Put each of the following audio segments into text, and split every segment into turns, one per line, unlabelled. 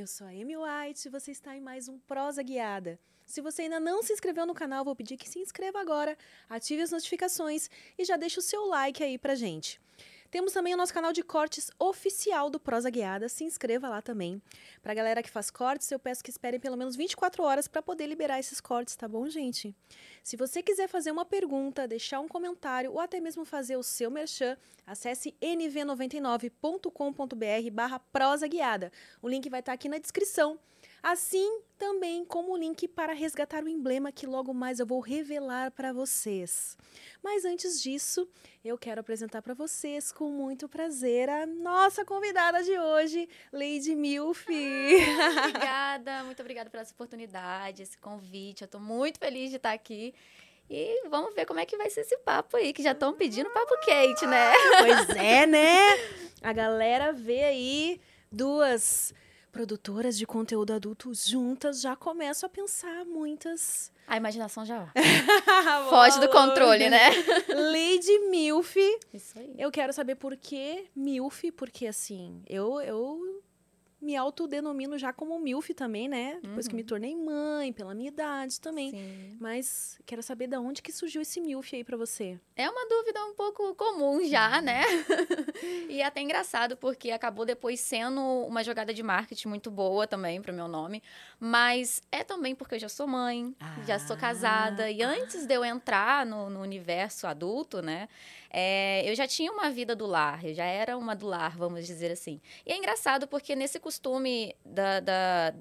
Eu sou a Amy White e você está em mais um Prosa Guiada. Se você ainda não se inscreveu no canal, vou pedir que se inscreva agora, ative as notificações e já deixe o seu like aí pra gente. Temos também o nosso canal de cortes oficial do Prosa Guiada. Se inscreva lá também. Pra galera que faz cortes, eu peço que esperem pelo menos 24 horas para poder liberar esses cortes, tá bom, gente? Se você quiser fazer uma pergunta, deixar um comentário ou até mesmo fazer o seu merchan, acesse nv99.com.br barra prosa guiada. O link vai estar aqui na descrição. Assim também como o link para resgatar o emblema que logo mais eu vou revelar para vocês. Mas antes disso, eu quero apresentar para vocês com muito prazer a nossa convidada de hoje, Lady Milf.
obrigada, muito obrigada essa oportunidade, esse convite. Eu estou muito feliz de estar aqui. E vamos ver como é que vai ser esse papo aí, que já estão pedindo papo quente, né?
Pois é, né? A galera vê aí duas produtoras de conteúdo adulto juntas já começam a pensar muitas.
A imaginação já foge do controle, né?
Lady Milf.
Isso aí.
Eu quero saber por que Milf, porque assim, eu, eu me autodenomino já como MILF também, né? Depois uhum. que me uhum. tornei mãe, pela minha idade também. Sim. Mas quero saber de onde que surgiu esse MILF aí para você.
É uma dúvida um pouco comum já, né? e é até engraçado, porque acabou depois sendo uma jogada de marketing muito boa também para o meu nome. Mas é também porque eu já sou mãe, ah. já sou casada. E antes de eu entrar no, no universo adulto, né? É, eu já tinha uma vida do lar, eu já era uma do lar, vamos dizer assim. E é engraçado porque nesse costume da, da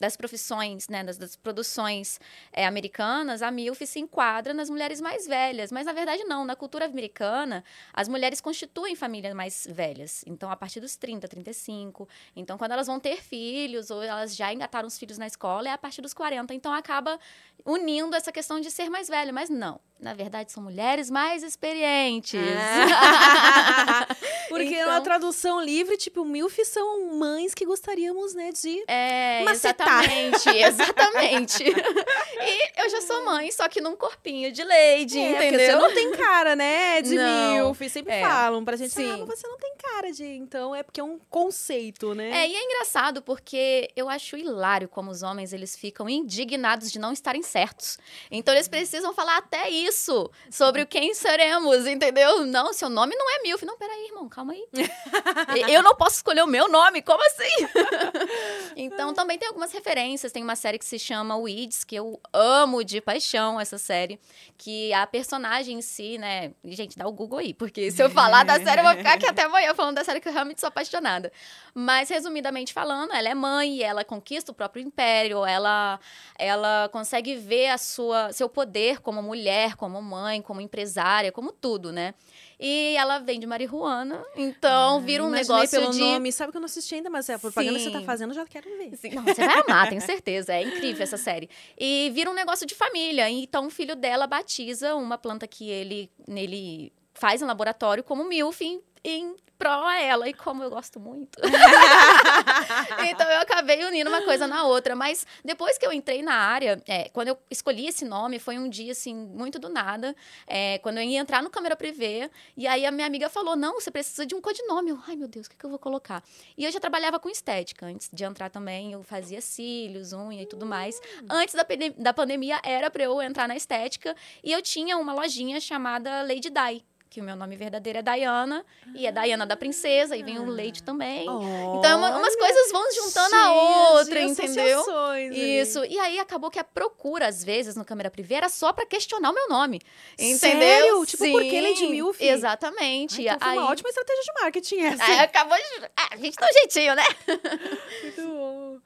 das profissões, né, das, das produções é, americanas, a MILF se enquadra nas mulheres mais velhas. Mas, na verdade, não. Na cultura americana, as mulheres constituem famílias mais velhas. Então, a partir dos 30, 35. Então, quando elas vão ter filhos, ou elas já engataram os filhos na escola, é a partir dos 40. Então, acaba unindo essa questão de ser mais velha. Mas não na verdade, são mulheres mais experientes.
Ah. Porque então, na tradução livre, tipo, MILF são mães que gostaríamos, né, de
é, macetar. Exatamente, exatamente. e eu já sou mãe, só que num corpinho de lady, é, entendeu?
você não tem cara, né, de não, MILF. Sempre é. falam pra gente, Sim. ah, você não tem cara de... Então, é porque é um conceito, né?
É, e é engraçado porque eu acho hilário como os homens, eles ficam indignados de não estarem certos. Então, eles precisam falar até isso isso sobre quem seremos, entendeu? Não, seu nome não é Milf. Não, peraí, irmão, calma aí. eu não posso escolher o meu nome, como assim? então, também tem algumas referências. Tem uma série que se chama Weeds, que eu amo de paixão essa série. Que a personagem em si, né? Gente, dá o Google aí, porque se eu falar da série, eu vou ficar aqui até amanhã falando da série que eu realmente sou apaixonada. Mas, resumidamente falando, ela é mãe, ela conquista o próprio império, ela, ela consegue ver a sua, seu poder como mulher, como mãe, como empresária, como tudo, né? E ela vende marihuana, então ah, vira um negócio
pelo
de...
nome. Sabe que eu não assisti ainda, mas é a propaganda Sim. que você tá fazendo, eu já quero ver.
Sim. Não, você vai amar, tenho certeza. É incrível essa série. E vira um negócio de família. Então, o filho dela batiza uma planta que ele, ele faz em laboratório como milf em, pró a ela. E como eu gosto muito. então eu acabei unindo uma coisa na outra. Mas depois que eu entrei na área, é, quando eu escolhi esse nome, foi um dia, assim, muito do nada. É, quando eu ia entrar no câmera privê, e aí a minha amiga falou: não, você precisa de um codinome. Eu, Ai, meu Deus, o que, que eu vou colocar? E eu já trabalhava com estética. Antes de entrar também, eu fazia cílios, unha e tudo mais. Hum. Antes da, da pandemia, era para eu entrar na estética. E eu tinha uma lojinha chamada Lady Dye que o meu nome verdadeiro é Diana, ah. e é Diana da Princesa, e vem o leite também. Oh, então, uma, umas coisas vão juntando a outra, entendeu? Isso. E aí acabou que a procura, às vezes, no câmera privê, era só para questionar o meu nome. Entendeu?
Sério? Tipo, Sim. por que Lady Milf?
Exatamente.
Ai, então aí... uma ótima estratégia de marketing essa.
Aí acabou de... Ah, a gente dá um jeitinho, né?
Muito bom.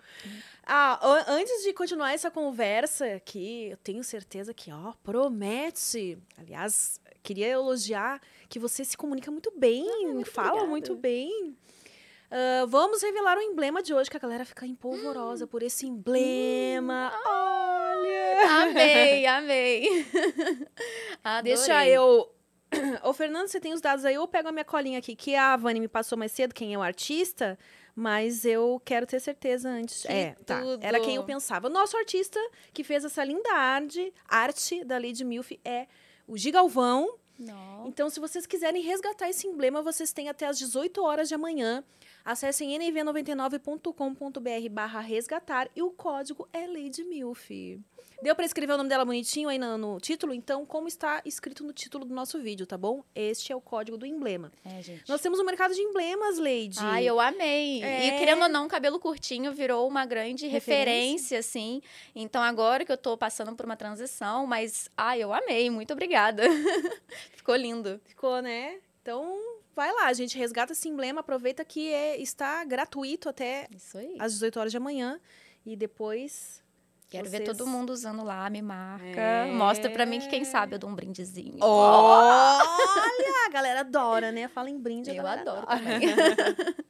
Ah, antes de continuar essa conversa aqui, eu tenho certeza que, ó, promete. Aliás, queria elogiar que você se comunica muito bem, ah, muito fala obrigada. muito bem. Uh, vamos revelar o emblema de hoje, que a galera fica empolvorosa hum. por esse emblema. Hum. Olha!
Amei, amei.
Adorei. Deixa eu. Ô, Fernando, você tem os dados aí? Eu pego a minha colinha aqui, que a Vani me passou mais cedo, quem é o artista, mas eu quero ter certeza antes.
Que é, tá.
Era quem eu pensava. O nosso artista que fez essa linda arte, arte da Lady Milf é o Gigalvão.
Não.
Então, se vocês quiserem resgatar esse emblema, vocês têm até as 18 horas de amanhã. Acessem nv99.com.br barra resgatar e o código é Lady Milf. Deu para escrever o nome dela bonitinho aí no, no, título? Então, como está escrito no título do nosso vídeo, tá bom? Este é o código do emblema.
É, gente.
Nós temos um mercado de emblemas, Lady.
Ai, eu amei.
É.
E querendo ou não, cabelo curtinho virou uma grande referência,
Referência.
assim. Então, agora que eu tô passando por uma transição, mas, ai, eu amei. Muito obrigada. Ficou lindo.
Ficou, né? Então, vai lá, gente. Resgata esse emblema. Aproveita que é, está gratuito até às 18 horas de amanhã. E depois
Quero ver
vocês-
todo mundo usando lá, me marca.
É.
Mostra pra mim que, quem sabe, eu dou um brindezinho.
Olha! A galera adora, né? Fala em brinde. a
Eu adoro
adora.
também.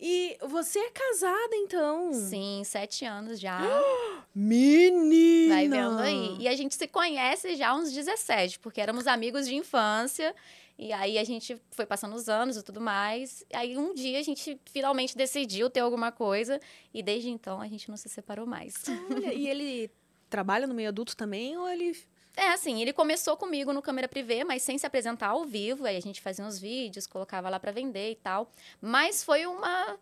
E você é casada, então?
Sim, sete anos já.
Menina!
Vai vendo aí. E a gente se conhece já há uns 17, porque éramos amigos de infância. E aí a gente foi passando os anos e tudo mais. Aí um dia a gente finalmente decidiu ter alguma coisa. E desde então a gente não se separou mais.
Olha, e ele trabalha no meio adulto também ou ele...
É assim, ele começou comigo no câmera privê, mas sem se apresentar ao vivo. Aí a gente fazia uns vídeos, colocava lá pra vender e tal. Mas foi uma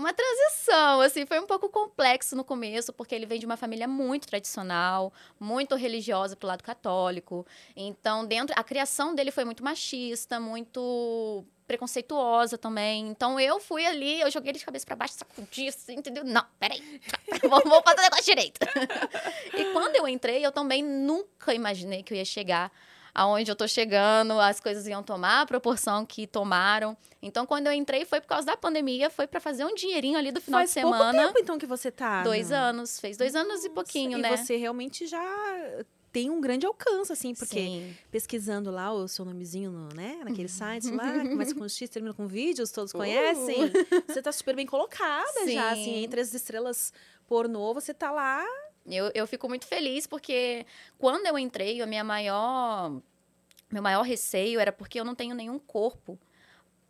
uma transição, assim, foi um pouco complexo no começo, porque ele vem de uma família muito tradicional, muito religiosa pro lado católico. Então, dentro a criação dele foi muito machista, muito preconceituosa também. Então eu fui ali, eu joguei ele de cabeça pra baixo, sacudi assim, entendeu? Não, peraí. vamos, vamos fazer o negócio direito. e quando eu entrei, eu também nunca imaginei que eu ia chegar aonde eu tô chegando, as coisas iam tomar a proporção que tomaram. Então, quando eu entrei, foi por causa da pandemia, foi pra fazer um dinheirinho ali do final
Faz
de semana.
pouco tempo, então, que você tá.
Dois anos, fez dois anos e pouquinho,
e
né?
você realmente já tem um grande alcance, assim, porque
Sim.
pesquisando lá o seu nomezinho, no, né, naquele
Uhum.
site lá, começa com X, termina com vídeos, todos conhecem. Você tá super bem colocada já, assim,
Uh. Sim.
entre as estrelas pornô, você tá lá.
Eu, eu fico muito feliz porque quando eu entrei, minha maior meu maior receio era porque eu não tenho nenhum corpo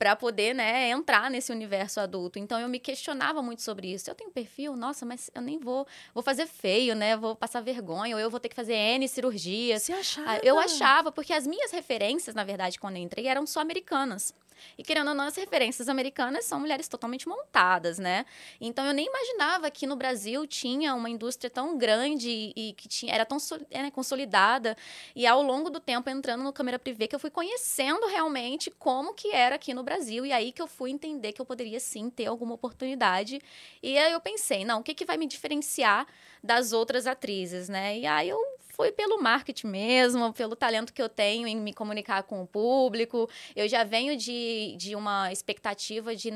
para poder, né, entrar nesse universo adulto. Então eu me questionava muito sobre isso. Eu tenho perfil, nossa, mas eu nem vou, vou fazer feio, né? Vou passar vergonha, ou eu vou ter que fazer N cirurgias.
Você achava?
Ah, Eu achava, porque as minhas referências, na verdade, quando eu entrei, eram só americanas. E querendo ou não, as referências americanas são mulheres totalmente montadas, né? Então eu nem imaginava que no Brasil tinha uma indústria tão grande e, que tinha, era tão né, consolidada. E ao longo do tempo, entrando no câmera privê, que eu fui conhecendo realmente como que era aqui no Brasil. E aí que eu fui entender que eu poderia sim ter alguma oportunidade. E aí eu pensei, não, o que, que vai me diferenciar das outras atrizes, né? E aí eu fui pelo marketing mesmo, pelo talento que eu tenho em me comunicar com o público. Eu já venho de, de uma expectativa de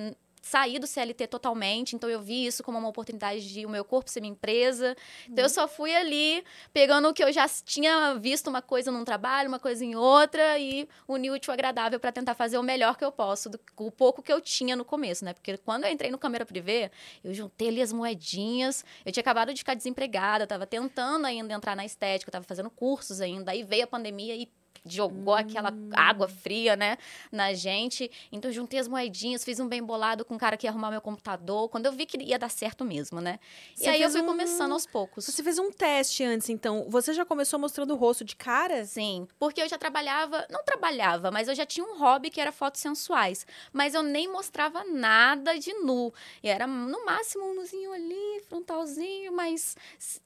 sair do CLT totalmente, então eu vi isso como uma oportunidade de o meu corpo ser minha empresa. Então eu só fui ali pegando o que eu já tinha visto uma coisa num trabalho, uma coisa em outra e unir o útil ao agradável para tentar fazer o melhor que eu posso, do, com o pouco que eu tinha no começo, né? Porque quando eu entrei no câmera privê, eu juntei ali as moedinhas. Eu tinha acabado de ficar desempregada, eu tava tentando ainda entrar na estética, eu tava fazendo cursos ainda. Aí veio a pandemia e jogou aquela água fria, né, na gente. Então eu juntei as moedinhas, fiz um bem bolado com o cara que ia arrumar meu computador, quando eu vi que ia dar certo mesmo, né?
Você
e aí eu fui
um-
começando aos poucos.
Você fez um teste antes, então. Você já começou mostrando o rosto de cara?
Sim, porque eu já trabalhava, não trabalhava, mas eu já tinha um hobby que era fotos sensuais. Mas eu nem mostrava nada de nu. E era no máximo um nuzinho ali, frontalzinho, mas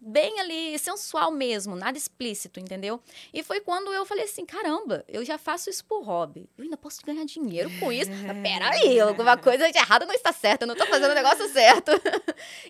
bem ali, sensual mesmo, nada explícito, entendeu? E foi quando eu falei assim: caramba, eu já faço isso por hobby. Eu ainda posso ganhar dinheiro com isso. Mas Peraí, alguma coisa de errado não está certa, eu não tô fazendo o negócio certo.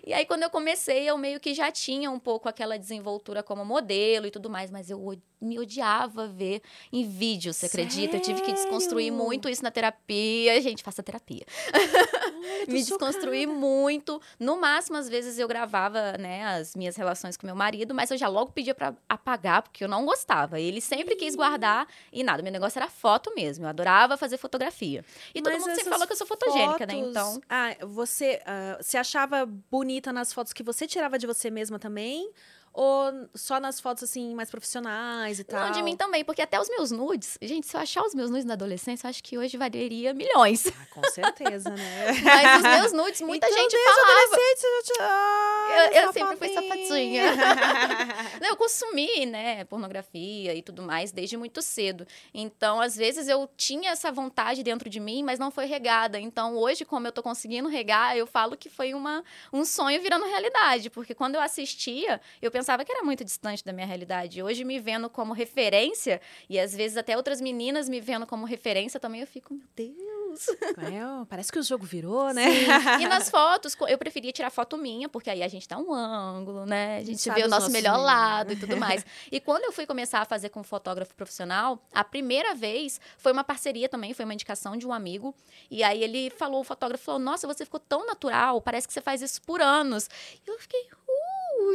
E aí, quando eu comecei, eu meio que já tinha um pouco aquela desenvoltura como modelo e tudo mais, mas eu me odiava ver em vídeo, você acredita? Eu tive que desconstruir
Sério?
muito isso na terapia. Gente, faça terapia.
Tô
me desconstruí
chocada.
muito. No máximo, às vezes, eu gravava, né, as minhas relações com meu marido, mas eu já logo pedia pra apagar, porque eu não gostava. Ele sempre quis guardar e nada. Meu negócio era foto mesmo. Eu adorava fazer fotografia. E todo
Mas
mundo sempre falou que eu sou fotogênica, né?
fotos-
Então.
Ah, você ah, se achava bonita nas fotos que você tirava de você mesma também? Ou só nas fotos, assim, mais profissionais e tal?
Não, de mim também, porque até os meus nudes, gente, se eu achar os meus nudes na adolescência, eu acho que hoje valeria milhões.
Ah, com certeza, né?
Mas os meus nudes, muita
Então,
gente falava.
você já- Ah,
Eu- eu sempre fui
safadinha.
Não, eu consumi, né, pornografia e tudo mais desde muito cedo. Então, às vezes eu tinha essa vontade dentro de mim, mas não foi regada. Então, hoje, como eu tô conseguindo regar, eu falo que foi uma, um sonho virando realidade, porque quando eu assistia, eu pensava que era muito distante da minha realidade. Hoje, me vendo como referência, e às vezes até outras meninas me vendo como referência também, eu fico, meu Deus.
É, parece que o jogo virou, né?
E nas fotos, eu preferia tirar foto minha, porque aí a gente dá um ângulo, né? A gente
sabe
vê o
os
nosso melhor
meninos.
lado e tudo mais. E quando eu fui começar a fazer com fotógrafo profissional, a primeira vez foi uma parceria também, foi uma indicação de um amigo. E aí ele falou, o fotógrafo falou: Nossa, você ficou tão natural, parece que você faz isso por anos. E eu fiquei,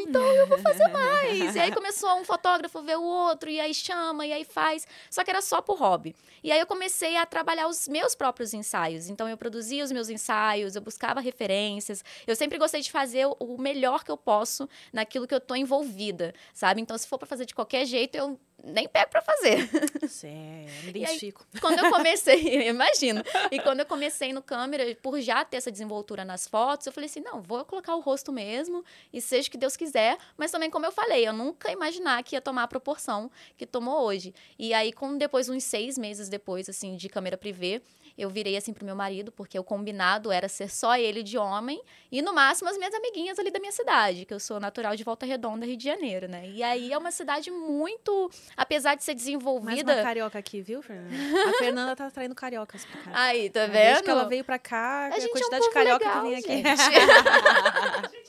então eu vou fazer mais. E aí começou um fotógrafo ver o outro, e aí chama, e aí faz. Só que era só por hobby. E aí eu comecei a trabalhar os meus próprios ensaios. Então eu produzia os meus ensaios, eu buscava referências. Eu sempre gostei de fazer o- melhor que eu posso naquilo que eu tô envolvida, sabe? Então se for pra fazer de qualquer jeito, eu nem pego pra fazer.
Sério, me identifico.
Quando eu comecei, imagino. E quando eu comecei no câmera, por já ter essa desenvoltura nas fotos, eu falei assim: não, vou colocar o rosto mesmo, e seja o que Deus quiser. Mas também, como eu falei, eu nunca imaginar que ia tomar a proporção que tomou hoje. E aí, com depois, uns seis meses depois, assim, de câmera privê, eu virei assim pro meu marido, porque o combinado era ser só ele de homem, e no máximo as minhas amiguinhas ali da minha cidade, que eu sou natural de Volta Redonda, Rio de Janeiro, né? E aí é uma cidade muito, apesar de ser
Mais
desenvolvida.
uma carioca aqui, viu, Fernanda? A Fernanda tá traindo cariocas pra cá.
Aí, tá
Desde
vendo?
que ela veio pra cá,
A
a,
gente é um
quantidade
povo
de carioca
legal,
que vem aqui.
gente.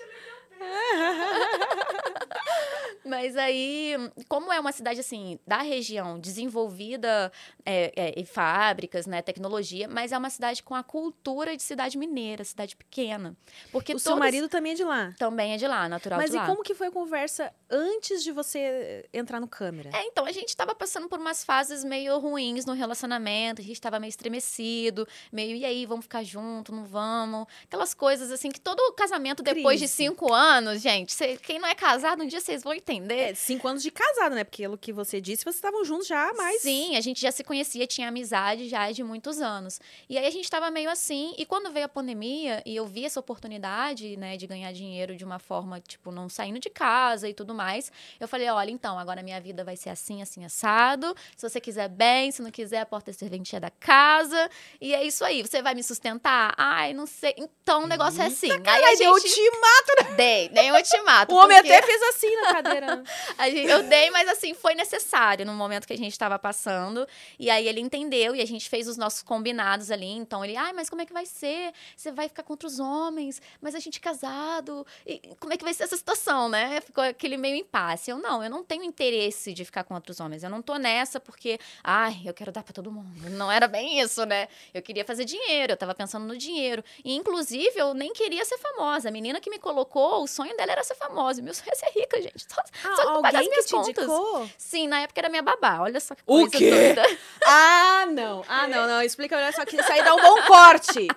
Mas aí, como é uma cidade assim, da região, desenvolvida é, é, em fábricas, né, tecnologia, mas é uma cidade com a cultura de cidade mineira, cidade pequena. Porque
o seu marido também é de lá.
também é de lá, natural
Mas
de
e
lá.
como que foi a conversa antes de você entrar no câmera?
É, então, a gente tava passando por umas fases meio ruins no relacionamento, a gente tava meio estremecido, meio, e aí, vamos ficar junto, não vamos? Aquelas coisas assim, que todo casamento depois de cinco anos, gente, cê- quem não é casado, um dia vocês vão entender.
É, cinco anos de casado, né? Porque pelo que você disse, vocês estavam juntos já há mais.
Sim, a gente já se conhecia, tinha amizade já de muitos anos. E aí a gente tava meio assim, e quando veio a pandemia e eu vi essa oportunidade, né, de ganhar dinheiro de uma forma, tipo, não saindo de casa e tudo mais, eu falei, olha, então, agora minha vida vai ser assim, assim, assado. Se você quiser bem, se não quiser, a porta é serventia da casa. E é isso aí, você vai me sustentar? Ai, não sei. Então o negócio é assim. aí a
Ai, deu
gente...
ultimato.
Dei, dei um ultimato.
O homem
porque-
até fez assim na cadeira.
a gente- eu dei, mas assim, foi necessário no momento que a gente estava passando. E aí ele entendeu e a gente fez os nossos combinados ali. Então ele, ai, mas como é que vai ser? Você vai ficar contra os homens, mas a gente é casado. E como é que vai ser essa situação, né? Ficou aquele meio impasse. Eu não, eu não tenho interesse de ficar contra os homens. Eu não tô nessa porque, ai, eu quero dar pra todo mundo. Não era bem isso, né? Eu queria fazer dinheiro, eu tava pensando no dinheiro. E inclusive eu nem queria ser famosa. A menina que me colocou, o sonho dela era ser famosa. Meu sonho é ser rica, gente. Só,
Ah,
só que pagar as
alguém que
minhas
te
contas.
indicou?
Sim, na época era minha babá. Olha só que
O quê?
doida.
Ah, não. Ah, não, não. Explica melhor, só que isso aí dá um bom corte.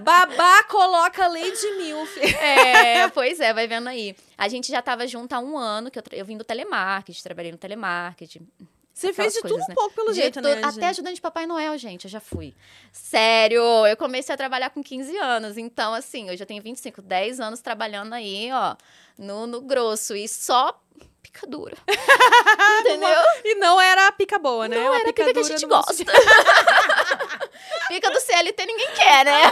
Babá coloca Lady Milf.
É, pois é, vai vendo aí. A gente já tava junto há um ano, que eu, eu vim do telemarketing, trabalhei no telemarketing.
Você fez de
coisas,
tudo um
né?
pouco, pelo
De
jeito,
tu-
né?
Até ajudante de Papai Noel, gente, eu já fui. Sério, eu comecei a trabalhar com 15 anos. Então, assim, eu já tenho 25, 10 anos trabalhando aí, ó, no, no grosso. E só picadura. Entendeu?
E não era a pica boa, né?
Não
Uma
era a pica que a gente gosta. pica do CLT ninguém quer, né?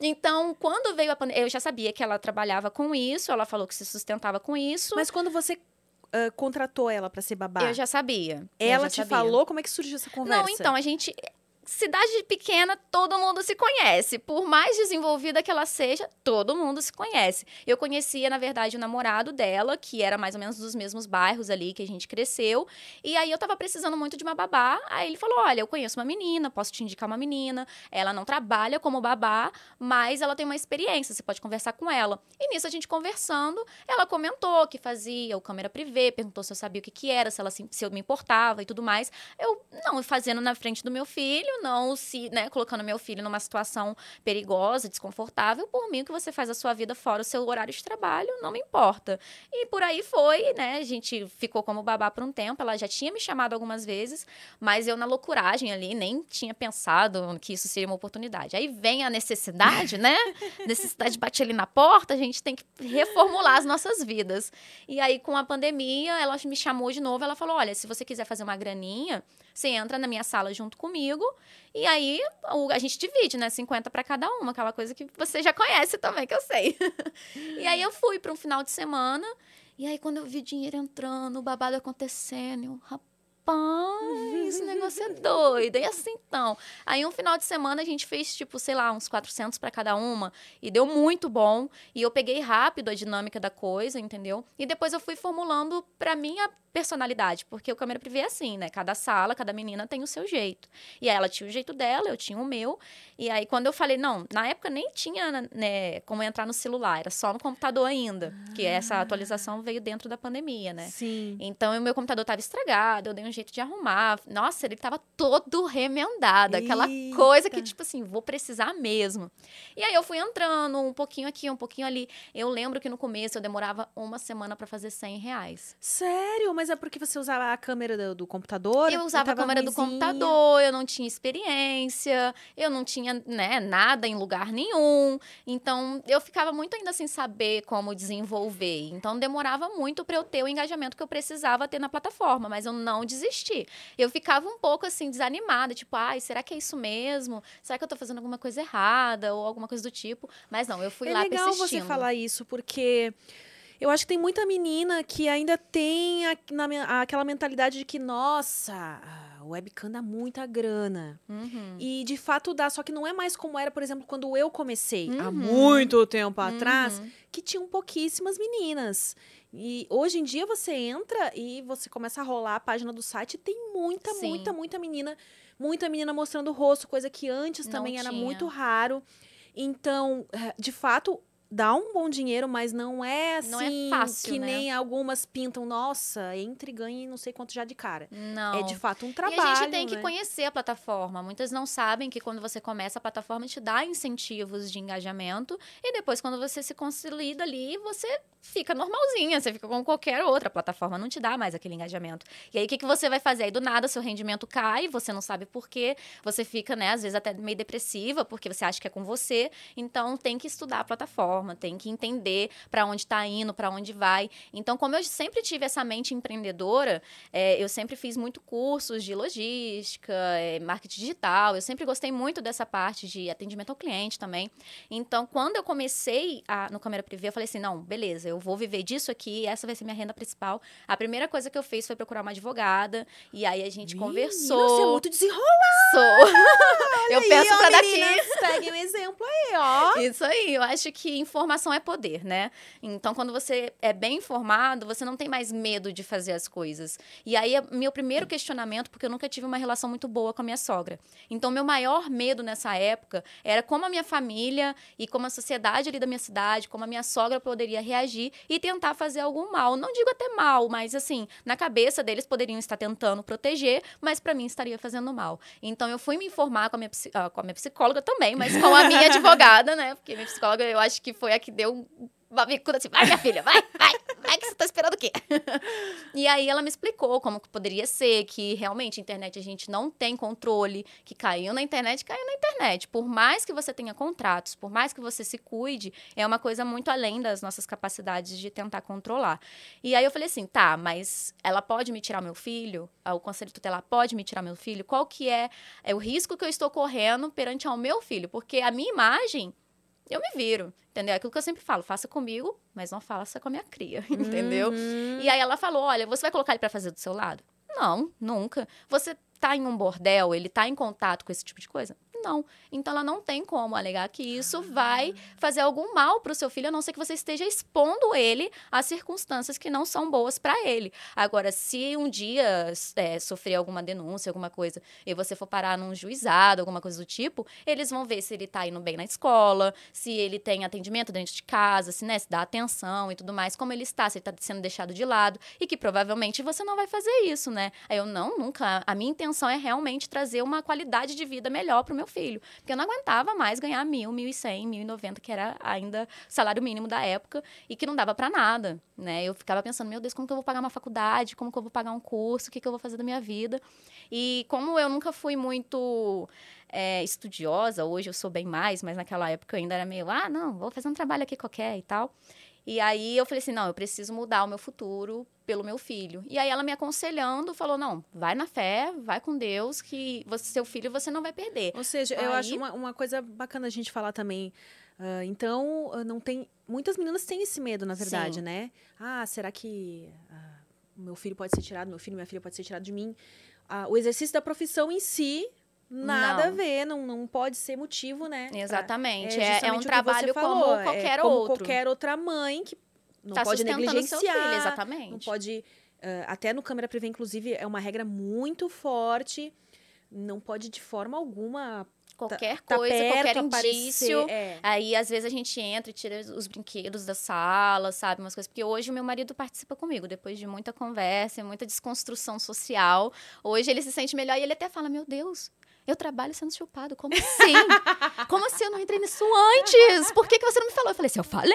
então, quando veio a pandemia, eu já sabia que ela trabalhava com isso, ela falou que se sustentava com isso.
Mas quando você ah, contratou ela pra ser babá,
eu já sabia.
ela
já
te
sabia.
falou como é que surgiu essa conversa?
Não, então, a gente. Cidade pequena, todo mundo se conhece. Por mais desenvolvida que ela seja, todo mundo se conhece. Eu conhecia, na verdade, o namorado dela, que era mais ou menos dos mesmos bairros ali que a gente cresceu. E aí eu tava precisando muito de uma babá. Aí ele falou: Olha, eu conheço uma menina, posso te indicar uma menina. Ela não trabalha como babá, mas ela tem uma experiência, você pode conversar com ela. E nisso a gente conversando, ela comentou que fazia o câmera privê, perguntou se eu sabia o que, que era, se, ela, se, eu me importava e tudo mais. Eu, não, fazendo na frente do meu filho, não se, né, colocando meu filho numa situação perigosa, desconfortável, por mim que você faz a sua vida fora o seu horário de trabalho, não me importa. E por aí foi, né? A gente ficou como babá por um tempo, ela já tinha me chamado algumas vezes, mas eu na loucuragem ali nem tinha pensado que isso seria uma oportunidade. Aí vem a necessidade, né? necessidade bate ali na porta, a gente tem que reformular as nossas vidas. E aí com a pandemia, ela me chamou de novo, ela falou: "Olha, se você quiser fazer uma graninha, você entra na minha sala junto comigo e aí a gente divide, né? 50 para cada uma, aquela coisa que você já conhece também, que eu sei. e aí eu fui para um final de semana. E aí, quando eu vi dinheiro entrando, o babado acontecendo, eu, rapaz, esse negócio é doido. E assim, então. Aí, um final de semana, a gente fez, tipo, sei lá, uns 400 para cada uma. E deu muito bom. E eu peguei rápido a dinâmica da coisa, entendeu? E depois eu fui formulando para minha personalidade, porque o câmera privê é assim, né? Cada sala, cada menina tem o seu jeito. E aí ela tinha o jeito dela, eu tinha o meu. E aí quando eu falei, não, na época nem tinha, né, como entrar no celular, era só no computador ainda, ah. que essa atualização veio dentro da pandemia, né?
Sim.
Então o meu computador estava estragado, eu dei um jeito de arrumar. Nossa, ele estava todo remendado, aquela Eita. coisa que tipo assim, vou precisar mesmo. E aí eu fui entrando um pouquinho aqui, um pouquinho ali. Eu lembro que no começo eu demorava uma semana para fazer 100 reais.
Sério? mas é porque você usava a câmera do, do computador?
Eu usava a câmera do computador, eu não tinha experiência, eu não tinha né, nada em lugar nenhum. Então, eu ficava muito ainda sem saber como desenvolver. Então, demorava muito para eu ter o engajamento que eu precisava ter na plataforma, mas eu não desisti. Eu ficava um pouco assim, desanimada, tipo, ai, será que é isso mesmo? Será que eu tô fazendo alguma coisa errada ou alguma coisa do tipo? Mas não, eu fui
é
lá
persistindo. É legal você falar isso, porque eu acho que tem muita menina que ainda tem a, na, aquela mentalidade de que, nossa, o webcam dá muita grana.
Uhum.
E de fato dá, só que não é mais como era, por exemplo, quando eu comecei, uhum. há muito tempo uhum. atrás, que tinham pouquíssimas meninas. E hoje em dia você entra e você começa a rolar a página do site e tem muita, Sim. muita, muita menina. Muita menina mostrando o rosto, coisa que antes não também tinha. era muito raro. Então, eh, de fato, dá um bom dinheiro, mas não é assim
não é assim fácil,
que
né?
nem algumas pintam, nossa, entre e ganhe não sei quanto já de cara.
Não.
É de fato um trabalho.
E a gente tem
né?
que conhecer a plataforma. Muitas não sabem que quando você começa a plataforma te dá incentivos de engajamento e depois quando você se consolida ali, você fica normalzinha, você fica com qualquer outra plataforma, não te dá mais aquele engajamento. E aí o que, que você vai fazer? Aí do nada seu rendimento cai, você não sabe por quê, você fica, né, às vezes até meio depressiva porque você acha que é com você. Então tem que estudar a plataforma, tem que entender para onde está indo, para onde vai. Então, como eu sempre tive essa mente empreendedora, é, eu sempre fiz muito cursos de logística, é, marketing digital, eu sempre gostei muito dessa parte de atendimento ao cliente também. Então, quando eu comecei a, no câmera privê, eu falei assim, não, beleza, eu vou viver disso aqui, essa vai ser minha renda principal. A primeira coisa que eu fiz foi procurar uma advogada, e aí a gente Menina, conversou.
Você é muito desenrolada!
Sou. eu penso para daqui.
Segue um exemplo aí, ó.
Isso aí, eu acho que informação é poder, né? Então, quando você é bem informado, você não tem mais medo de fazer as coisas. E aí, meu primeiro questionamento, porque eu nunca tive uma relação muito boa com a minha sogra. Então, meu maior medo nessa época era como a minha família e como a sociedade ali da minha cidade, como a minha sogra poderia reagir e tentar fazer algum mal. Não digo até mal, mas assim, na cabeça deles poderiam estar tentando proteger, mas para mim estaria fazendo mal. Então, eu fui me informar com a minha, ah, com a minha psicóloga também, mas com a minha advogada, né? Porque minha psicóloga, eu acho que foi a que deu uma bicuda assim, vai minha filha, vai, vai, vai que você tá esperando o quê? e aí ela me explicou como que poderia ser, que realmente internet a gente não tem controle, que caiu na internet, caiu na internet. Por mais que você tenha contratos, por mais que você se cuide, é uma coisa muito além das nossas capacidades de tentar controlar. E aí eu falei assim, tá, mas ela pode me tirar meu filho? O conselho tutelar pode me tirar meu filho? Qual que é, é o risco que eu estou correndo perante ao meu filho? Porque a minha imagem eu me viro, entendeu? É aquilo que eu sempre falo, faça comigo, mas não faça com a minha cria, entendeu? Uhum. E aí ela falou, olha, você vai colocar ele para fazer do seu lado? Não, nunca. Você tá em um bordel, ele tá em contato com esse tipo de coisa? Não. Então ela não tem como alegar que isso vai fazer algum mal para o seu filho, a não ser que você esteja expondo ele a circunstâncias que não são boas para ele. Agora, se um dia é, sofrer alguma denúncia, alguma coisa, e você for parar num juizado, alguma coisa do tipo, eles vão ver se ele está indo bem na escola, se ele tem atendimento dentro de casa, se, né, se dá atenção e tudo mais, como ele está, se ele está sendo deixado de lado, e que provavelmente você não vai fazer isso, né? Aí eu, não, nunca. A minha intenção é realmente trazer uma qualidade de vida melhor para o meu filho. Porque eu não aguentava mais ganhar mil, mil e cem, mil e noventa, que era ainda salário mínimo da época, e que não dava para nada, né? Eu ficava pensando, meu Deus, como que eu vou pagar uma faculdade? Como que eu vou pagar um curso? O que, que eu vou fazer da minha vida? E como eu nunca fui muito é, estudiosa, hoje eu sou bem mais, mas naquela época eu ainda era meio, ah, não, vou fazer um trabalho aqui qualquer e tal. E aí eu falei assim, não, eu preciso mudar o meu futuro pelo meu filho. E aí ela me aconselhando falou, não, vai na fé, vai com Deus, que você, seu filho você não vai perder.
Ou seja,
aí...
eu acho uma, uma coisa bacana a gente falar também. Uh, então, não tem. Muitas meninas têm esse medo, na verdade, Sim. né? Ah, será que uh, meu filho pode ser tirado, meu filho, minha filha pode ser tirado de mim? Uh, o exercício da profissão em si Nada não. a ver, não, não pode ser motivo, né?
Exatamente. É, é um trabalho como qualquer é, como outro.
qualquer outra mãe que não tá pode negligenciar. Filho,
exatamente.
Não pode. Uh, até no Câmara Privê, inclusive, é uma regra muito forte. Não pode, de forma alguma,
qualquer tá, coisa, perto, qualquer indício. Aparecer, é. Aí, às vezes, a gente entra e tira os brinquedos da sala, sabe? Umas coisas. Porque hoje o meu marido participa comigo, depois de muita conversa, muita desconstrução social. Hoje ele se sente melhor e ele até fala: Meu Deus, eu trabalho sendo chupado. Como assim? Como assim eu não entrei nisso antes? Por que, que você não me falou? Eu falei assim, eu falei.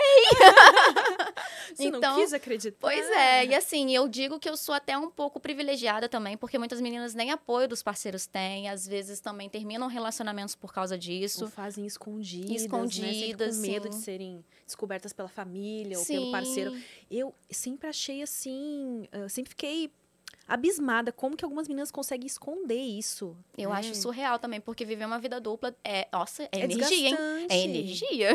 você então, não quis acreditar.
Pois é. E assim, eu digo que eu sou até um pouco privilegiada também, porque muitas meninas nem apoio dos parceiros têm. Às vezes também terminam relacionamentos por causa disso.
Ou fazem escondidas, escondidas, né? com medo sim. de serem descobertas pela família sim. ou pelo parceiro. Eu sempre achei assim, sempre fiquei abismada como que algumas meninas conseguem esconder isso.
Eu é. acho surreal também, porque viver uma vida dupla é, nossa, é, é energia, hein? É energia.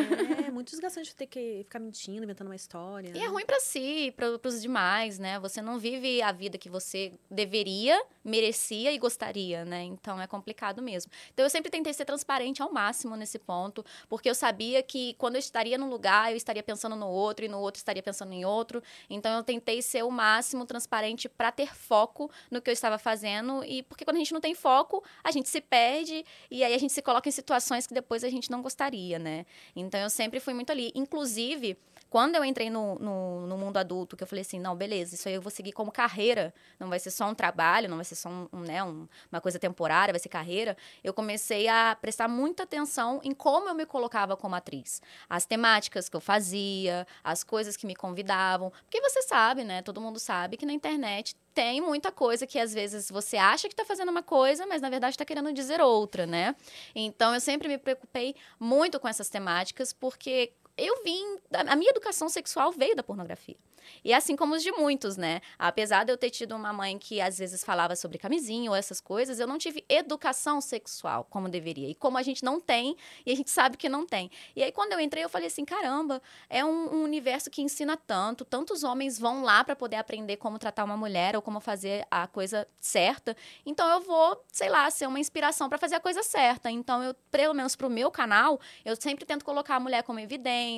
É, muito desgastante ter que ficar mentindo, inventando uma história.
E é ruim para si, para os demais, né? Você não vive a vida que você deveria, merecia e gostaria, né? Então é complicado mesmo. Então eu sempre tentei ser transparente ao máximo nesse ponto, porque eu sabia que quando eu estaria num lugar, eu estaria pensando no outro e no outro estaria pensando em outro. Então eu tentei ser o máximo transparente para ter foco foco no que eu estava fazendo. E porque quando a gente não tem foco, a gente se perde e aí a gente se coloca em situações que depois a gente não gostaria, né? Então eu sempre fui muito ali. Inclusive, quando eu entrei no, no, no, mundo adulto, que eu falei assim, não, beleza, isso aí eu vou seguir como carreira, não vai ser só um trabalho, não vai ser só um, um, né, um, uma coisa temporária, vai ser carreira, eu comecei a prestar muita atenção em como eu me colocava como atriz. As temáticas que eu fazia, as coisas que me convidavam. Porque você sabe, né, todo mundo sabe que na internet tem muita coisa que às vezes você acha que está fazendo uma coisa, mas na verdade está querendo dizer outra, né? Então eu sempre me preocupei muito com essas temáticas, porque eu vim. A minha educação sexual veio da pornografia. E assim como os de muitos, né? Apesar de eu ter tido uma mãe que às vezes falava sobre camisinha ou essas coisas, eu não tive educação sexual como deveria. E como a gente não tem, e a gente sabe que não tem. E aí quando eu entrei, eu falei assim: caramba, é um, um universo que ensina tanto. Tantos homens vão lá para poder aprender como tratar uma mulher ou como fazer a coisa certa. Então eu vou, sei lá, ser uma inspiração para fazer a coisa certa. Então eu, pelo menos pro meu canal, eu sempre tento colocar a mulher como evidência,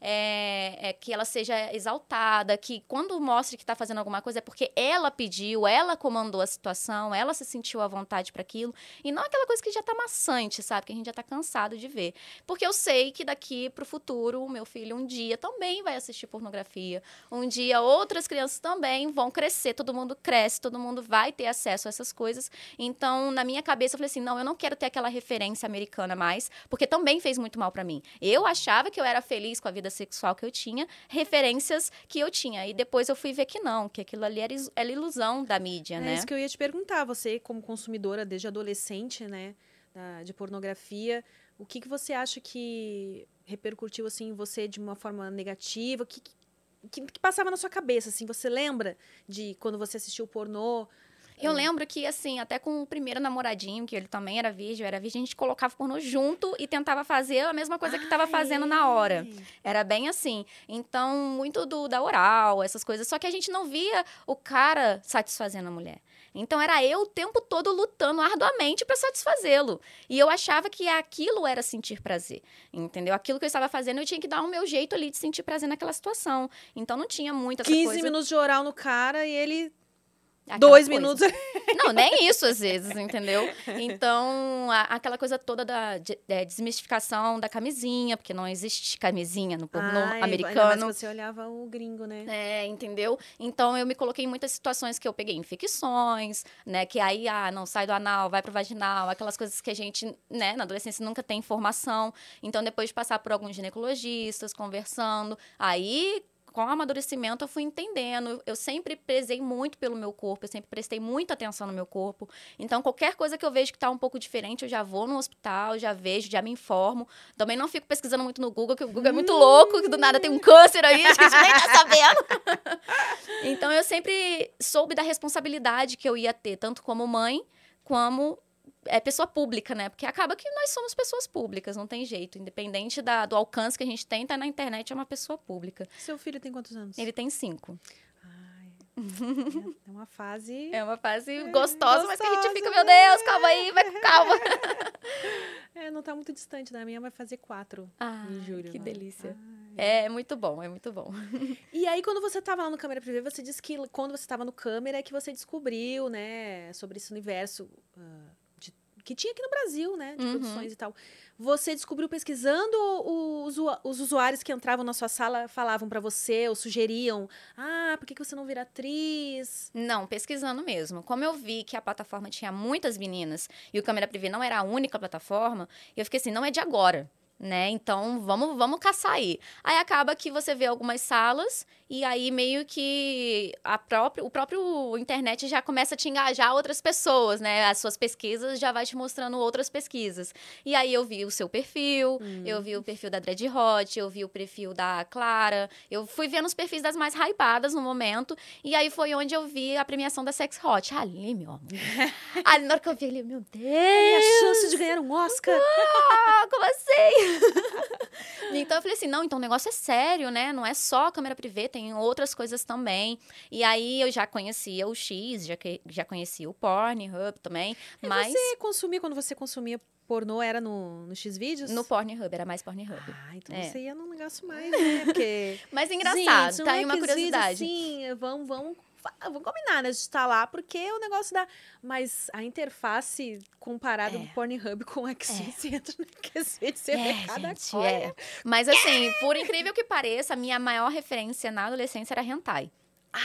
é, é que ela seja exaltada que quando mostre que está fazendo alguma coisa é porque ela pediu, ela comandou a situação, ela se sentiu à vontade para aquilo. E não aquela coisa que já está maçante, sabe? Que a gente já está cansado de ver. Porque eu sei que daqui para o futuro, o meu filho um dia também vai assistir pornografia. Um dia outras crianças também vão crescer, todo mundo cresce, todo mundo vai ter acesso a essas coisas. Então, na minha cabeça, eu falei assim: não, eu não quero ter aquela referência americana mais, porque também fez muito mal para mim. Eu achava que eu era feliz com a vida sexual que eu tinha, referências que eu tinha. E depois eu fui ver que não, que aquilo ali era, era ilusão da mídia,
é
né?
É isso que eu ia te perguntar. Você, como consumidora desde adolescente, né, de pornografia, o que, que você acha que repercutiu, assim, em você de uma forma negativa? O que, que, que passava na sua cabeça, assim? Você lembra de quando você assistiu pornô?
Eu hum. lembro que, assim, até com o primeiro namoradinho, que ele também era virgem, eu era virgem, a gente colocava pornô junto e tentava fazer a mesma coisa que estava fazendo na hora. Era bem assim. Então, muito do da oral, essas coisas. Só que a gente não via o cara satisfazendo a mulher. Então era eu o tempo todo lutando arduamente para satisfazê-lo. E eu achava que aquilo era sentir prazer, entendeu? Aquilo que eu estava fazendo, eu tinha que dar o meu jeito ali de sentir prazer naquela situação. Então não tinha muito essa
15
coisa...
minutos de oral no cara e ele
aquela
dois
coisa.
minutos.
Não, nem isso às vezes, entendeu? Então, a- aquela coisa toda da de- é, desmistificação da camisinha, porque não existe camisinha no pornô
Ai, Ainda mais
americano.
se você olhava o gringo, né?
É, entendeu? Então eu me coloquei em muitas situações que eu peguei infecções, né? Que aí, ah, não sai do anal, vai pro vaginal, aquelas coisas que a gente, né, na adolescência nunca tem informação. Então, depois de passar por alguns ginecologistas, conversando, aí. Com o amadurecimento, eu fui entendendo. Eu sempre prezei muito pelo meu corpo, eu sempre prestei muita atenção no meu corpo. Então, qualquer coisa que eu vejo que tá um pouco diferente, eu já vou no hospital, já vejo, já me informo. Também não fico pesquisando muito no Google, que o Google é muito louco, que do nada tem um câncer aí, a gente nem tá sabendo. Então eu sempre soube da responsabilidade que eu ia ter, tanto como mãe, como é, pessoa pública, né? Porque acaba que nós somos pessoas públicas, não tem jeito. Independente da- do alcance que a gente tem, tá na internet, é uma pessoa pública.
Seu filho tem quantos anos?
Ele tem cinco.
Ai, é uma fase.
É uma fase gostosa, mas que a gente
gostosa,
fica, meu
né?
Deus, calma aí, vai com calma.
É, não tá muito distante da minha, vai fazer quatro
Ah,
em julho.
que
né?
delícia.
Ai.
É muito bom, é muito bom.
E aí, quando você tava lá no Câmera Privê, você disse que quando você tava no câmera é que você descobriu, né, sobre esse universo de- que tinha aqui no Brasil, né, de
Uhum.
produções e tal. Você descobriu pesquisando os, os usuários que entravam na sua sala falavam pra você ou sugeriam, ah, por que, que você não vira atriz?
Não, pesquisando mesmo. Como eu vi que a plataforma tinha muitas meninas e o Câmera Privê não era a única plataforma, eu fiquei assim, não é de agora. Né? Então, vamos, vamos caçar aí. Aí acaba que você vê algumas salas e aí meio que a própria, o próprio internet já começa a te engajar outras pessoas, né? As suas pesquisas já vai te mostrando outras pesquisas. E aí eu vi o seu perfil, eu vi o perfil da Dread Hot, eu vi o perfil da Clara, eu fui vendo os perfis das mais hypadas no momento, e aí foi onde eu vi a premiação da Sex Hot. Ali, meu amor. Ali, na hora que eu vi ali, meu Deus!
a chance de ganhar um Oscar?
Ah, como assim? então eu falei assim, não, então o negócio é sério, né? Não é só câmera privê, tem outras coisas também. E aí eu já conhecia o X, já, que, já conhecia o Pornhub também,
E
mas
Você consumia, quando você consumia pornô, era no, no X-Vídeos?
no Pornhub, era mais Pornhub.
Ah, então
É.
você ia num negócio mais, né? Porque...
Mas engraçado,
Gente,
tá
é
aí uma curiosidade.
Sim, vamos, vamos, vamos combinar, né? De estar lá, porque o negócio dá. Mas a interface comparada
É.
do Pornhub com o X, você entra naqueles vídeos, você vê
É,
cada
gente,
coisa.
é. Mas assim, por incrível que pareça, a minha maior referência na adolescência era hentai.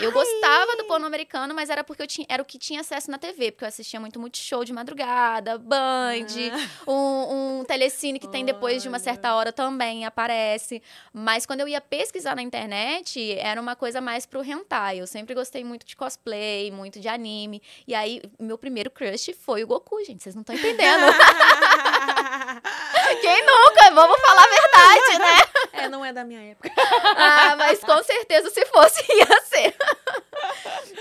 Eu gostava do porno americano, mas era porque eu tinha, era o que tinha acesso na TV, porque eu assistia muito Multishow de madrugada, Band,
Ah.
um, um telecine que tem depois de uma certa hora também aparece. Mas quando eu ia pesquisar na internet, era uma coisa mais pro hentai. Eu sempre gostei muito de cosplay, muito de anime. E aí, meu primeiro crush foi o Goku, gente. Vocês não estão entendendo. Quem nunca? Vamos falar a verdade, né?
é, não é da minha época.
Ah, mas com certeza se fosse ia ser.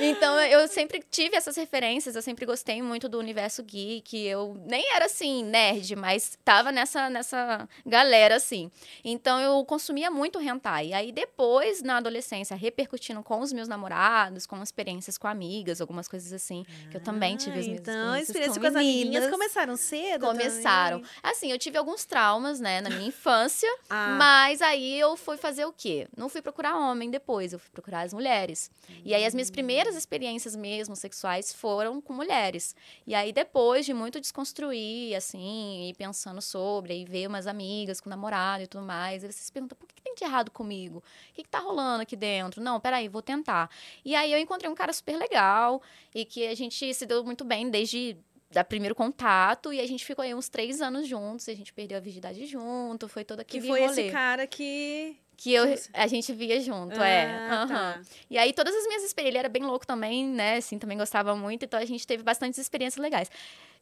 Então eu sempre tive essas referências, eu sempre gostei muito do universo geek. Eu nem era assim nerd, mas tava nessa nessa galera assim. Então eu consumia muito hentai. E aí depois na adolescência, repercutindo com os meus namorados, com experiências com amigas, algumas coisas assim, que eu também tive as
Ah,
minhas
Então,
experiências
experiência
com,
com, as amiguinhas
meninas.
começaram cedo
Começaram.
também.
Assim, eu tive alguns traumas, né, na minha infância.
Ah,
Mas aí eu fui fazer o quê? Não fui procurar homem depois, eu fui procurar as mulheres. E aí as minhas primeiras experiências mesmo sexuais foram com mulheres. E aí depois de muito desconstruir, assim, e pensando sobre, aí ver umas amigas com namorado e tudo mais, você se pergunta, por que, que tem de errado comigo? O que, que tá rolando aqui dentro? Não, peraí, vou tentar. E aí eu encontrei um cara super legal e que a gente se deu muito bem desde da primeiro contato e a gente ficou aí uns três anos juntos, e a gente perdeu a virgindade junto, foi todo
que foi
rolê
esse cara que.
que eu, a gente via junto, é.
Ah,
aham.
tá.
E aí todas as minhas experiências, ele era bem louco também, né, assim, também gostava muito, então a gente teve bastantes experiências legais.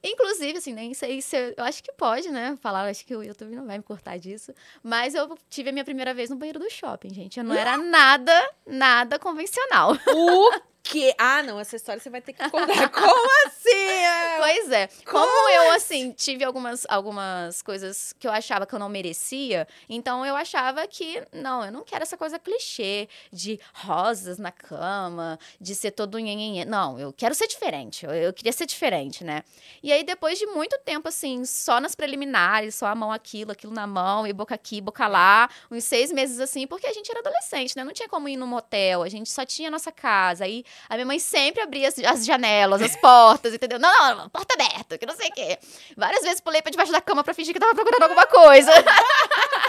Inclusive, assim, nem sei se eu, eu acho que pode, né, falar, acho que o YouTube não vai me cortar disso, mas eu tive a minha primeira vez no banheiro do shopping, gente, eu não era nada, nada convencional.
O quê? Ah, não, essa história você vai ter que contar. Como assim?
Pois é.
Como
Como eu, assim, tive algumas, algumas coisas que eu achava que eu não merecia, então eu achava que, não, eu não quero essa coisa clichê de rosas na cama, de ser todo nhenhenhê. Não, eu quero ser diferente. Eu, eu queria ser diferente, né? E aí, depois de muito tempo, assim, só nas preliminares, só a mão aquilo, aquilo na mão, e boca aqui, boca lá, uns seis meses assim, porque a gente era adolescente, né? Não tinha como ir num motel, a gente só tinha a nossa casa. Aí a minha mãe sempre abria as, as janelas, as portas, entendeu? Não, não, porta aberta, que não sei o quê. Várias vezes pulei pra debaixo da cama pra fingir que tava procurando alguma coisa.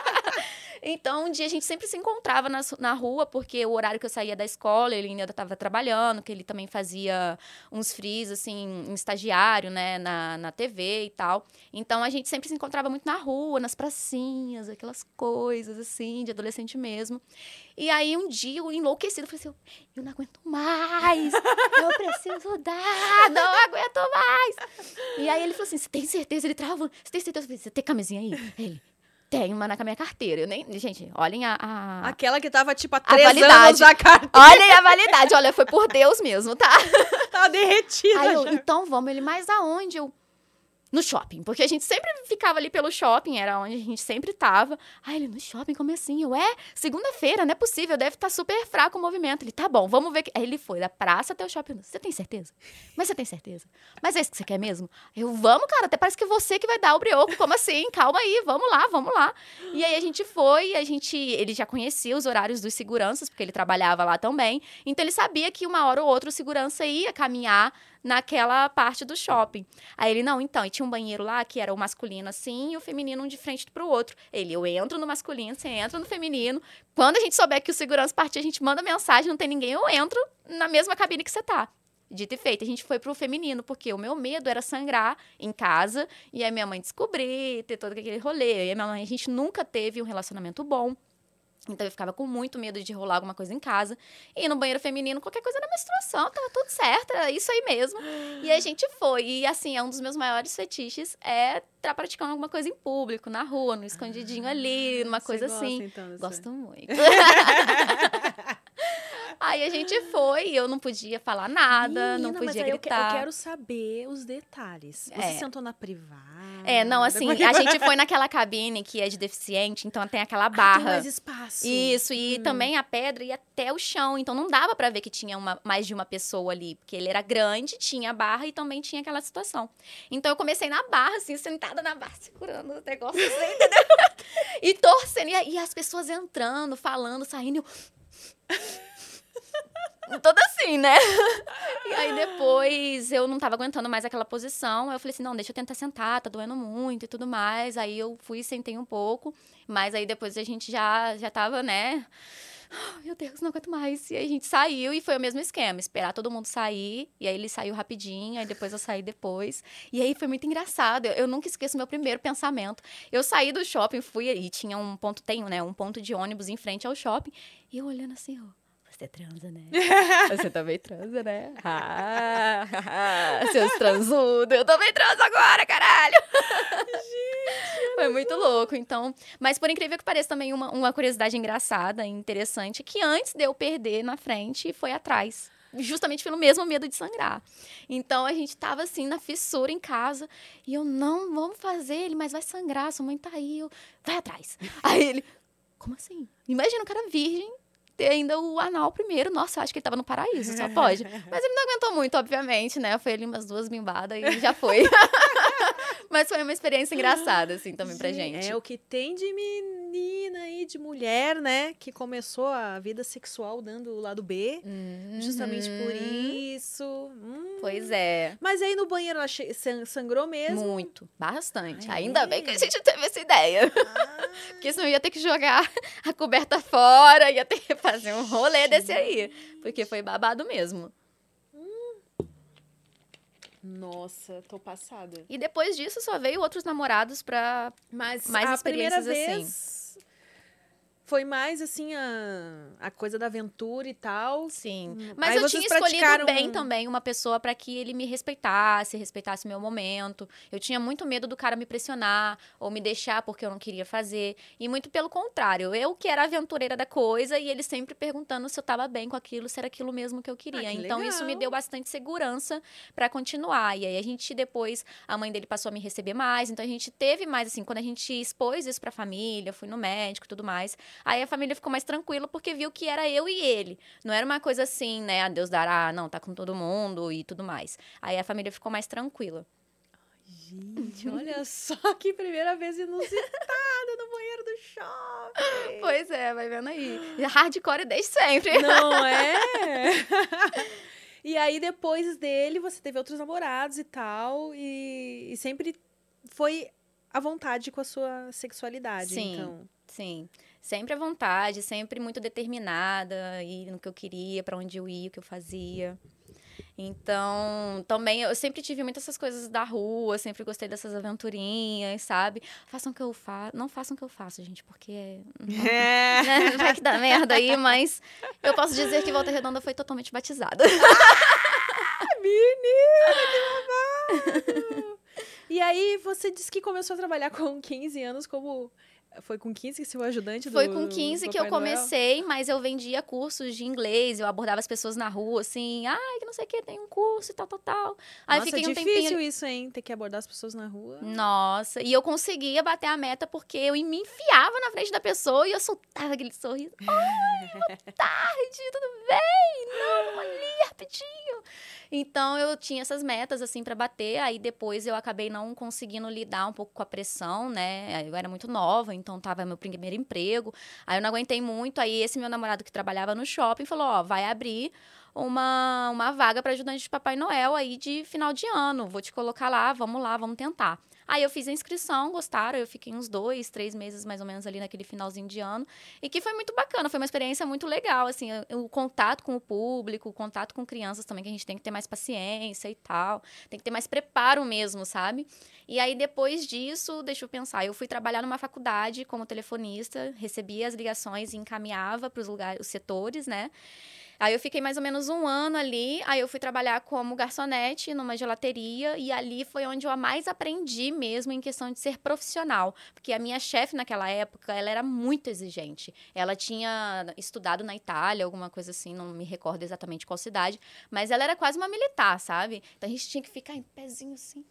Então, um dia a gente sempre se encontrava na, na rua, porque o horário que eu saía da escola, ele ainda estava trabalhando, que ele também fazia uns frios, assim, em estagiário, né, na, na TV e tal. Então, a gente sempre se encontrava muito na rua, nas pracinhas, aquelas coisas, assim, de adolescente mesmo. E aí, um dia, eu enlouquecido, falei assim, eu não aguento mais, eu preciso dar, não aguento mais. E aí, ele falou assim, você tem certeza? Ele travou, você tem certeza? Falei, você tem camisinha aí? Ele, tem uma na minha carteira. Eu nem, gente, olhem a, a,
Aquela que tava, tipo, há
A
três anos
validade.
da carta.
Olhem a validade. Olha, foi por Deus mesmo, tá?
Tava derretida
Aí eu, então vamos, ele, mas aonde? Eu, no shopping, porque a gente sempre ficava ali pelo shopping, era onde a gente sempre tava. Aí ele, no shopping, como assim? Eu, é, segunda-feira, não é possível, deve estar super fraco o movimento. Ele, tá bom, vamos ver. que-" Aí ele foi da praça até o shopping. Você tem certeza? Mas você tem certeza? Mas é isso que você quer mesmo? Eu, vamos, cara, até parece que é você que vai dar o brioco. Como assim? Calma aí, vamos lá, vamos lá. E aí a gente foi, a gente, ele já conhecia os horários dos seguranças, porque ele trabalhava lá também. Então ele sabia que uma hora ou outra o segurança ia caminhar naquela parte do shopping. Aí ele, não, então, e tinha um banheiro lá que era o masculino assim e o feminino um de frente pro outro. Ele, eu entro no masculino, você entra no feminino. Quando a gente souber que o segurança partir, a gente manda mensagem, não tem ninguém, eu entro na mesma cabine que você tá. Dito e feito, a gente foi pro feminino, porque o meu medo era sangrar em casa e a minha mãe descobrir, ter todo aquele rolê. E a minha mãe, a gente nunca teve um relacionamento bom. Então eu ficava com muito medo de rolar alguma coisa em casa. E no banheiro feminino, qualquer coisa na menstruação, tava tudo certo, era isso aí mesmo. E a gente foi. E assim, é um dos meus maiores fetiches é estar praticando alguma coisa em público, na rua, no escondidinho ali, numa
Você
coisa
gosta,
assim.
então,
Gosto muito. aí a gente foi, e eu não podia falar nada, não
Menina, mas
podia
eu que-
gritar.
Eu, quero saber os detalhes. Você
É.
sentou na privada?
É, não, assim, a gente foi naquela cabine que é de deficiente, então tem aquela
Ah, tem
barra.
mais espaço.
Isso, e
Hum.
também a pedra ia até o chão, então não dava pra ver que tinha uma, mais de uma pessoa ali, porque ele era grande, tinha a barra e também tinha aquela situação. Então eu comecei na barra, assim, sentada na barra, segurando o negócio, assim, entendeu? e torcendo, e, e as pessoas entrando, falando, saindo, eu... Toda assim, né? E aí depois eu não tava aguentando mais aquela posição. Eu falei assim: não, deixa eu tentar sentar, tá doendo muito e tudo mais. Aí eu fui sentei um pouco. Mas aí depois a gente já, já tava, né? "Ah, Meu Deus, não aguento mais. E a gente saiu e foi o mesmo esquema: esperar todo mundo sair. E aí ele saiu rapidinho, aí depois eu saí depois. E aí foi muito engraçado. Eu, eu nunca esqueço meu primeiro pensamento. Eu saí do shopping, fui e tinha um ponto, tem, né? Um ponto de ônibus em frente ao shopping. E eu olhando assim, ó. Você transa, né? Você também transa, né? Ah, seus transudos. Eu também transo agora, caralho. Foi muito louco, então. Mas por incrível que pareça, também uma, uma curiosidade engraçada e interessante, que antes de eu perder na frente, foi atrás. Justamente pelo mesmo medo de sangrar. Então a gente tava assim na fissura em casa e eu não, vamos fazer ele, mas vai sangrar, sua mãe tá aí, eu, vai atrás. Aí ele, como assim? Imagina o cara virgem ter ainda o anal primeiro. Nossa, eu acho que ele tava no paraíso, só pode. Mas ele não aguentou muito, obviamente, né? Foi ali umas duas bimbadas e já foi. Mas foi uma experiência engraçada, assim, também pra gente.
É o que tem de menina aí, de mulher, né? Que começou a vida sexual dando o lado B. Justamente por
Uhum.
isso. Hum.
Pois é.
Mas aí no banheiro ela sangrou mesmo.
Muito. Bastante.
Ah,
Ainda
é?
bem que a gente teve essa ideia.
Ah,
Porque senão eu ia ter que jogar a coberta fora, ia ter que fazer um rolê desse aí. Porque foi babado mesmo.
nossa, tô passada.
E depois disso só veio outros namorados pra.
Mas
Mais
a primeira
experiências assim.
Foi mais assim a, a coisa da aventura e tal.
Sim.
Hum,
Mas
aí
eu tinha escolhido
praticaram-
bem também uma pessoa pra que ele me respeitasse, respeitasse o meu momento. Eu tinha muito medo do cara me pressionar ou me deixar porque eu não queria fazer. E muito pelo contrário, eu que era a aventureira da coisa e ele sempre perguntando se eu tava bem com aquilo, se era aquilo mesmo que eu queria.
Ah, que
então isso me
legal.
deu bastante segurança pra continuar. E aí a gente depois, a mãe dele passou a me receber mais, então a gente teve mais assim, quando a gente expôs isso pra família, fui no médico e tudo mais, aí a família ficou mais tranquila porque viu que era eu e ele. Não era uma coisa assim, né? A Deus dará, não, tá com todo mundo e tudo mais. Aí a família ficou mais tranquila.
Gente, olha só que primeira vez inusitada no banheiro do shopping.
Pois é, vai vendo aí. Hardcore desde sempre.
Não é? e aí, depois dele, você teve outros namorados e tal. E, e sempre foi à vontade com a sua sexualidade.
Sim.
Então.
Sim. Sempre à vontade, sempre muito determinada, ir no que eu queria, pra onde eu ia, o que eu fazia. Então, também eu sempre tive muitas essas coisas da rua, sempre gostei dessas aventurinhas, sabe? Façam o que eu faço. Não façam o que eu faço, gente, porque é.
É.
né, Vai que dá merda aí, mas eu posso dizer que Volta Redonda foi totalmente batizada.
Menina, que babado! E aí, você disse que começou a trabalhar com 15 anos como... Foi com 15 que foi ajudante do
Foi com 15 que eu
Noel?
comecei, mas eu vendia cursos de inglês, eu abordava as pessoas na rua, assim, ai, que não sei o que, tem um curso e tal, tal, tal. Aí
Nossa,
fiquei um
difícil
tempinho.
isso, hein? Ter que abordar as pessoas na rua.
Nossa, e eu conseguia bater a meta porque eu me enfiava na frente da pessoa e eu soltava aquele sorriso. Oi, boa tarde, tudo bem? Não, vamos ali rapidinho. Então eu tinha essas metas assim pra bater, aí depois eu acabei não conseguindo lidar um pouco com a pressão, né? Eu era muito nova, então tava meu primeiro emprego. Aí eu não aguentei muito, aí esse meu namorado que trabalhava no shopping falou: "Ó, vai abrir uma, uma vaga para ajudante de Papai Noel aí de final de ano. Vou te colocar lá, vamos lá, vamos tentar. Aí eu fiz a inscrição, gostaram, eu fiquei uns dois, três meses mais ou menos ali naquele finalzinho de ano. E que foi muito bacana, foi uma experiência muito legal, assim, o, contato com o público, o contato com crianças também, que a gente tem que ter mais paciência e tal, tem que ter mais preparo mesmo, sabe? E aí, depois disso, deixa eu pensar, eu fui trabalhar numa faculdade como telefonista, recebia as ligações e encaminhava para os lugares, os setores, né? Aí eu fiquei mais ou menos um ano ali, aí eu fui trabalhar como garçonete numa gelateria e ali foi onde eu mais aprendi mesmo em questão de ser profissional, porque a minha chefe naquela época, ela era muito exigente. Ela tinha estudado na Itália, alguma coisa assim, não me recordo exatamente qual cidade, mas ela era quase uma militar, sabe? Então a gente tinha que ficar em pezinho assim,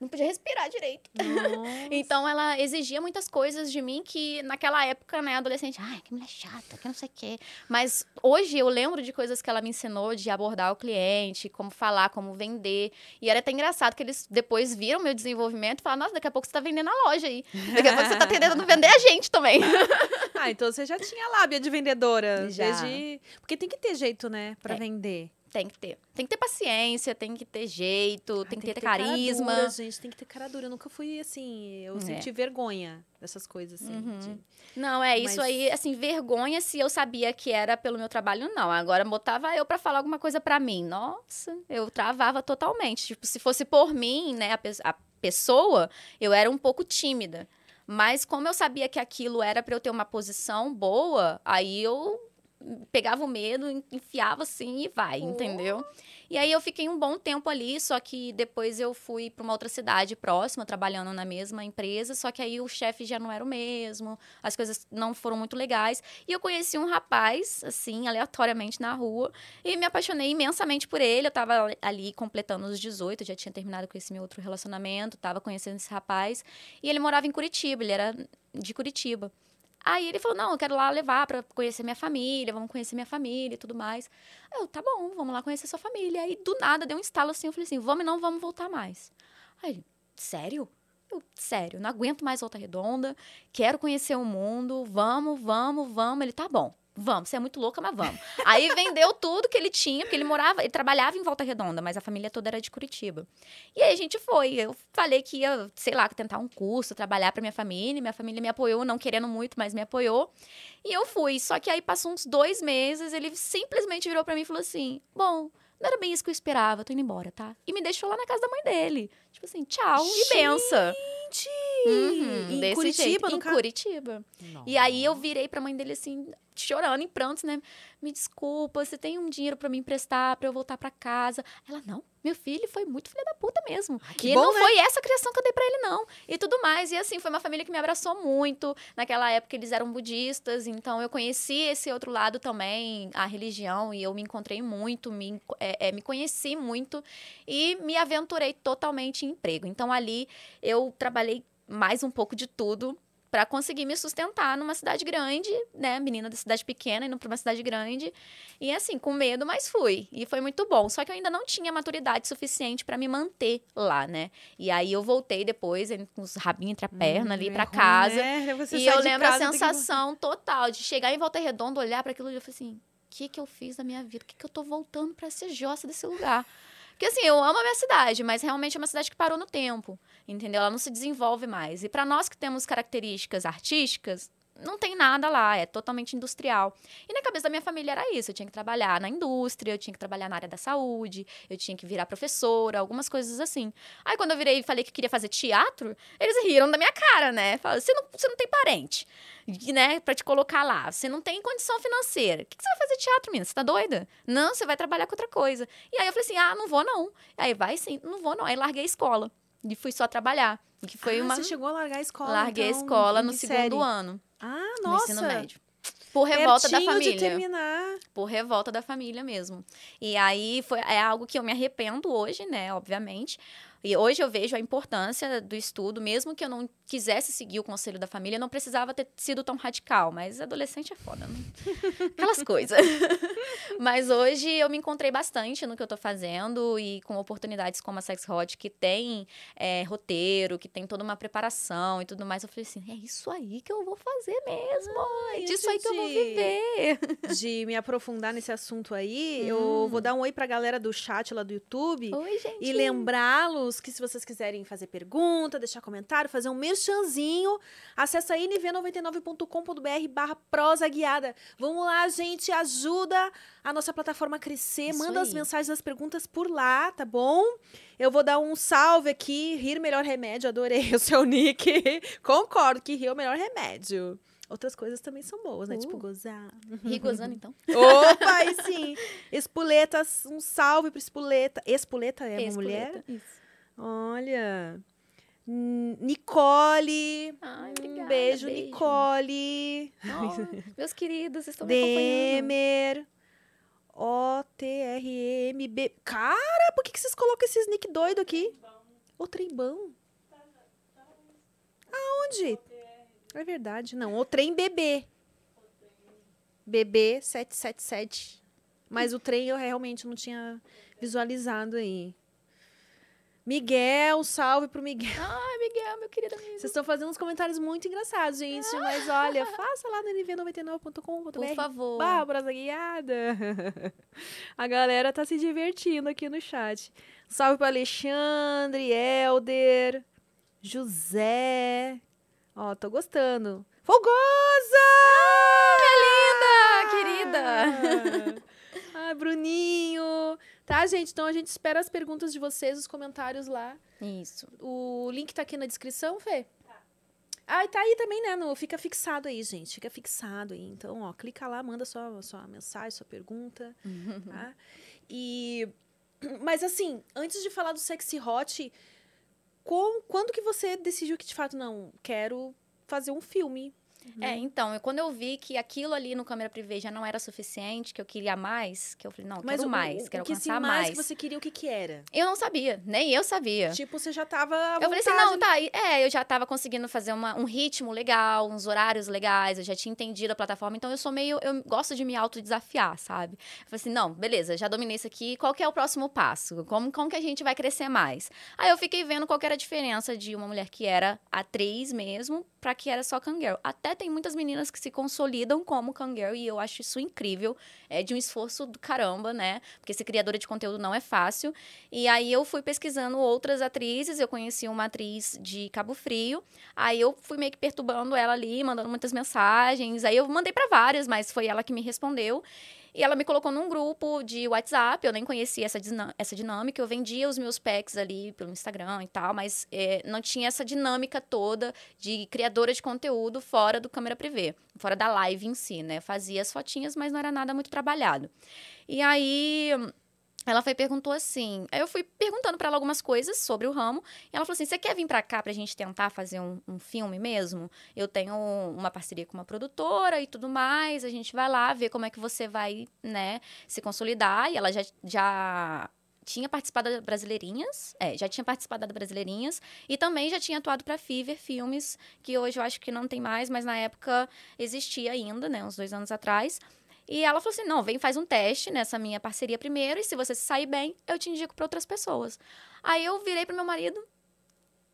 não podia respirar direito. Então ela exigia muitas coisas de mim que naquela época, né, adolescente, ai, que mulher chata, que não sei o quê. Mas hoje eu lembro de coisas que ela me ensinou de abordar o cliente, como falar, como vender. E era até engraçado que eles depois viram meu desenvolvimento e falaram, nossa, daqui a pouco você tá vendendo a loja aí. Daqui a pouco você tá tentando vender a gente também.
Ah, então você já tinha lábia de vendedora.
Já.
Desde... Porque tem que ter jeito, né? Pra
É.
vender.
Tem que ter. Tem que ter paciência, tem que ter jeito,
Ah,
tem que ter,
cara
carisma.
dura, gente, tem que ter cara dura. Eu nunca fui assim. Eu
É.
senti vergonha dessas coisas, assim.
Uhum.
de-
Não, é isso
Mas-
aí, assim, vergonha se eu sabia que era pelo meu trabalho, não. Agora botava eu pra falar alguma coisa pra mim. Nossa, eu travava totalmente. Tipo, se fosse por mim, né, a, pe- a pessoa, eu era um pouco tímida. Mas como eu sabia que aquilo era pra eu ter uma posição boa, aí eu pegava o medo, en- enfiava assim e vai,
Oh.
entendeu? E aí eu fiquei um bom tempo ali, só que depois eu fui para uma outra cidade próxima, trabalhando na mesma empresa, só que aí o chefe já não era o mesmo, as coisas não foram muito legais. E eu conheci um rapaz, assim, aleatoriamente na rua, e me apaixonei imensamente por ele. Eu tava ali completando os 18, já tinha terminado com esse meu outro relacionamento, tava conhecendo esse rapaz, e ele morava em Curitiba, ele era de Curitiba. Aí ele falou: Não, eu quero lá levar pra conhecer minha família, vamos conhecer minha família e tudo mais. Eu, tá bom, vamos lá conhecer sua família. Aí do nada deu um estalo assim, eu falei assim: Vamos e não vamos voltar mais. Aí ele, sério? Eu, sério, não aguento mais Volta Redonda, quero conhecer o mundo, vamos, vamos, vamos. Ele, tá bom. Vamos, você é muito louca, mas vamos. Aí vendeu tudo que ele tinha, porque ele morava, ele trabalhava em Volta Redonda, mas a família toda era de Curitiba. E aí a gente foi. Eu falei que ia, sei lá, tentar um curso, trabalhar pra minha família. Minha família me apoiou, não querendo muito, mas me apoiou. E eu fui. Só que aí passou uns dois meses, ele simplesmente virou pra mim e falou assim: Bom, não era bem isso que eu esperava, tô indo embora, tá? E me deixou lá na casa da mãe dele. Tipo assim, tchau e benção.
Gente!
Uhum,
em
desse
Curitiba,
jeito,
no
em
caso?
Curitiba. E aí eu virei pra mãe dele assim, chorando, em prantos, né? Me desculpa, você tem um dinheiro pra me emprestar, pra eu voltar pra casa? Ela, não, meu filho foi muito filho da puta mesmo.
que
e
bom,
não
né?
foi essa criação que eu dei pra ele, não. E tudo mais. E assim, foi uma família que me abraçou muito. Naquela época eles eram budistas, então eu conheci esse outro lado também, a religião, e eu me encontrei muito, me, é, é, me conheci muito e me aventurei totalmente em emprego. Então ali eu trabalhei mais um pouco de tudo para conseguir me sustentar numa cidade grande, né? Menina da cidade pequena indo para uma cidade grande. E assim, com medo, mas fui. E foi muito bom. Só que eu ainda não tinha maturidade suficiente para me manter lá, né? E aí eu voltei depois, com os rabinhos entre a perna ali
Hum,
para
é ruim,
casa.
né? Você
E eu lembro a
casa, que-
sensação total de chegar em Volta Redonda, olhar para aquilo e eu falei assim: o que, que eu fiz da minha vida? O que, que eu tô voltando para ser jossa desse lugar? Porque assim, eu amo a minha cidade, mas realmente é uma cidade que parou no tempo, entendeu? Ela não se desenvolve mais. E para nós que temos características artísticas, não tem nada lá, é totalmente industrial. E na cabeça da minha família era isso, eu tinha que trabalhar na indústria, eu tinha que trabalhar na área da saúde, eu tinha que virar professora, algumas coisas assim. Aí quando eu virei e falei que queria fazer teatro, eles riram da minha cara, né? Falaram, você não, você não tem parente, né? Pra te colocar lá. Você não tem condição financeira. O que, que você vai fazer teatro, menina? Você tá doida? Não, você vai trabalhar com outra coisa. E aí eu falei assim, ah, não vou não. Aí, vai sim, não vou não. Aí larguei a escola. E fui só trabalhar. Que foi
Ah,
uma...
Você chegou a largar a escola,
Larguei
então,
a escola no segundo
série?
ano
Ah,
no
nossa.
ensino médio. Por revolta da
Pertinho
família.
de terminar.
Por revolta da família mesmo. E aí foi, é algo que eu me arrependo hoje, né? Obviamente. E hoje eu vejo a importância do estudo, mesmo que eu não quisesse seguir o conselho da família, não precisava ter sido tão radical. Mas adolescente é foda, né? Aquelas coisas. mas hoje eu me encontrei bastante no que eu tô fazendo e com oportunidades como a Sex Hot, que tem é, roteiro, que tem toda uma preparação e tudo mais. Eu falei assim: é isso aí que eu vou fazer mesmo. é disso aí que eu vou viver.
De me aprofundar nesse assunto aí, eu
Hum.
vou dar um oi pra galera do chat lá do YouTube.
Oi, gente.
E lembrá-los que se vocês quiserem fazer pergunta, deixar comentário, fazer um merchanzinho, acessa nv99.com.br barra prosa guiada. Vamos lá, gente, ajuda a nossa plataforma a crescer,
Isso
manda as
aí.
mensagens, as perguntas por lá, tá bom? Eu vou dar um salve aqui, rir melhor remédio, adorei o seu nick. Concordo que rir é o melhor remédio. Outras coisas também são boas, né?
Uh.
Tipo, gozar.
Ri gozando, então.
Opa, aí sim. Espuletas, um salve pro Espuleta. Espuleta é uma
Espoleta.
mulher?
Isso.
Olha. Nicole.
Ai,
um
obrigada,
beijo,
beijo.
Nicole.
Oh, meus queridos, estão.
Demer. O-T-R-M-B. Cara, por que, que vocês colocam esses nick doido aqui? O trembão. Aonde? É verdade, não. O trem bebê. Bebê 777. Mas o trem eu realmente não tinha visualizado aí. Miguel, salve pro Miguel.
Ai, Miguel, meu querido amigo.
Vocês estão fazendo uns comentários muito engraçados, gente. Mas olha, faça lá no nv99.com.br.
Por favor.
Bárbara guiada. A galera tá se divertindo aqui no chat. Salve para Alexandre, Elder, José. Ó, tô gostando. Fogosa!
Ah, querida!
Ah, Bruninho. Tá, gente? Então a gente espera as perguntas de vocês, os comentários lá.
Isso.
O link tá aqui na descrição, Fê? Ah, e tá aí também, né? No, fica fixado aí, gente. Fica fixado aí. Então, ó, clica lá, manda sua, sua mensagem, sua pergunta, tá? E... Mas, assim, antes de falar do Sexy Hot, com, quando que você decidiu que, de fato, não, quero fazer um filme?
É, então, eu- quando eu vi que aquilo ali no câmera privê já não era suficiente, que eu queria mais, que eu falei, não,
Mas
quero
o,
mais,
o,
quero
o que,
alcançar
mais
mais.
que você queria, o que que era?
Eu não sabia, nem eu sabia.
Tipo, você já tava
Eu falei assim, não, tá, é, eu já tava conseguindo fazer uma- um ritmo legal, uns horários legais, eu já tinha entendido a plataforma, então eu sou meio, eu gosto de me autodesafiar, sabe? Eu falei assim, não, beleza, já dominei isso aqui, qual que é o próximo passo? Como, como que a gente vai crescer mais? Aí eu fiquei vendo qual que era a diferença de uma mulher que era atriz mesmo, pra que era só Kangirl. Até tem muitas meninas que se consolidam como Kangirl, e eu acho isso incrível, é de um esforço do caramba, né? Porque ser criadora de conteúdo não é fácil, e aí eu fui pesquisando outras atrizes, eu conheci uma atriz de Cabo Frio, aí eu fui meio que perturbando ela ali, mandando muitas mensagens, aí eu mandei pra várias, mas foi ela que me respondeu. E ela me colocou num grupo de WhatsApp, eu nem conhecia essa, essa dinâmica, eu vendia os meus packs ali pelo Instagram e tal, mas é, não tinha essa dinâmica toda de criadora de conteúdo fora do câmera privê, fora da live em si, né? Fazia as fotinhas, mas não era nada muito trabalhado. E aí ela foi perguntou assim. Eu fui perguntando para ela algumas coisas sobre o ramo. E ela falou assim: Você quer vir para cá pra gente tentar fazer um, um, filme mesmo? Eu tenho uma parceria com uma produtora e tudo mais. A gente vai lá ver como é que você vai, né, se consolidar. E ela já. já tinha participado da Brasileirinhas, é, já tinha participado da Brasileirinhas e também já tinha atuado para Fever Filmes, que hoje eu acho que não tem mais, mas na época existia ainda, né, uns dois anos atrás. E ela falou assim: não, vem, faz um teste nessa minha parceria primeiro, e se você se sair bem, eu te indico para outras pessoas. Aí eu virei pro meu marido.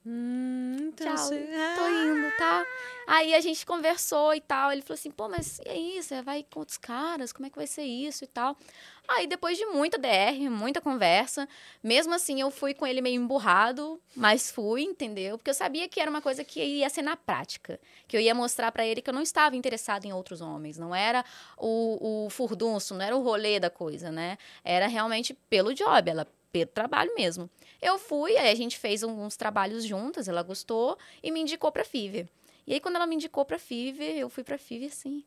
Hum, então
Tchau,
você...
tô indo, tá? Aí a gente conversou e tal. Ele falou assim: pô, mas e aí? Você vai com outros caras? Como é que vai ser isso e tal? Aí, depois de muita DR, muita conversa, mesmo assim, eu fui com ele meio emburrado, mas fui, entendeu? Porque eu sabia que era uma coisa que ia ser na prática. Que eu ia mostrar para ele que eu não estava interessado em outros homens. Não era o, o furdunço, não era o rolê da coisa, né? Era realmente pelo job, ela pelo trabalho mesmo. Eu fui, aí a gente fez alguns trabalhos juntas, ela gostou e me indicou pra Fiverr. E aí, quando ela me indicou pra Fiverr, eu fui pra Fiverr assim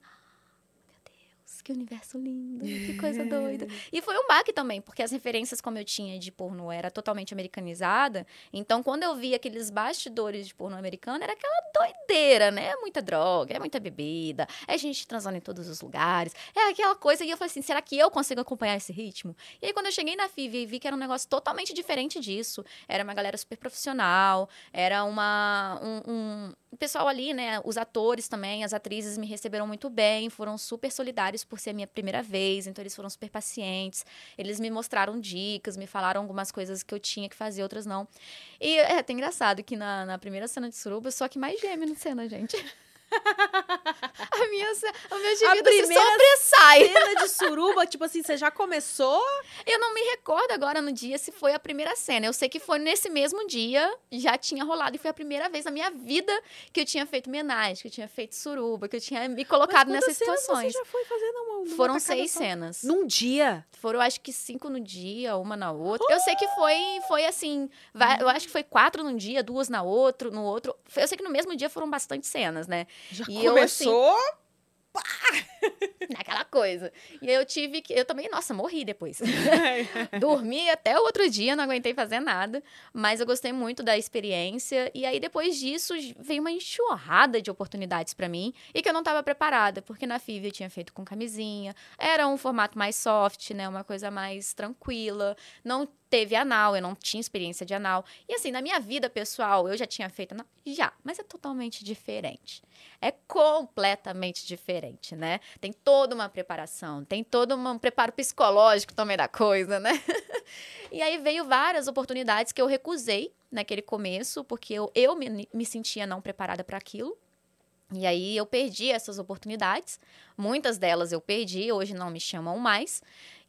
que universo lindo, que coisa doida. E foi um baque também, porque as referências como eu tinha de porno era totalmente americanizada. Então, quando eu vi aqueles bastidores de porno americano, era aquela doideira, né? É muita droga, é muita bebida, é gente transando em todos os lugares, é aquela coisa. E eu falei assim, será que eu consigo acompanhar esse ritmo? E aí, quando eu cheguei na FIV e vi que era um negócio totalmente diferente disso, era uma galera super profissional, era uma, um, um o pessoal ali, né, os atores também, as atrizes me receberam muito bem, foram super solidários por ser a minha primeira vez, então eles foram super pacientes. Eles me mostraram dicas, me falaram algumas coisas que eu tinha que fazer, outras não. E é até engraçado que na, na primeira cena de suruba, só que mais gêmeo na cena, gente. a minha, o meu gemido se sobressai.
cena de suruba, tipo assim, você já começou?
Eu não me recordo agora no dia se foi a primeira cena. Eu sei que foi nesse mesmo dia, já tinha rolado. E foi a primeira vez na minha vida que eu tinha feito homenagem, que eu tinha feito suruba, que eu tinha me colocado nessas situações.
Você já foi fazendo uma,
Foram seis só? cenas.
Num dia?
Foram, acho que cinco no dia, uma na outra. Oh! Eu sei que foi, foi assim, eu acho que foi quatro num dia, duas na outro, no outro. Eu sei que no mesmo dia foram bastante cenas, né?
Já e começou... Eu, assim,
Naquela coisa. E eu tive que. Eu também, nossa, morri depois. Dormi até o outro dia, não aguentei fazer nada. Mas eu gostei muito da experiência. E aí, depois disso, veio uma enxurrada de oportunidades para mim. E que eu não estava preparada, porque na FIV eu tinha feito com camisinha. Era um formato mais soft, né? Uma coisa mais tranquila. Não teve anal, eu não tinha experiência de anal. E assim, na minha vida pessoal, eu já tinha feito anal? Já, mas é totalmente diferente. É completamente diferente, né? Tem toda uma preparação, tem todo um preparo psicológico também da coisa, né? e aí veio várias oportunidades que eu recusei naquele começo, porque eu, eu me, me sentia não preparada para aquilo. E aí eu perdi essas oportunidades. Muitas delas eu perdi, hoje não me chamam mais.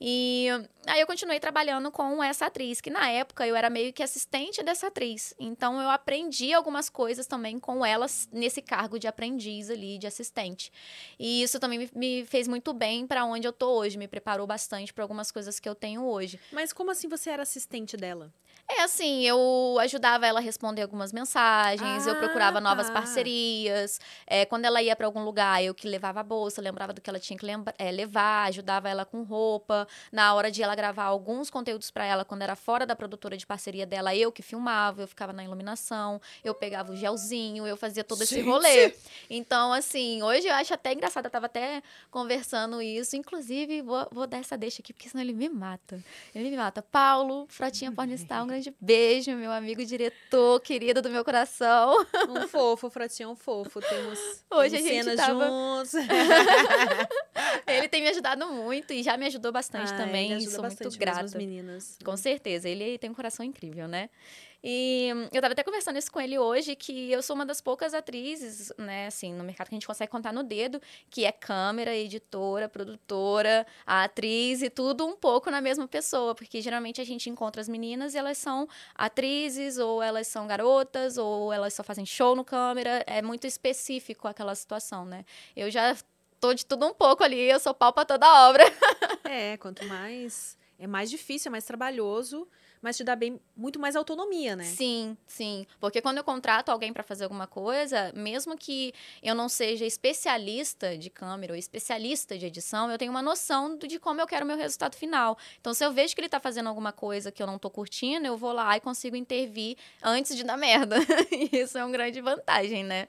E aí eu continuei trabalhando com essa atriz, que na época eu era meio que assistente dessa atriz. Então eu aprendi algumas coisas também com ela nesse cargo de aprendiz ali, de assistente. E isso também me, fez muito bem para onde eu tô hoje, me preparou bastante para algumas coisas que eu tenho hoje.
Mas como assim você era assistente dela?
É assim, eu ajudava ela a responder algumas mensagens, ah, eu procurava novas tá. parcerias. É, quando ela ia para algum lugar, eu que levava a bolsa, lembrava do que ela tinha que é, levar, ajudava ela com roupa. Na hora de ela gravar alguns conteúdos para ela, quando era fora da produtora de parceria dela, eu que filmava, eu ficava na iluminação, eu pegava o gelzinho, eu fazia todo Gente. esse rolê. Então, assim, hoje eu acho até engraçado, eu tava até conversando isso. Inclusive, vou, vou dar essa deixa aqui, porque senão ele me mata. Ele me mata. Paulo, Frotinha Pornstar, um grande beijo, meu amigo diretor, querido do meu coração.
Um fofo, Frotinho, um fofo. Temos,
Hoje
temos
a gente
cenas
tava...
juntos.
ele tem me ajudado muito e já me ajudou bastante ah, também. Ele Sou bastante muito grata.
meninas.
Com certeza, ele tem um coração incrível, né? E eu tava até conversando isso com ele hoje, que eu sou uma das poucas atrizes, né, assim, no mercado que a gente consegue contar no dedo, que é câmera, editora, produtora, atriz e tudo um pouco na mesma pessoa, porque geralmente a gente encontra as meninas e elas são atrizes, ou elas são garotas, ou elas só fazem show no câmera, é muito específico aquela situação, né? Eu já tô de tudo um pouco ali, eu sou pau pra toda obra.
É, quanto mais. É mais difícil, é mais trabalhoso, mas te dá bem, muito mais autonomia, né?
Sim, sim. Porque quando eu contrato alguém para fazer alguma coisa, mesmo que eu não seja especialista de câmera ou especialista de edição, eu tenho uma noção de como eu quero o meu resultado final. Então, se eu vejo que ele tá fazendo alguma coisa que eu não tô curtindo, eu vou lá e consigo intervir antes de dar merda. e isso é uma grande vantagem, né?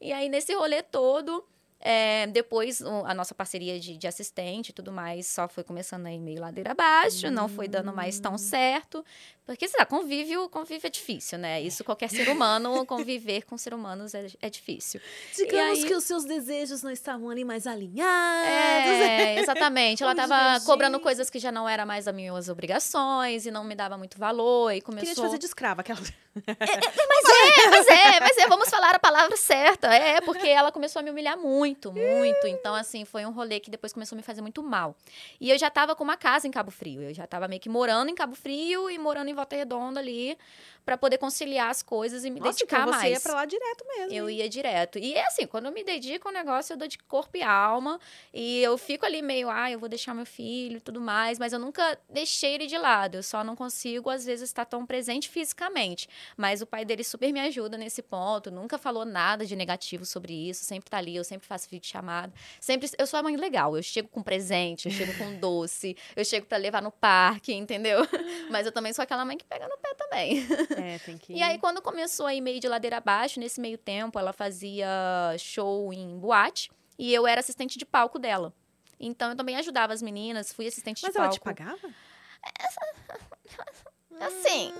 E aí, nesse rolê todo, é, depois, o, a nossa parceria de, de, assistente e tudo mais só foi começando aí meio ladeira abaixo, hum. não foi dando mais tão hum. certo. Porque, sei lá, convívio, convívio é difícil, né? Isso qualquer ser humano, conviver com ser humanos é, é difícil.
Digamos aí, que os seus desejos não estavam ali mais alinhados.
É, exatamente. Ela estava cobrando coisas que já não eram mais as minhas obrigações e não me dava muito valor e começou...
Queria te fazer de escrava, aquela...
É, é, mas é, mas é, mas é, vamos falar a palavra certa. É, porque ela começou a me humilhar muito, muito. Então, assim, foi um rolê que depois começou a me fazer muito mal. E eu já estava com uma casa em Cabo Frio. Eu já estava meio que morando em Cabo Frio e morando em em Volta Redonda ali para poder conciliar as coisas e me Nossa, dedicar
então
você
mais. Você ia para lá direto mesmo.
Eu ia direto. E é assim, quando eu me dedico ao negócio, eu dou de corpo e alma. E eu fico ali meio, ah, eu vou deixar meu filho e tudo mais. Mas eu nunca deixei ele de lado. Eu só não consigo, às vezes, estar tão presente fisicamente. Mas o pai dele super me ajuda nesse ponto. Nunca falou nada de negativo sobre isso. Sempre tá ali, eu sempre faço vídeo chamada. Sempre. Eu sou a mãe legal. Eu chego com presente, eu chego com doce, eu chego para levar no parque, entendeu? Mas eu também sou aquela mãe que pega no pé também.
É, tem que.
E aí, quando começou aí meio de ladeira abaixo, nesse meio tempo, ela fazia show em boate e eu era assistente de palco dela. Então, eu também ajudava as meninas, fui assistente
Mas
de palco.
Mas ela te pagava?
Assim.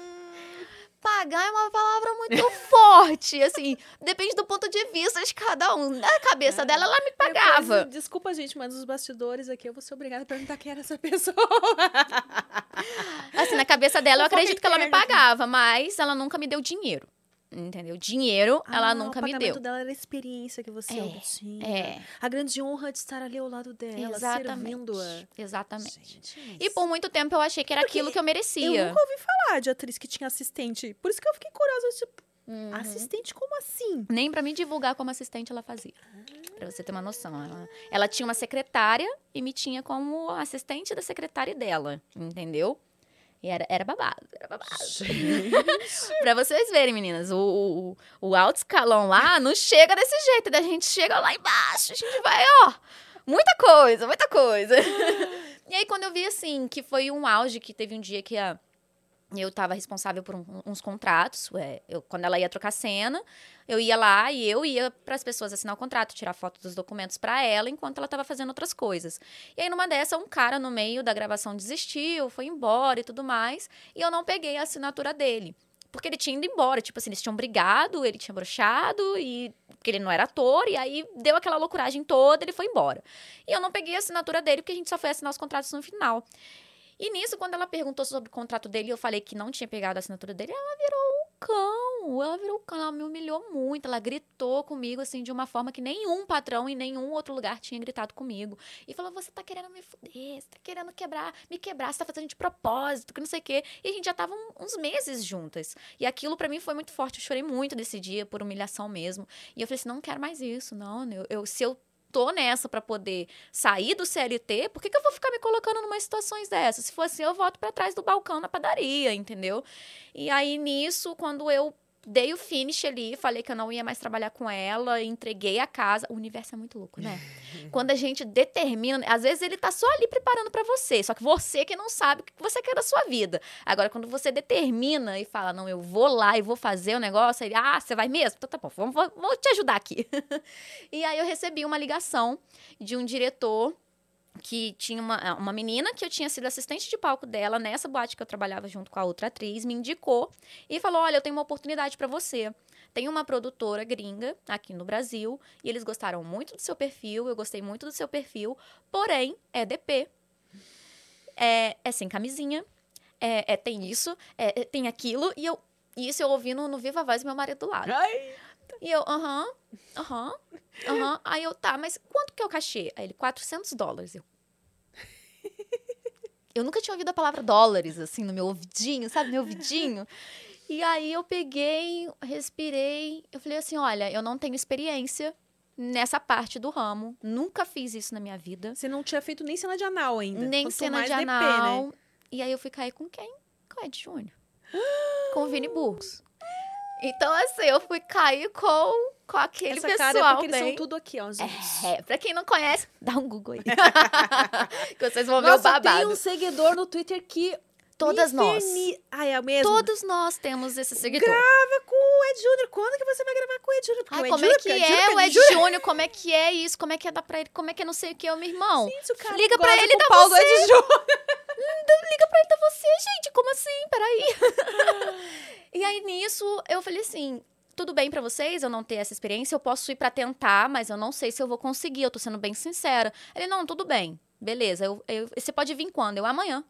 Pagar é uma palavra muito forte, assim, depende do ponto de vista de cada um. Na cabeça é. dela, ela me pagava.
Depois, desculpa, gente, mas nos bastidores aqui eu vou ser obrigada a perguntar quem era essa pessoa.
Assim, na cabeça dela, eu, acredito que ela me pagava, mas ela nunca me deu dinheiro. Entendeu? Dinheiro, ah, ela nunca me deu.
O dela era a experiência que você é, obtinha.
É.
A grande honra de estar ali ao lado dela, servindo-a.
Exatamente. Gente, e por muito tempo eu achei que era Porque aquilo que eu merecia.
Eu nunca ouvi falar de atriz que tinha assistente. Por isso que eu fiquei curiosa, tipo, uhum. assistente como assim?
Nem para me divulgar como assistente ela fazia. Ah. Pra você ter uma noção. Ela, ela tinha uma secretária e me tinha como assistente da secretária dela, entendeu? E era, era babado, era babado. pra vocês verem, meninas, o, o, o alto escalão lá não chega desse jeito, da gente chega lá embaixo, a gente vai, ó, muita coisa, muita coisa. e aí, quando eu vi, assim, que foi um auge, que teve um dia que a eu estava responsável por um, uns contratos. É, eu, quando ela ia trocar cena, eu ia lá e eu ia para as pessoas assinar o contrato, tirar foto dos documentos para ela, enquanto ela estava fazendo outras coisas. E aí, numa dessa, um cara no meio da gravação desistiu, foi embora e tudo mais, e eu não peguei a assinatura dele. Porque ele tinha ido embora, tipo assim, eles tinham brigado, ele tinha brochado, e porque ele não era ator, e aí deu aquela loucuragem toda, ele foi embora. E eu não peguei a assinatura dele, porque a gente só foi assinar os contratos no final. E nisso, quando ela perguntou sobre o contrato dele, eu falei que não tinha pegado a assinatura dele, ela virou um cão. Ela virou um cão, ela me humilhou muito. Ela gritou comigo, assim, de uma forma que nenhum patrão em nenhum outro lugar tinha gritado comigo. E falou: Você tá querendo me fuder, você tá querendo quebrar, me quebrar, você tá fazendo de propósito, que não sei o quê. E a gente já tava uns meses juntas. E aquilo para mim foi muito forte. Eu chorei muito desse dia, por humilhação mesmo. E eu falei assim: Não quero mais isso, não. Eu, eu se eu tô nessa para poder sair do CLT, por que, que eu vou ficar me colocando numa situações dessas? Se for assim, eu volto para trás do balcão na padaria, entendeu? E aí nisso, quando eu dei o finish ali, falei que eu não ia mais trabalhar com ela, entreguei a casa. O universo é muito louco, né? Quando a gente determina, às vezes ele tá só ali preparando para você, só que você que não sabe o que você quer da sua vida. Agora, quando você determina e fala, não, eu vou lá e vou fazer o negócio, ele, ah, você vai mesmo? Então tá bom, vou, vou te ajudar aqui. e aí eu recebi uma ligação de um diretor que tinha uma, ah, uma menina que eu tinha sido assistente de palco dela nessa boate que eu trabalhava junto com a outra atriz, me indicou e falou: Olha, eu tenho uma oportunidade para você. Tem uma produtora gringa aqui no Brasil e eles gostaram muito do seu perfil, eu gostei muito do seu perfil, porém é DP, é, é sem camisinha, é, é tem isso, é, é, tem aquilo, e eu isso eu ouvi no, no Viva Voz meu marido do lado. Ai. E eu, aham, aham, aham. Aí eu, tá, mas quanto que é o cachê? Aí ele, 400 dólares. Eu, eu nunca tinha ouvido a palavra dólares, assim, no meu ouvidinho, sabe? Meu ouvidinho. E aí eu peguei, respirei, eu falei assim, olha, eu não tenho experiência nessa parte do ramo. Nunca fiz isso na minha vida.
Você não tinha feito nem cena de anal ainda.
Nem
Quanto
cena de
DP,
anal.
né?
E aí eu fui cair com quem? Com o Ed Júnior. com o Vini Burgos. Então, assim, eu fui cair com, com aquele
Essa
pessoal
cara é porque eles
bem...
são tudo aqui, ó.
É, pra quem não conhece, dá um Google aí. que vocês vão ver
Nossa,
o babado.
tem um seguidor no Twitter que
Todas nós.
Ai, é o mesmo?
Todos nós temos esse seguidor.
Grava com o Ed Júnior. Quando que você vai gravar com o Ed Júnior?
Ai, como é que é o Ed Júnior? Como é que é isso? Como é que é dar pra ele? Como é que é não sei o que, eu, meu irmão?
Gente, o cara
Liga pra ele e dá
do
você.
Ed Júnior.
Liga pra ele da você, gente. Como assim? Peraí. e aí, nisso, eu falei assim... Tudo bem pra vocês eu não ter essa experiência? Eu posso ir pra tentar, mas eu não sei se eu vou conseguir. Eu tô sendo bem sincera. Ele, não, tudo bem. Beleza. Eu, eu- você pode vir quando? Eu, amanhã.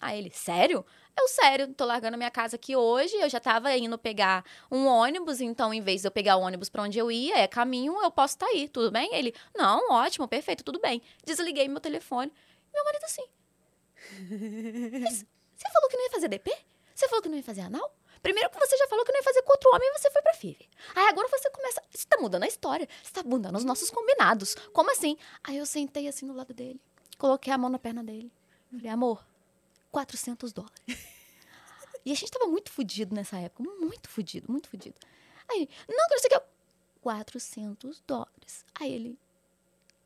Aí ele, sério? Eu, sério, tô largando minha casa aqui hoje. Eu já tava indo pegar um ônibus, então, em vez de eu pegar o ônibus pra onde eu ia, é caminho, eu posso estar aí, tudo bem? Ele, não, ótimo, perfeito, tudo bem. Desliguei meu telefone. Meu marido assim. "Mas Você falou que não ia fazer DP? Você falou que não ia fazer anal? Primeiro que você já falou que não ia fazer com outro homem e você foi pra FIV. Aí agora você começa. Você tá mudando a história. Você tá mudando os nossos combinados. Como assim? Aí eu sentei assim do lado dele. Coloquei a mão na perna dele. Falei, amor, 400 dólares. E a gente tava muito fudido nessa época. Muito fudido, muito fudido. Aí não, que não sei que. eu- 400 dólares. Aí ele,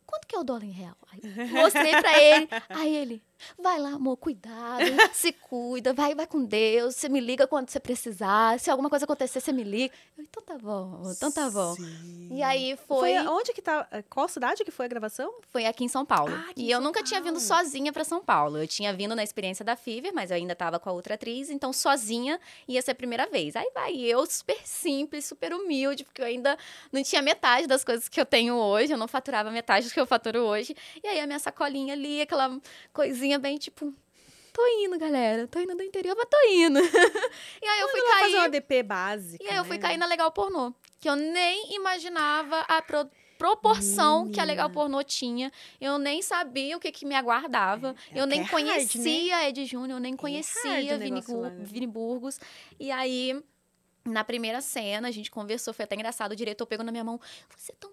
quanto que é o dólar em real? Aí mostrei pra ele. Aí ele, vai lá, amor, cuidado, se cuida, vai, vai com Deus. Você me liga quando você precisar. Se alguma coisa acontecer, você me liga. Eu, então tá bom, então tá bom.
Sim.
E aí
Foi
foi,
onde que tá? Qual cidade que foi a gravação?
foi aqui em São Paulo.
Ah,
e eu nunca tinha vindo
Paulo.
sozinha pra São Paulo. Eu tinha vindo na experiência da Fever, mas eu ainda tava com a outra atriz, então sozinha ia ser a primeira vez. Aí vai, eu super simples, super humilde, porque eu ainda não tinha metade das coisas que eu tenho hoje, eu não faturava metade do que eu faturo hoje. E aí a minha sacolinha ali, aquela coisinha bem tipo, tô indo, galera, tô indo do interior, mas tô indo. e aí eu fui
vai fazer
cair.
uma DP básica.
E aí eu fui
né?
cair na Legal Pornô, que eu nem imaginava a pro- proporção que a Legal. Pornô tinha. Eu nem sabia o que, que me aguardava.
É,
eu
é
nem
hard, né?
conhecia Ed Júnior, eu nem
hard
conhecia
o
Vini,
lá, né?
Vini Burgos. E aí, na primeira cena, a gente conversou, foi até engraçado. O diretor pegou na minha mão, você é tão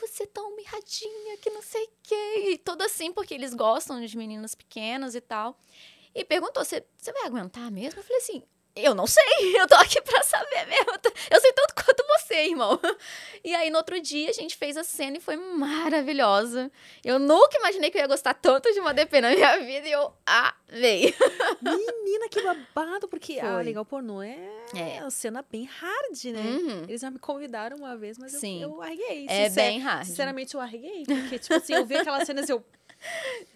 você é tão mirradinha, que não sei o quê. E tudo assim, porque eles gostam de meninas pequenas e tal. E perguntou, você vai aguentar mesmo? Eu falei assim, eu não sei, eu tô aqui pra saber mesmo. Eu sei tanto quanto você, irmão. E aí, no outro dia, a gente fez a cena e foi maravilhosa. Eu nunca imaginei que eu ia gostar tanto de uma DP na minha vida e eu amei.
Menina, que babado, porque a
Foi.
Legal Pornô é,
É.
uma cena bem hard, né?
Uhum.
Eles já me convidaram uma vez, mas eu,
Sim.
eu arreguei.
É
Sincer-
bem hard.
Sinceramente, eu arreguei. Porque, tipo assim, eu vi aquelas cenas e eu...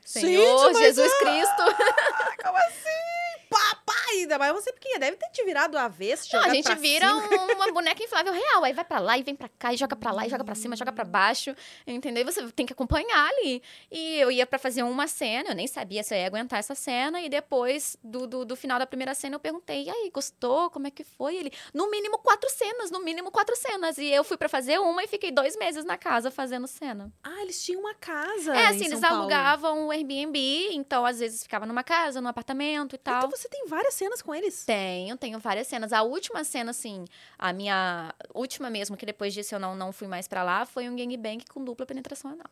Senhor Jesus
ah,
Cristo.
Como assim? Papai! Ainda mais você pequena. Deve ter te virado do avesso,
Não, a gente vira um- uma boneca inflável real. Aí vai pra lá e vem pra cá, e joga pra lá, e joga pra cima, joga pra baixo. Entendeu? E você tem que acompanhar ali. E eu ia pra fazer uma cena, eu nem sabia se eu ia aguentar essa cena. E depois do, do, do final da primeira cena, eu perguntei: e aí, gostou? Como é que foi? Ele, no mínimo quatro cenas, no mínimo quatro cenas. E eu fui pra fazer uma e fiquei dois meses na casa fazendo cena.
Ah, eles tinham uma casa
é, assim, eles
Paulo.
alugavam o Airbnb, então às vezes ficava numa casa, num apartamento e tal.
Então você tem várias cenas com eles?
Tenho, tenho várias cenas. A última cena, assim, a minha última mesmo, que depois disso eu não, não fui mais pra lá, foi um gangbang com dupla penetração anal.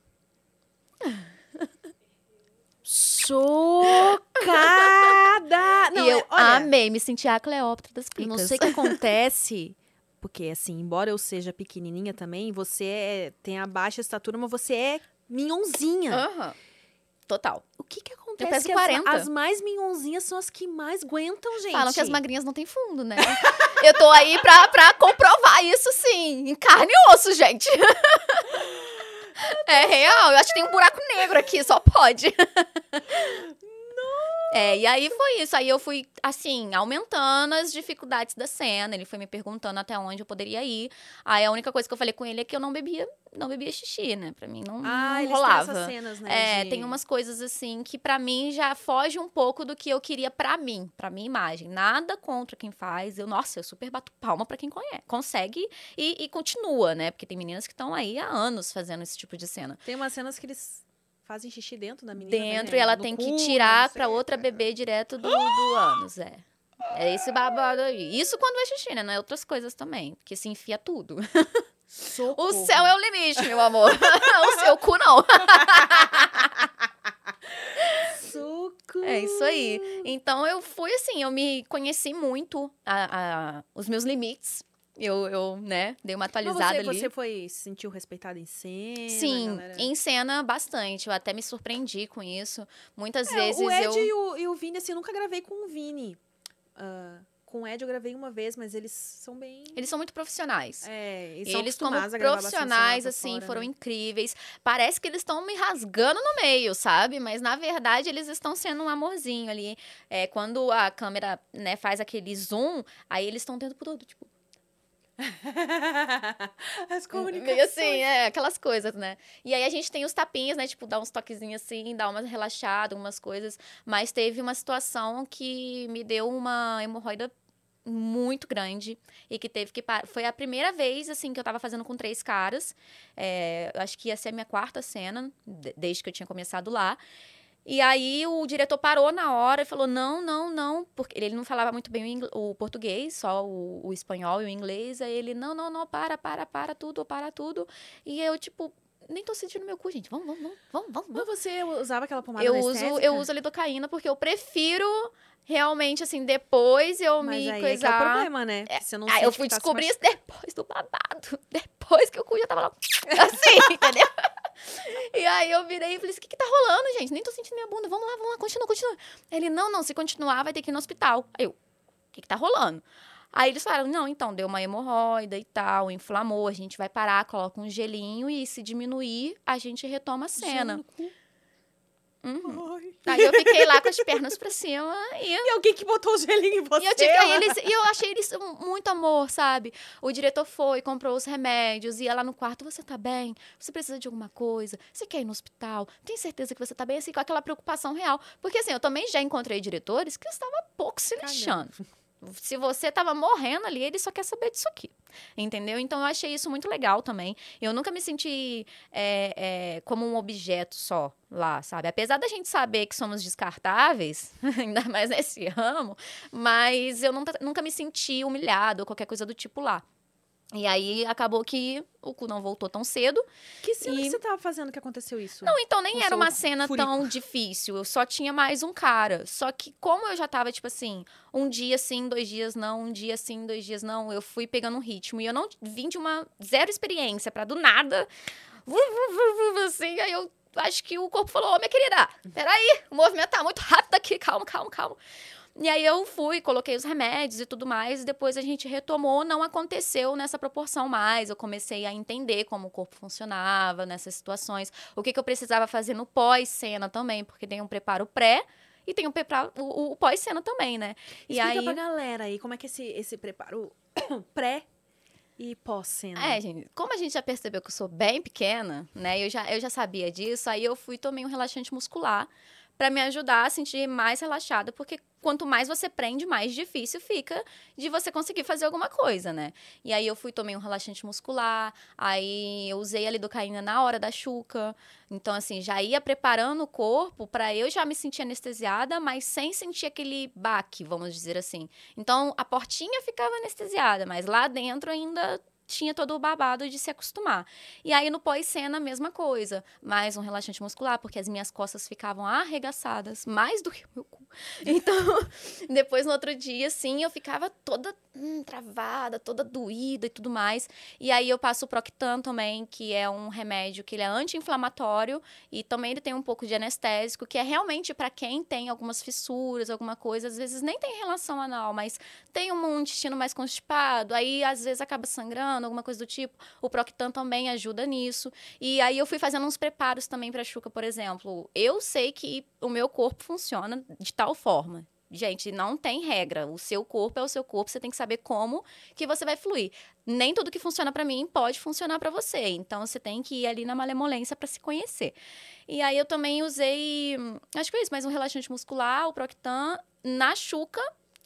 Chocada! Não,
e eu
é- olha,
amei, me senti a Cleópatra das picas.
não sei o que acontece, porque assim, embora eu seja pequenininha também, você é- tem a baixa estatura, mas você é minhonzinha.
Aham. Total.
O que que acontece?
peso
que as-
40.
As, mais minhonzinhas são as que mais aguentam, gente.
Falam que as magrinhas não têm fundo, né? eu tô aí pra, pra comprovar isso, sim. Em carne e osso, gente. é real. Eu acho que tem um buraco negro aqui, só pode. É, e aí foi isso. Aí eu fui, assim, aumentando as dificuldades da cena. Ele foi me perguntando até onde eu poderia ir. Aí a única coisa que eu falei com ele é que eu não bebia, não bebia xixi, né? Pra mim não,
Ah,
não rolava.
essas cenas, né?
É,
de-
tem umas coisas assim que pra mim já foge um pouco do que eu queria pra mim, pra minha imagem. Nada contra quem faz. Eu, nossa, eu super bato palma pra quem conhece, consegue e, e continua, né? Porque tem meninas que estão aí há anos fazendo esse tipo de cena.
Tem umas cenas que eles fazem xixi dentro da menina.
Dentro
né?
e ela tem
cu,
que tirar pra outra bebê direto do, do ânus, é. É esse babado aí. Isso quando é xixi, né? Não é outras coisas também. Porque se enfia tudo.
Socorro.
O céu é o limite, meu amor. o seu cu não.
Socorro.
É isso aí. Então eu fui assim, eu me conheci muito a, a- os meus limites. Eu, eu, né, dei uma
Mas
atualizada
você,
ali.
você foi se sentiu respeitada em cena?
Sim,
galera?
em cena bastante. Eu até me surpreendi com isso. Muitas
É,
vezes
o Ed
eu.
e, o, e o Vini, assim, eu nunca gravei com o Vini. Ah, com o Ed eu gravei uma vez, mas eles são bem...
Eles são muito profissionais.
É, eles, são
Eles, como profissionais, assim,
fora,
foram
né?
incríveis. Parece que eles estão me rasgando no meio, sabe? Mas, na verdade, eles estão sendo um amorzinho ali. É, quando a câmera, né, faz aquele zoom, aí eles estão tendo todo, tipo...
As comunicações.
Meio assim, é, aquelas coisas, né? E aí a gente tem os tapinhas, né? Tipo, dar uns toquezinhos assim, dar uma relaxada, umas coisas. Mas teve uma situação que me deu uma hemorroida muito grande e que teve que parar. Foi a primeira vez, assim, que eu tava fazendo com três caras. É, acho que ia ser a minha quarta cena, de- desde que eu tinha começado lá. E aí o diretor parou na hora e falou: não, não, não, porque ele não falava muito bem o, ingl- o português, só o, o espanhol e o inglês. Aí ele, não, não, não, para, para, para tudo, para tudo. E eu, tipo, nem tô sentindo meu cu, gente. Vamos, vamos, vamos, vamos, vamos.
Mas você usava aquela pomada
Eu uso, eu uso a lidocaína porque eu prefiro realmente, assim, depois eu
Mas
me
aí é que é o
coisar.
problema, né? Que você não
Aí
sente
eu fui
tá
descobrir isso depois do babado. Depois que o cu já tava lá. Assim, entendeu? E aí eu virei e falei assim: o que, que tá rolando, gente? Nem tô sentindo minha bunda. Vamos lá, vamos lá, continua, continua. Ele, não, não, se continuar, vai ter que ir no hospital. Aí eu, o que, que tá rolando? Aí eles falaram, não, então, deu uma hemorroida e tal, inflamou, a gente vai parar, coloca um gelinho e se diminuir, a gente retoma a cena.
Gelo.
Uhum. Aí eu fiquei lá com as pernas pra cima e
E alguém que botou o gelinho em você?
e eu, tive, aí eles, e eu achei eles muito amor, sabe? O diretor foi, comprou os remédios, ia lá no quarto, você tá bem? Você precisa de alguma coisa? Você quer ir no hospital? Tem certeza que você tá bem? Assim, com aquela preocupação real. Porque assim, eu também já encontrei diretores que estavam pouco se lixando. Se você tava morrendo ali, ele só quer saber disso aqui. Entendeu? Então eu achei isso muito legal também. Eu nunca me senti é, é, como um objeto só lá, sabe? Apesar da gente saber que somos descartáveis, ainda mais nesse ramo, mas eu nunca, nunca me senti humilhado ou qualquer coisa do tipo lá. E aí acabou que o cu não voltou tão cedo.
Que cena
E-
que você tava fazendo que aconteceu isso?
Não, então nem
Com
era uma cena
furico.
tão difícil. Eu só tinha mais um cara. Só que como eu já tava, tipo assim, um dia sim, dois dias não, um dia sim, dois dias não, eu fui pegando um ritmo. E eu não vim de uma zero experiência pra do nada. Assim, aí eu acho que o corpo falou: Ô, minha querida, peraí, o movimento tá muito rápido aqui, calma, calma, calma. E aí eu fui, coloquei os remédios e tudo mais, e depois a gente retomou, não aconteceu nessa proporção mais. Eu comecei a entender como o corpo funcionava nessas situações, o que, que eu precisava fazer no pós-cena também, porque tem um preparo pré e tem um preparo, o, o pós-cena também, né? E
Explica
aí.
pra galera aí como é que esse, esse preparo pré e pós-cena.
É, gente, como a gente já percebeu que eu sou bem pequena, né? Eu já, eu já sabia disso, aí eu fui e tomei um relaxante muscular pra me ajudar a sentir mais relaxada, porque quanto mais você prende, mais difícil fica de você conseguir fazer alguma coisa, né? E aí eu fui tomei um relaxante muscular, aí eu usei a lidocaína na hora da chuca. Então assim, já ia preparando o corpo pra eu já me sentir anestesiada, mas sem sentir aquele baque, vamos dizer assim. Então a portinha ficava anestesiada, mas lá dentro ainda tinha todo o babado de se acostumar. E aí no pós-cena, a mesma coisa. Mais um relaxante muscular, porque as minhas costas ficavam arregaçadas, mais do que o meu cu. Então, depois no outro dia, assim, eu ficava toda hum, travada, toda doída e tudo mais. E aí eu passo o Proctan também, que é um remédio que ele é anti-inflamatório e também ele tem um pouco de anestésico, que é realmente para quem tem algumas fissuras, alguma coisa, às vezes nem tem relação anal, mas tem um intestino mais constipado, aí às vezes acaba sangrando, alguma coisa do tipo. O Proctan também ajuda nisso. E aí eu fui fazendo uns preparos também para chuca, por exemplo. Eu sei que o meu corpo funciona de tal forma. Gente, não tem regra. O seu corpo é o seu corpo, você tem que saber como que você vai fluir. Nem tudo que funciona para mim pode funcionar para você. Então você tem que ir ali na malemolência para se conhecer. E aí eu também usei, hum, acho que foi isso, mais um relaxante muscular, o Proctan na chuca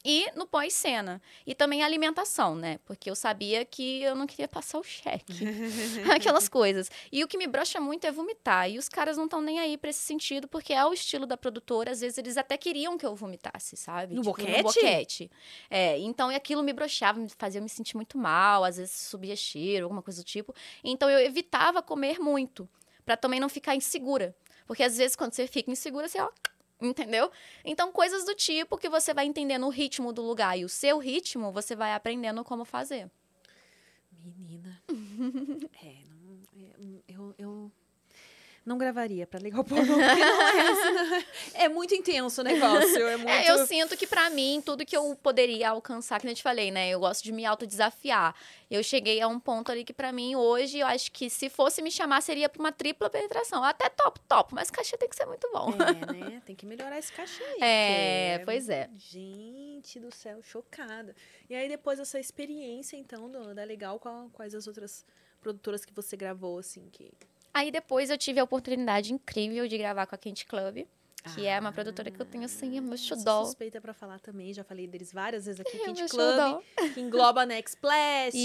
e no pós-cena. E também a alimentação, né? Porque eu sabia que eu não queria passar o cheque. Aquelas coisas. E o que me brocha muito é vomitar. E os caras não estão nem aí pra esse sentido, porque é o estilo da produtora. Às vezes eles até queriam que eu vomitasse, sabe?
No
Tipo,
boquete?
No boquete. É, então aquilo me broxava, me fazia me sentir muito mal. Às vezes subia cheiro, alguma coisa do tipo. Então eu evitava comer muito, pra também não ficar insegura. Porque às vezes quando você fica insegura, você, ó, Entendeu? Então, coisas do tipo que você vai entendendo o ritmo do lugar e o seu ritmo, você vai aprendendo como fazer.
Menina. é, não, é, eu, eu não gravaria pra ligar o pornô, porque não é, assim, é muito intenso o negócio. É muito...
É, eu sinto que pra mim, tudo que eu poderia alcançar, que eu te falei, né? Eu gosto de me autodesafiar. Eu cheguei a um ponto ali que pra mim, hoje, eu acho que se fosse me chamar, seria pra uma tripla penetração. Até top, top, mas o cachê tem que ser muito bom.
É, né? Tem que melhorar esse cachê aí.
É, pois é.
Gente do céu, chocada. E aí, depois dessa experiência, então, do, da Legal, qual- quais as outras produtoras que você gravou, assim, que...
Aí depois eu tive a oportunidade incrível de gravar com a Quente Club, que é uma produtora que eu tenho assim, é meu
Ah, sou
xodó.
suspeita pra falar também, já falei deles várias vezes aqui,
É
Club, que engloba a Next Plastic,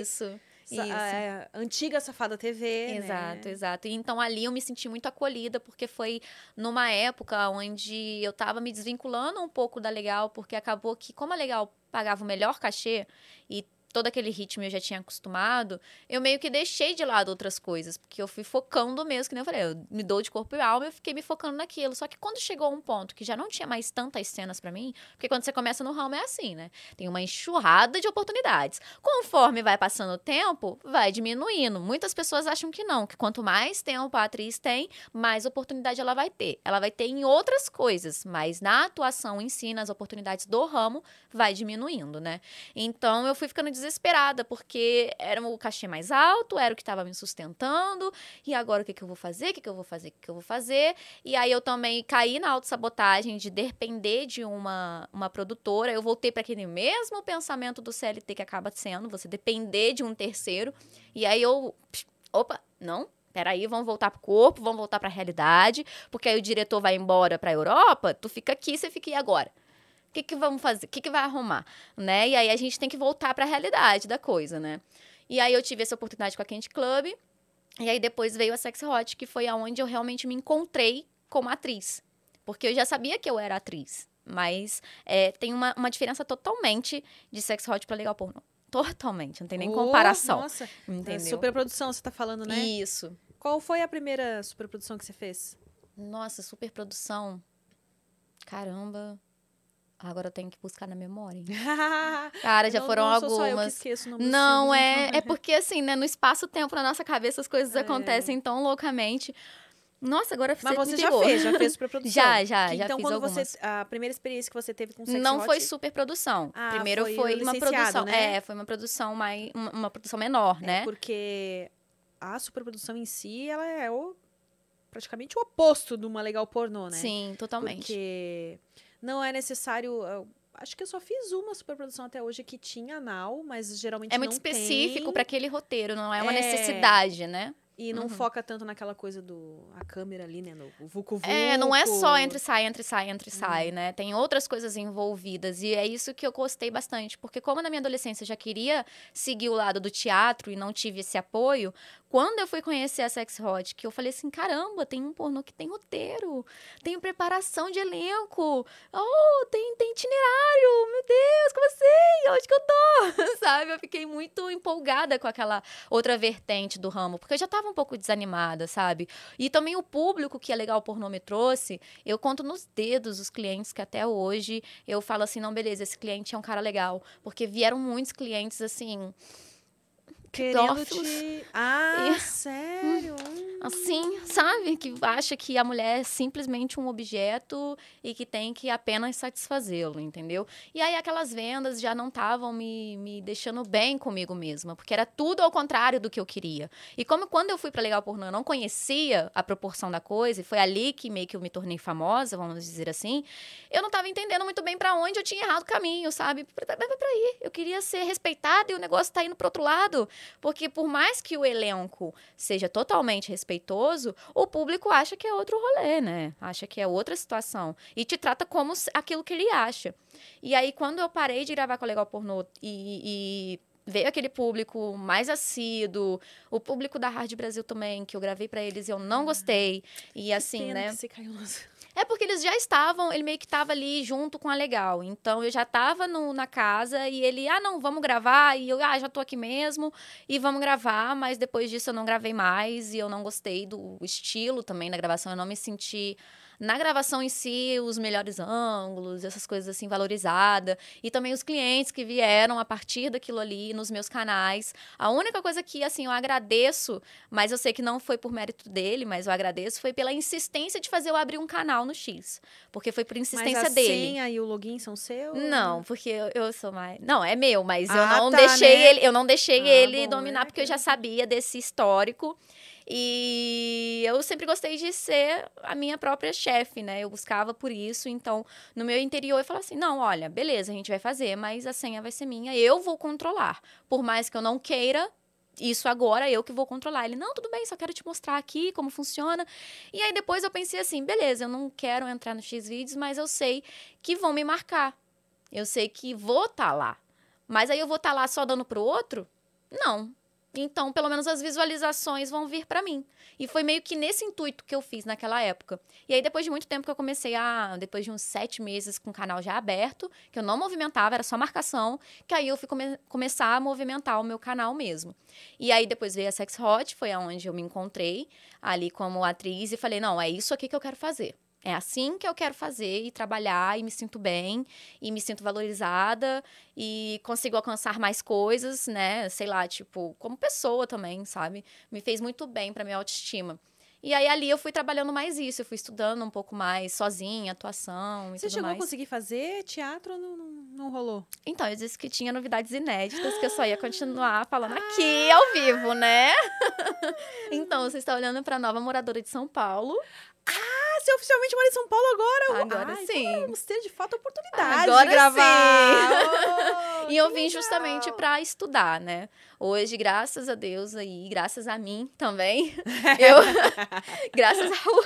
Isso.
sa-
isso.
a- antiga Safada TV,
Exato,
né?
exato. E Então ali eu me senti muito acolhida, porque foi numa época onde eu tava me desvinculando um pouco da Legal, porque acabou que, como a Legal pagava o melhor cachê e todo aquele ritmo eu já tinha acostumado, eu meio que deixei de lado outras coisas, porque eu fui focando mesmo, que nem eu falei, eu me dou de corpo e alma, eu fiquei me focando naquilo. Só que quando chegou um ponto que já não tinha mais tantas cenas pra mim, porque quando você começa no ramo é assim, né? Tem uma enxurrada de oportunidades. Conforme vai passando o tempo, vai diminuindo. Muitas pessoas acham que não, que quanto mais tempo a atriz tem, mais oportunidade ela vai ter. Ela vai ter em outras coisas, mas na atuação em si, nas oportunidades do ramo, vai diminuindo, né? Então eu fui ficando desesperada, porque era o cachê mais alto, era o que estava me sustentando, e agora o que, que eu vou fazer? O que, que eu vou fazer? O que, que eu vou fazer? E aí eu também caí na autossabotagem de depender de uma, uma produtora. Eu voltei para aquele mesmo pensamento do CLT que acaba sendo, você depender de um terceiro. E aí eu. Opa, não. Peraí, vamos voltar pro corpo, vamos voltar pra realidade, porque aí o diretor vai embora pra Europa, tu fica aqui, você fica e agora? O que, que vamos fazer? O que, que vai arrumar? Né? E aí a gente tem que voltar pra realidade da coisa, né? E aí eu tive essa oportunidade com a Quente Club, e aí depois veio a Sex Hot, que foi aonde eu realmente me encontrei como atriz. Porque eu já sabia que eu era atriz. Mas é, tem uma, uma diferença totalmente de Sex Hot pra legal pornô. Totalmente, não tem nem
Oh,
comparação.
Nossa, é
entendeu?
superprodução você tá falando, né?
Isso.
Qual foi a primeira superprodução que você fez?
Nossa, super produção. Caramba. Agora eu tenho que buscar na memória. Cara, já
Não-
foram
não
algumas.
Esqueço
Não,
filmes,
é,
então.
é porque assim, né, no espaço-tempo, na nossa cabeça, as coisas
É.
acontecem tão loucamente. Nossa, agora
Mas você já
pegou.
fez, já fez superprodução?
Já, já,
Que
já
Então, quando
algumas.
você... A primeira experiência que você teve com Sex
Não
Hot,
foi superprodução.
Ah,
Primeiro
foi
foi, uma produção.
né?
É, foi uma produção mais. Uma, uma produção menor,
é
né?
porque a superprodução em si, ela é o, praticamente o oposto de uma legal pornô, né?
Sim, totalmente.
Porque não é necessário... acho que eu só fiz uma superprodução até hoje que tinha anal, mas geralmente
É muito específico para aquele roteiro, não é uma
É.
necessidade, né?
E não
Uhum.
foca tanto naquela coisa do... A câmera ali, né? No vucu vucu.
É, não é só entre sai, entre sai, entre e sai, né? Tem outras coisas envolvidas. E é isso que eu gostei bastante. Porque como na minha adolescência eu já queria seguir o lado do teatro e não tive esse apoio, quando eu fui conhecer a Sex Hot, que eu falei assim, caramba, tem um pornô que tem roteiro, tem preparação de elenco, oh, tem, tem itinerário, meu Deus, como assim? Onde que eu tô? Sabe? Eu fiquei muito empolgada com aquela outra vertente do ramo, porque eu já tava um pouco desanimada, sabe? E também o público que a Legal Pornô me trouxe, eu conto nos dedos os clientes que até hoje eu falo assim, não, beleza, esse cliente é um cara legal. Porque vieram muitos clientes, assim, pedófilos.
te... Ah,
E-
sério?
Assim, sabe? Que acha que a mulher é simplesmente um objeto e que tem que apenas satisfazê-lo, entendeu? E aí aquelas vendas já não estavam me, me deixando bem comigo mesma, porque era tudo ao contrário do que eu queria. E como quando eu fui pra Legal Pornô eu não conhecia a proporção da coisa, e foi ali que meio que eu me tornei famosa, vamos dizer assim, eu não tava entendendo muito bem pra onde eu tinha errado o caminho, sabe? Mas peraí, eu queria ser respeitada e o negócio tá indo pro outro lado. Porque por mais que o elenco seja totalmente desrespeitoso, o público acha que é outro rolê, né? Acha que é outra situação. E te trata como aquilo que ele acha. E aí, quando eu parei de gravar com a Legal Pornô e, e veio aquele público mais assíduo, o público da Hard Brasil também, que eu gravei para eles e eu não gostei. E assim, né?
Que você caiu.
É porque eles já estavam, ele meio que estava ali junto com a Legal. Então eu já estava na casa e ele, ah, não, vamos gravar. E eu, ah, já tô aqui mesmo e vamos gravar. Mas depois disso eu não gravei mais e eu não gostei do estilo também da gravação. Eu não me senti na gravação em si, os melhores ângulos, essas coisas assim, valorizada. E também os clientes que vieram a partir daquilo ali nos meus canais. A única coisa que, assim, eu agradeço, mas eu sei que não foi por mérito dele, mas eu agradeço, foi pela insistência de fazer eu abrir um canal no X. Porque foi por insistência
mas a
dele.
senha e o login são seus?
Não, porque eu, eu sou mais. Não, é meu, mas ah, eu não
tá,
deixei
né?
ele, eu não deixei
ah,
ele
bom,
dominar,
é
porque eu já sabia desse histórico. E eu sempre gostei de ser a minha própria chefe, né? Eu buscava por isso. Então, no meu interior, eu falava assim: não, olha, beleza, a gente vai fazer, mas a senha vai ser minha, eu vou controlar. Por mais que eu não queira, isso agora eu que vou controlar. Ele, não, tudo bem, só quero te mostrar aqui como funciona. E aí depois eu pensei assim, beleza, eu não quero entrar no X vídeos, mas eu sei que vão me marcar. Eu sei que vou estar tá lá. Mas aí eu vou estar tá lá só dando pro outro? Não. Então, pelo menos as visualizações vão vir para mim. E foi meio que nesse intuito que eu fiz naquela época. E aí, depois de muito tempo que eu comecei a. Depois de uns sete meses com o canal já aberto, que eu não movimentava, era só marcação, que aí eu fui come começar a movimentar o meu canal mesmo. E aí, depois veio a Sex Hot, foi aonde eu me encontrei ali como atriz e falei: não, é isso aqui que eu quero fazer. É assim que eu quero fazer e trabalhar e me sinto bem e me sinto valorizada e consigo alcançar mais coisas, né? Sei lá, tipo, como pessoa também, sabe? Me fez muito bem para minha autoestima. E aí ali eu fui trabalhando mais isso, eu fui estudando um pouco mais sozinha, atuação e
Você
tudo
chegou
mais.
a conseguir fazer teatro ou não, não, não rolou?
Então, eu disse que tinha novidades inéditas, que eu só ia continuar falando aqui ao vivo, né? então, você está olhando para a nova moradora de São Paulo.
Você oficialmente mora em São Paulo agora?
Agora
ah,
sim.
Vamos ter de fato a oportunidade
Agora
de gravar. Oh,
e eu vim
legal.
justamente para estudar, né? Hoje, graças a Deus aí, graças a mim também, eu, graças ao,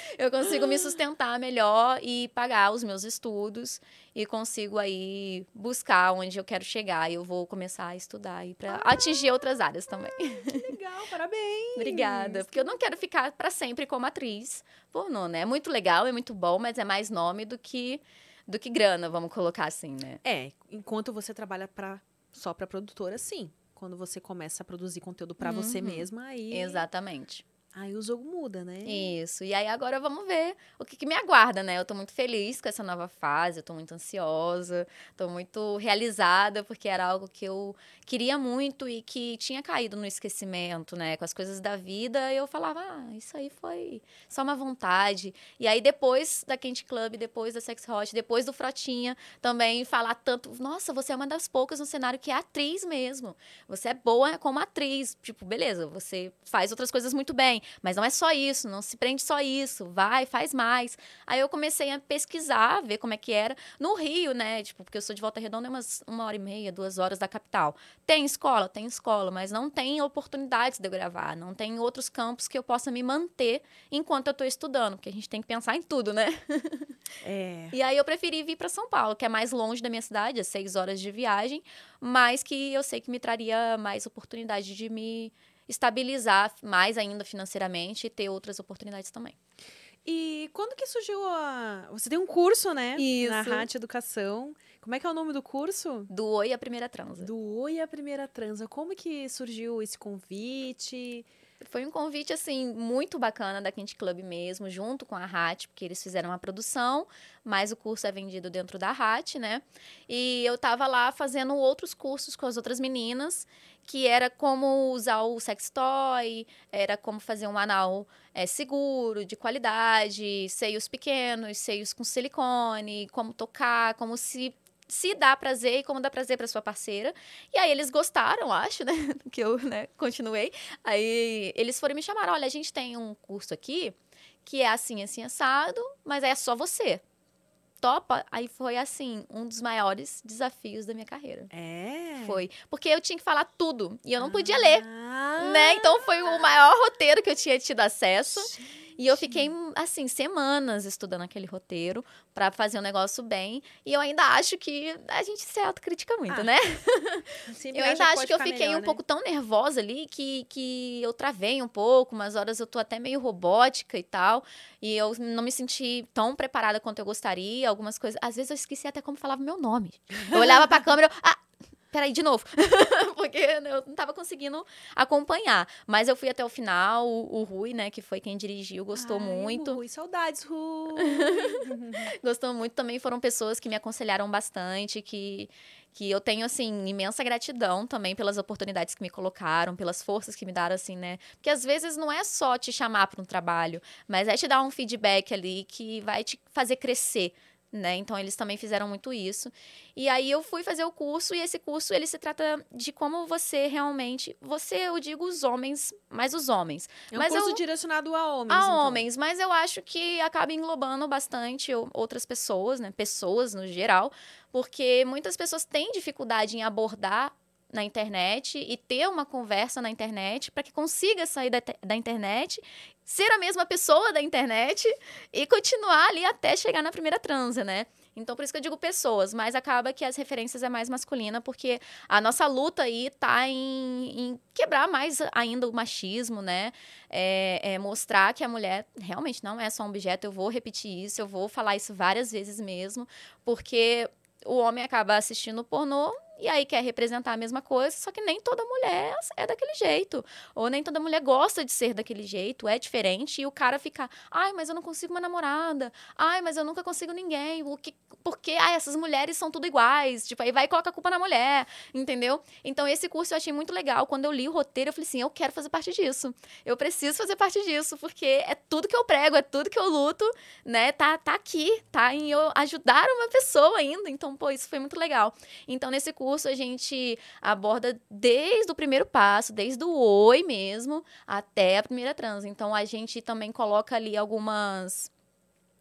eu consigo me sustentar melhor e pagar os meus estudos e consigo aí buscar onde eu quero chegar. E eu vou começar a estudar aí para
Ah.
atingir outras áreas também.
Que legal, parabéns.
Obrigada, porque eu não quero ficar para sempre como atriz pornô, né? É muito legal, é muito bom, mas é mais nome do que do que grana, vamos colocar assim, né?
É, enquanto você trabalha pra, só pra produtora, sim. Quando você começa a produzir conteúdo pra você
Uhum.
mesma, aí,
Exatamente.
Aí o jogo muda, né?
Isso. E aí agora vamos ver o que, que me aguarda, né? Eu tô muito feliz com essa nova fase, eu tô muito ansiosa, tô muito realizada, porque era algo que eu queria muito e que tinha caído no esquecimento, né? Com as coisas da vida, eu falava, ah, isso aí foi só uma vontade. E aí depois da Quente Club, depois da Sex Hot, depois do Frotinha, também falar tanto, nossa, você é uma das poucas no cenário que é atriz mesmo. Você é boa como atriz. Tipo, beleza, você faz outras coisas muito bem, mas não é só isso, não se prende só isso, vai, faz mais. Aí eu comecei a pesquisar, ver como é que era. No Rio, né? Tipo, porque eu sou de Volta Redonda, é umas uma hora e meia, duas horas da capital. Tem escola? Tem escola, mas não tem oportunidades de eu gravar, não tem outros campos que eu possa me manter enquanto eu tô estudando, porque a gente tem que pensar em tudo, né?
É.
E aí eu preferi vir para São Paulo, que é mais longe da minha cidade, é seis horas de viagem, mas que eu sei que me traria mais oportunidade de me estabilizar mais ainda financeiramente e ter outras oportunidades também.
E quando que surgiu a. Você tem um curso, né?
Isso.
Na Rádio Educação. Como é que é o nome do curso?
Do Oi a Primeira Transa.
Do Oi a Primeira Transa. Como que surgiu esse convite?
Foi um convite, assim, muito bacana da Quente Club mesmo, junto com a RAT, porque eles fizeram uma produção, mas o curso é vendido dentro da RAT, né? E eu tava lá fazendo outros cursos com as outras meninas, que era como usar o sex toy, era como fazer um anal é, seguro, de qualidade, seios pequenos, seios com silicone, como tocar, como se se dá prazer e como dá prazer para sua parceira. E aí eles gostaram, acho, né? Que eu, né, continuei. Aí eles foram me chamar, olha, a gente tem um curso aqui que é assim, assim, assado, mas é só você. topa, aí foi assim, um dos maiores desafios da minha carreira.
É.
Foi. Porque eu tinha que falar tudo e eu não podia ler,
Ah.
né? Então foi o maior roteiro que eu tinha tido acesso. E eu fiquei, assim, semanas estudando aquele roteiro pra fazer o negócio bem. E eu ainda acho que a gente se autocritica muito,
Ah,
né? Eu ainda acho que eu fiquei
melhor,
um
né?
pouco tão nervosa ali que, que eu travei um pouco, umas horas eu tô até meio robótica e tal. E eu não me senti tão preparada quanto eu gostaria. Algumas coisas. Às vezes eu esqueci até como falava meu nome. Eu olhava pra câmera, eu, ah, peraí, de novo. Porque eu não tava conseguindo acompanhar. Mas eu fui até o final, o, o Rui, né, que foi quem dirigiu, gostou
Ai,
muito.
Rui, saudades, Rui.
Gostou muito também, foram pessoas que me aconselharam bastante, que, que eu tenho, assim, imensa gratidão também pelas oportunidades que me colocaram, pelas forças que me deram, assim, né? Porque às vezes não é só te chamar para um trabalho, mas é te dar um feedback ali que vai te fazer crescer. Né? Então eles também fizeram muito isso. E aí eu fui fazer o curso e esse curso ele se trata de como você realmente, você eu digo os homens, mas os homens,
É um
Mas
curso
eu-
direcionado a homens.
a
então.
homens, mas eu acho que acaba englobando bastante outras pessoas, né? Pessoas no geral, porque muitas pessoas têm dificuldade em abordar na internet e ter uma conversa na internet para que consiga sair da, da internet, ser a mesma pessoa da internet e continuar ali até chegar na primeira transa, né? Então, por isso que eu digo pessoas, mas acaba que as referências é mais masculina, porque a nossa luta aí tá em, em quebrar mais ainda o machismo, né? É, é mostrar que a mulher realmente não é só um objeto. Eu vou repetir isso, eu vou falar isso várias vezes mesmo, porque o homem acaba assistindo pornô e aí quer representar a mesma coisa, só que nem toda mulher é daquele jeito. Ou nem toda mulher gosta de ser daquele jeito, é diferente, e o cara fica, ai, mas eu não consigo uma namorada, ai, mas eu nunca consigo ninguém, o que, porque, ai, essas mulheres são tudo iguais, tipo, aí vai e coloca a culpa na mulher, entendeu? Então, esse curso eu achei muito legal, quando eu li o roteiro, eu falei assim, eu quero fazer parte disso, eu preciso fazer parte disso, porque é tudo que eu prego, é tudo que eu luto, né, tá, tá aqui, tá em eu ajudar uma pessoa ainda, então, pô, isso foi muito legal. Então, nesse curso, a gente aborda desde o primeiro passo, desde o oi mesmo, até a primeira trans. Então, a gente também coloca ali algumas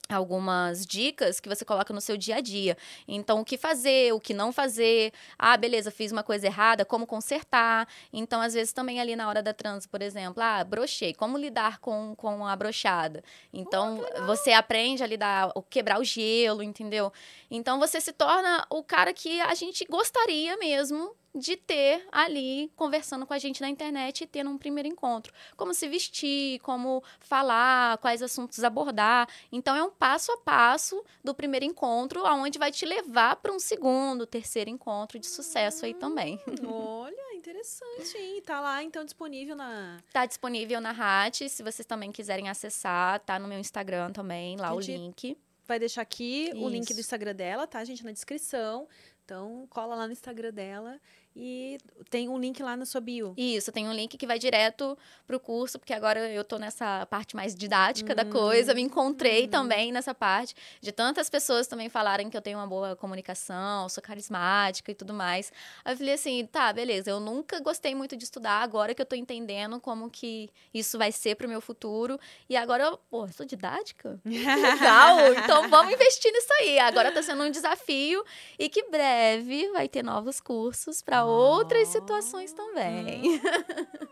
algumas dicas que você coloca no seu dia a dia. Então, o que fazer, o que não fazer. Ah, beleza, fiz uma coisa errada, como consertar. Então, às vezes, também ali na hora da trans, por exemplo, ah, brochei, como lidar com, com a brochada. Então, você aprende a lidar, o- quebrar o gelo, entendeu? Então, você se torna o cara que a gente gostaria mesmo de ter ali conversando com a gente na internet e tendo um primeiro encontro. Como se vestir, como falar, quais assuntos abordar. Então é um passo a passo do primeiro encontro, aonde vai te levar para um segundo, terceiro encontro de sucesso aí também.
Olha, interessante, hein? Tá lá, então, disponível na...
Tá disponível na RAT, se vocês também quiserem acessar, tá no meu Instagram também, lá o
Gente,
link.
Vai deixar aqui o link do
Isso.
Instagram dela, tá, gente? Na descrição. Então, cola lá no Instagram dela. E tem um link lá na sua bio.
Isso, tem um link que vai direto pro curso, porque agora eu tô nessa parte mais didática da
Hum,
coisa, me encontrei
hum.
também nessa parte de tantas pessoas também falarem que eu tenho uma boa comunicação, sou carismática e tudo mais. Aí eu falei assim, tá, beleza, eu nunca gostei muito de estudar, agora que eu tô entendendo como que isso vai ser pro meu futuro, e agora eu, pô, sou didática? Legal, então vamos investir nisso aí. Agora tá sendo um desafio e que breve vai ter novos cursos para outras situações também.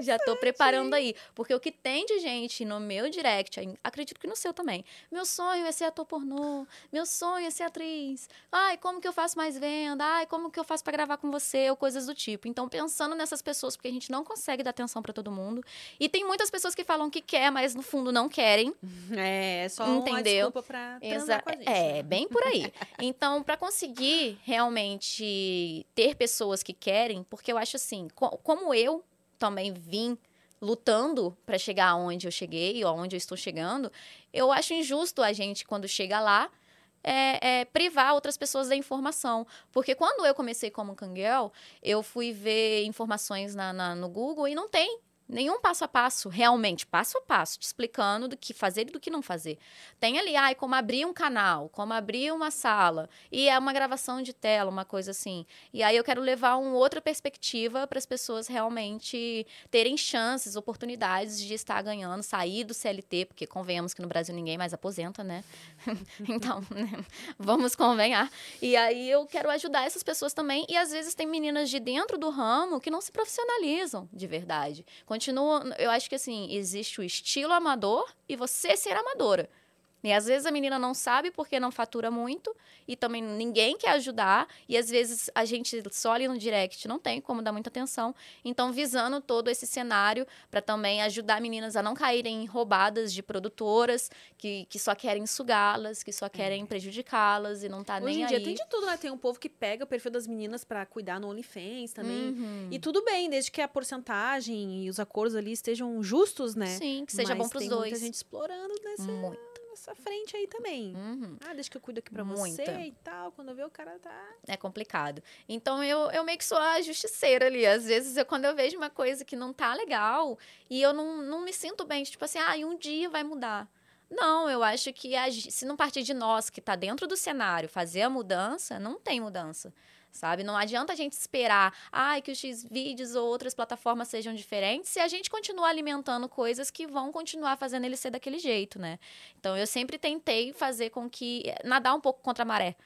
Já tô preparando aí. Porque o que tem de gente no meu direct, acredito que no seu também. Meu sonho é ser ator pornô. Meu sonho é ser atriz. Ai, como que eu faço mais venda? Ai, como que eu faço pra gravar com você? Ou coisas do tipo. Então, pensando nessas pessoas, porque a gente não consegue dar atenção pra todo mundo. E tem muitas pessoas que falam que quer, mas no fundo não querem.
É, só uma
Entendeu?
desculpa pra
Exa
com a gente.
é,
né?
bem por aí. Então, para conseguir realmente ter pessoas que querem, porque eu acho assim, co- como eu também vim lutando para chegar aonde eu cheguei, ou aonde eu estou chegando, eu acho injusto a gente, quando chega lá, é, é, privar outras pessoas da informação. Porque quando eu comecei como Kangirl, eu fui ver informações na, na- no Google e não tem Nenhum passo a passo, realmente, passo a passo, te explicando do que fazer e do que não fazer. Tem ali, ai, como abrir um canal, como abrir uma sala, e é uma gravação de tela, uma coisa assim. E aí eu quero levar uma outra perspectiva para as pessoas realmente terem chances, oportunidades de estar ganhando, sair do CLT, porque convenhamos que no Brasil ninguém mais aposenta, né? então, né? vamos convenhar. E aí eu quero ajudar essas pessoas também, e às vezes tem meninas de dentro do ramo que não se profissionalizam de verdade continua. Eu acho que assim, existe o estilo amador e você ser amadora. E às vezes a menina não sabe porque não fatura muito e também ninguém quer ajudar. E às vezes a gente só ali no direct não tem como dar muita atenção. Então, visando todo esse cenário para também ajudar meninas a não caírem em roubadas de produtoras que, que só querem sugá-las, que só querem é. prejudicá-las e não tá
Hoje
nem
em
aí.
dia tem de tudo, né? Tem um povo que pega o perfil das meninas para cuidar no OnlyFans também. Uhum. E tudo bem, desde que a porcentagem e os acordos ali estejam justos, né?
Sim, que seja
Mas
bom pros
tem
dois.
muita gente explorando nessa...
Muito
essa frente aí também.
Uhum.
Ah, deixa que eu cuido aqui pra Muita. você e tal. Quando vê o cara tá.
É complicado. Então eu, eu meio que sou a justiceira ali. Às vezes, eu, quando eu vejo uma coisa que não tá legal e eu não, não me sinto bem, tipo assim, ah, e um dia vai mudar. Não, eu acho que se não partir de nós que está dentro do cenário fazer a mudança, não tem mudança sabe? Não adianta a gente esperar ai, que os X-Vídeos ou outras plataformas sejam diferentes se a gente continuar alimentando coisas que vão continuar fazendo ele ser daquele jeito, né? Então, eu sempre tentei fazer com que... nadar um pouco contra a maré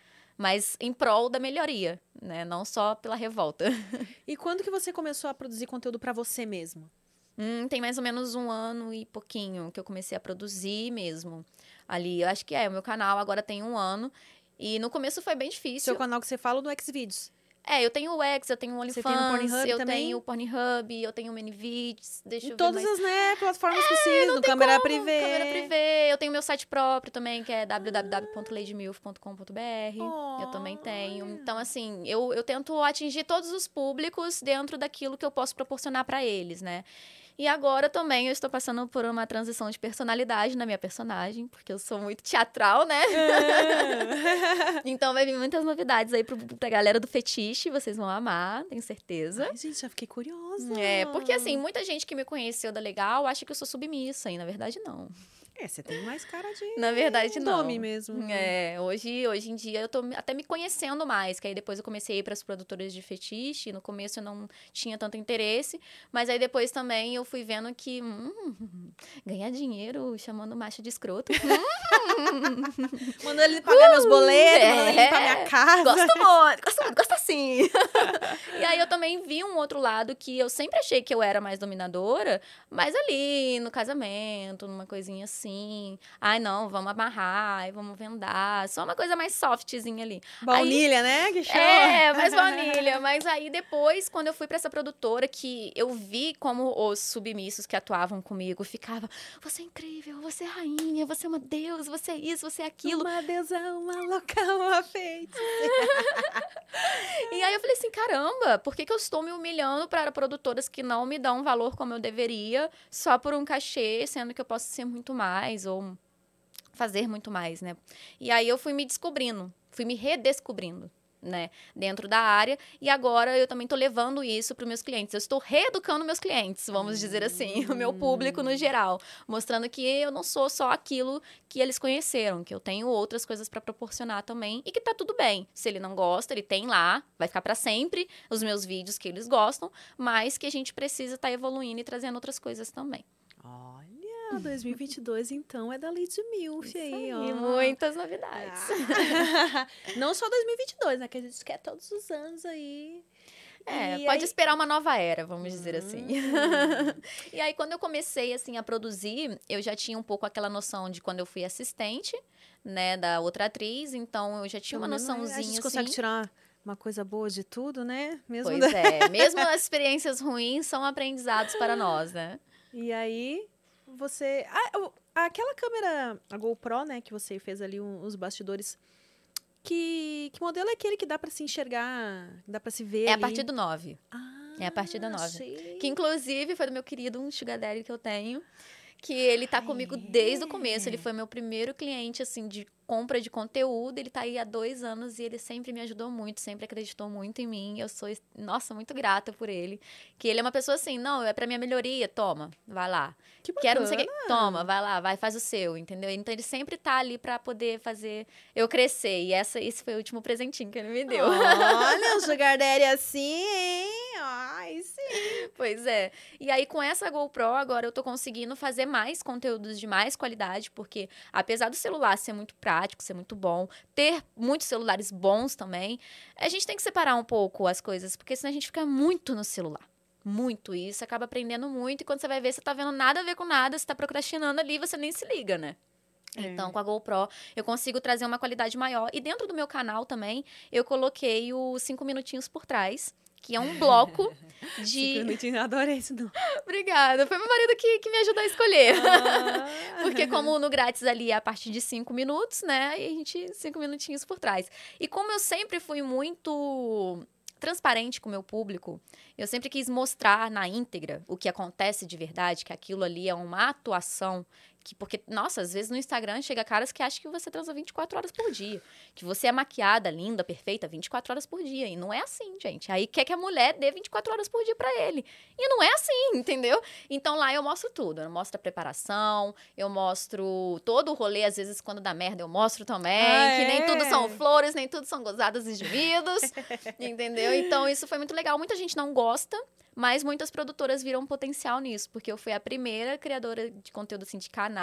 mas em prol da melhoria, né? Não só pela revolta.
E quando que você começou a produzir conteúdo para você mesmo?
Hum, tem mais ou menos um ano e pouquinho que eu comecei a produzir mesmo. Ali, eu acho que é, o meu canal agora tem um ano. E no começo foi bem difícil.
Seu canal que você fala do Xvideos.
É, eu tenho o X, eu tenho o OnlyFans, eu também? tenho o Pornhub, eu tenho o Manyvids, deixa em eu
todas
mais...
as né, plataformas é, possíveis, no câmera privê.
Câmera privê, eu tenho meu site próprio também, que é www.ladymilf.com.br. Oh, eu também tenho. Então, assim, eu, eu tento atingir todos os públicos dentro daquilo que eu posso proporcionar para eles, né? E agora também eu estou passando por uma transição de personalidade na minha personagem, porque eu sou muito teatral, né? É. então vai vir muitas novidades aí pra galera do fetiche, vocês vão amar, tenho certeza.
Ai, gente, já fiquei curiosa.
É, porque assim, muita gente que me conheceu da Legal acha que eu sou submissa, e na verdade não.
É, você tem mais cara de.
Na verdade, não.
Nome mesmo.
É, hoje, hoje em dia eu tô até me conhecendo mais, que aí depois eu comecei a ir para as produtoras de fetiche. No começo eu não tinha tanto interesse, mas aí depois também eu fui vendo que hum, ganhar dinheiro chamando macho de escroto.
Mandando ele pagar uh, meus boletos, é, mandando ele limpar minha casa.
Gosto muito, gosto muito, gosto assim. e aí eu também vi um outro lado que eu sempre achei que eu era mais dominadora, mas ali no casamento, numa coisinha assim assim. Ai, não, vamos amarrar, vamos vendar. Só uma coisa mais softzinha ali.
Baunilha, aí, né? Que show.
É, mais baunilha. Mas aí depois, quando eu fui para essa produtora, que eu vi como os submissos que atuavam comigo ficava, você é incrível, você é rainha, você é uma deusa, você é isso, você é aquilo.
Uma deusa, uma louca, uma feita.
e aí eu falei assim, caramba, por que, que eu estou me humilhando para produtoras que não me dão valor como eu deveria, só por um cachê, sendo que eu posso ser muito mais? Mais ou fazer muito mais, né? E aí eu fui me descobrindo, fui me redescobrindo. Né, dentro da área, e agora eu também estou levando isso para os meus clientes. Eu estou reeducando meus clientes, vamos dizer assim, o meu público no geral, mostrando que eu não sou só aquilo que eles conheceram, que eu tenho outras coisas para proporcionar também e que tá tudo bem. Se ele não gosta, ele tem lá, vai ficar para sempre os meus vídeos que eles gostam, mas que a gente precisa estar tá evoluindo e trazendo outras coisas também.
2022, então, é da Lady Milf aí, aí, ó.
E muitas novidades.
Ah. Não só 2022, né? Que a gente quer todos os anos aí.
É, e pode aí... esperar uma nova era, vamos dizer assim. Hum. e aí, quando eu comecei, assim, a produzir, eu já tinha um pouco aquela noção de quando eu fui assistente, né, da outra atriz, então eu já tinha uma noçãozinha, A gente
consegue assim. tirar uma coisa boa de tudo, né?
Mesmo pois da... é, mesmo as experiências ruins são aprendizados para nós, né?
E aí, você. Ah, aquela câmera, a GoPro, né, que você fez ali um, os bastidores. Que, que modelo é aquele que dá para se enxergar, dá para se ver?
É
ali?
a partir do 9.
Ah,
é a partir do 9. Achei. Que inclusive foi do meu querido um sugar daddy que eu tenho. Que ele tá comigo desde o começo. Ele foi meu primeiro cliente, assim, de compra de conteúdo. Ele tá aí há dois anos e ele sempre me ajudou muito, sempre acreditou muito em mim. Eu sou, nossa, muito grata por ele. Que ele é uma pessoa assim, não, é pra minha melhoria, toma, vai lá.
Que bacana.
Quero não sei o que, toma, vai lá, vai, faz o seu, entendeu? Então ele sempre tá ali pra poder fazer eu crescer. E essa, esse foi o último presentinho que ele me deu.
Olha, o Sugar Daddy assim, hein? Ai, sim.
Pois é. E aí, com essa GoPro, agora eu tô conseguindo fazer mais conteúdos de mais qualidade, porque apesar do celular ser muito prático, ser muito bom, ter muitos celulares bons também, a gente tem que separar um pouco as coisas, porque senão a gente fica muito no celular. Muito. Isso acaba aprendendo muito. E quando você vai ver, você tá vendo nada a ver com nada, você tá procrastinando ali, você nem se liga, né?
É.
Então, com a GoPro, eu consigo trazer uma qualidade maior. E dentro do meu canal também, eu coloquei os cinco minutinhos por trás, que é um bloco de.
Minutinhos, adorei isso, não.
Obrigada. Foi meu marido que, que me ajudou a escolher.
Ah.
Porque como no grátis ali é a partir de cinco minutos, né? E a gente, cinco minutinhos por trás. E como eu sempre fui muito transparente com o meu público, eu sempre quis mostrar na íntegra o que acontece de verdade, que aquilo ali é uma atuação. Que, porque, nossa, às vezes no Instagram chega caras que acham que você transa 24 horas por dia. Que você é maquiada, linda, perfeita, 24 horas por dia. E não é assim, gente. Aí quer que a mulher dê 24 horas por dia pra ele. E não é assim, entendeu? Então lá eu mostro tudo. Eu mostro a preparação, eu mostro todo o rolê, às vezes quando dá merda eu mostro também.
Ah,
que nem
é?
tudo são flores, nem tudo são gozadas e gemidos. entendeu? Então isso foi muito legal. Muita gente não gosta. Mas muitas produtoras viram potencial nisso, porque eu fui a primeira criadora de conteúdo assim, de canal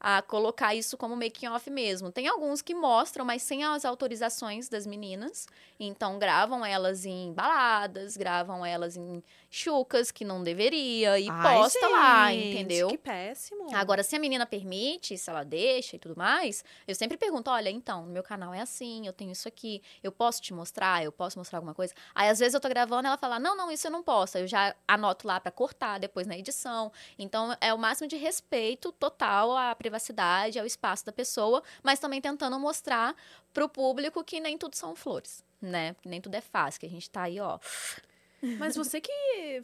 a colocar isso como making off mesmo. Tem alguns que mostram, mas sem as autorizações das meninas. Então gravam elas em baladas, gravam elas em chucas que não deveria e
Ai,
posta lá,
gente,
entendeu?
Que péssimo.
Agora, se a menina permite, se ela deixa e tudo mais, eu sempre pergunto: olha, então, no meu canal é assim, eu tenho isso aqui, eu posso te mostrar, eu posso mostrar alguma coisa. Aí, às vezes, eu tô gravando ela fala: não, não, isso eu não posso. Aí eu já anoto lá pra cortar depois na edição. Então, é o máximo de respeito total à privacidade, ao espaço da pessoa, mas também tentando mostrar pro público que nem tudo são flores. Né? Nem tudo é fácil, que a gente tá aí, ó.
Mas você que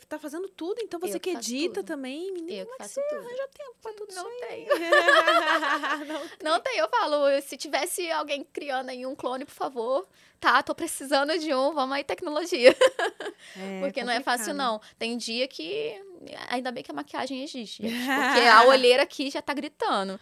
tá fazendo tudo, então você
Eu
que
faço
edita
tudo.
também, menina,
Eu
como
que
é que
faço
você
tudo.
arranja tempo pra tudo
Não
isso aí?
tenho.
não
Não tem, eu falo, se tivesse alguém criando aí um clone, por favor, tá, tô precisando de um, vamos aí, tecnologia.
É
porque não é fácil,
complicado.
não. Tem dia que, ainda bem que a maquiagem existe, gente, porque a olheira aqui já tá gritando.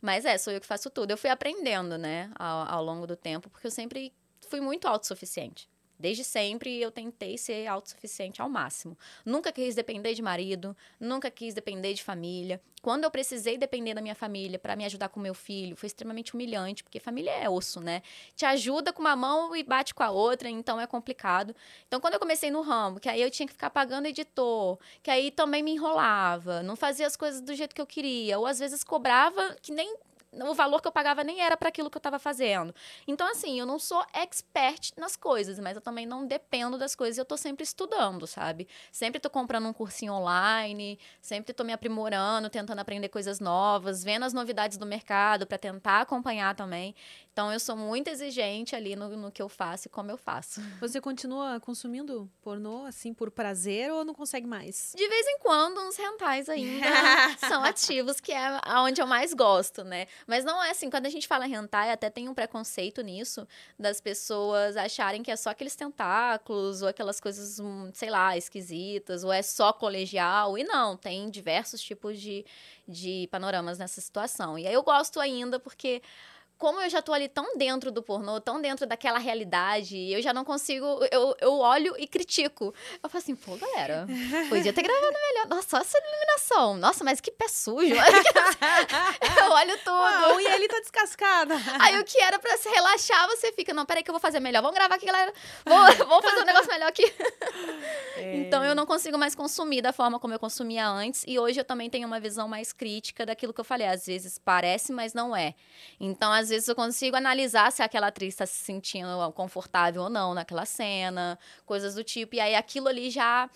Mas é, sou eu que faço tudo. Eu fui aprendendo, né, ao, ao longo do tempo, porque eu sempre fui muito autossuficiente. Desde sempre eu tentei ser autossuficiente ao máximo. Nunca quis depender de marido, nunca quis depender de família. Quando eu precisei depender da minha família para me ajudar com meu filho, foi extremamente humilhante, porque família é osso, né? Te ajuda com uma mão e bate com a outra, então é complicado. Então, quando eu comecei no ramo, que aí eu tinha que ficar pagando editor, que aí também me enrolava, não fazia as coisas do jeito que eu queria, ou às vezes cobrava que nem o valor que eu pagava nem era para aquilo que eu estava fazendo. Então, assim, eu não sou expert nas coisas, mas eu também não dependo das coisas. Eu tô sempre estudando, sabe? Sempre tô comprando um cursinho online, sempre tô me aprimorando, tentando aprender coisas novas, vendo as novidades do mercado para tentar acompanhar também. Então, eu sou muito exigente ali no, no que eu faço e como eu faço.
Você continua consumindo pornô, assim, por prazer ou não consegue mais?
De vez em quando, uns rentais ainda são ativos, que é onde eu mais gosto, né? Mas não é assim, quando a gente fala hentai, até tem um preconceito nisso, das pessoas acharem que é só aqueles tentáculos, ou aquelas coisas, hum, sei lá, esquisitas, ou é só colegial. E não, tem diversos tipos de, de panoramas nessa situação. E aí eu gosto ainda porque como eu já tô ali tão dentro do pornô, tão dentro daquela realidade, eu já não consigo. Eu, eu olho e critico. Eu falo assim, pô, galera, podia ter gravado melhor. Nossa, essa iluminação. Nossa, mas que pé sujo. eu olho tudo.
Ah, unha ali tá descascada.
Aí o que era pra se relaxar, você fica, não, peraí que eu vou fazer melhor. Vamos gravar aqui, galera. Vou, vamos fazer um negócio melhor aqui.
É.
Então eu não consigo mais consumir da forma como eu consumia antes. E hoje eu também tenho uma visão mais crítica daquilo que eu falei. Às vezes parece, mas não é. Então, às vezes, eu consigo analisar se aquela atriz está se sentindo confortável ou não naquela cena, coisas do tipo. E aí aquilo ali já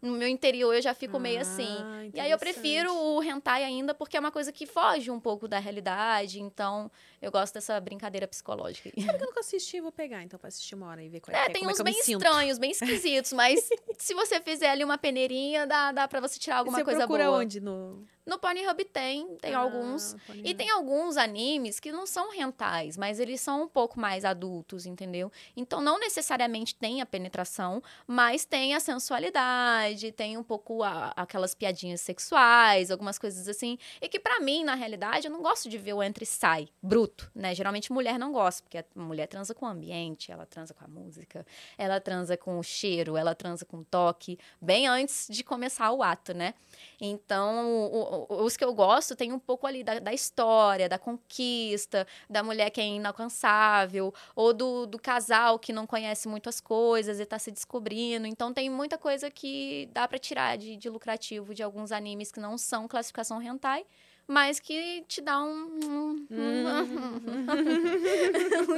no meu interior eu já fico meio
Ah,
assim. E aí eu prefiro o hentai ainda porque é uma coisa que foge um pouco da realidade, então eu gosto dessa brincadeira psicológica.
Sabe que eu nunca assisti, vou pegar então pra assistir uma hora e ver qual é,
É,
é,
tem
é
uns bem estranhos, bem esquisitos, mas se você fizer ali uma peneirinha, dá, dá pra você tirar alguma
Você
coisa
procura
boa.
onde? No...
No Pornhub tem, tem
Ah,
alguns.
Pornhub.
E tem alguns animes que não são rentais, mas eles são um pouco mais adultos, entendeu? Então não necessariamente tem a penetração, mas tem a sensualidade, tem um pouco a- aquelas piadinhas sexuais, algumas coisas assim. E que pra mim, na realidade, eu não gosto de ver o entra e sai bruto, né? Geralmente mulher não gosta, porque a mulher transa com o ambiente, ela transa com a música, ela transa com o cheiro, ela transa com o toque, bem antes de começar o ato, né? Então, o- o- os que eu gosto tem um pouco ali da, da história, da conquista, da mulher que é inalcançável, ou do, do casal que não conhece muito as coisas e tá se descobrindo. Então, tem muita coisa que dá pra tirar de, de lucrativo de alguns animes que não são classificação hentai, mas que te dá um, um,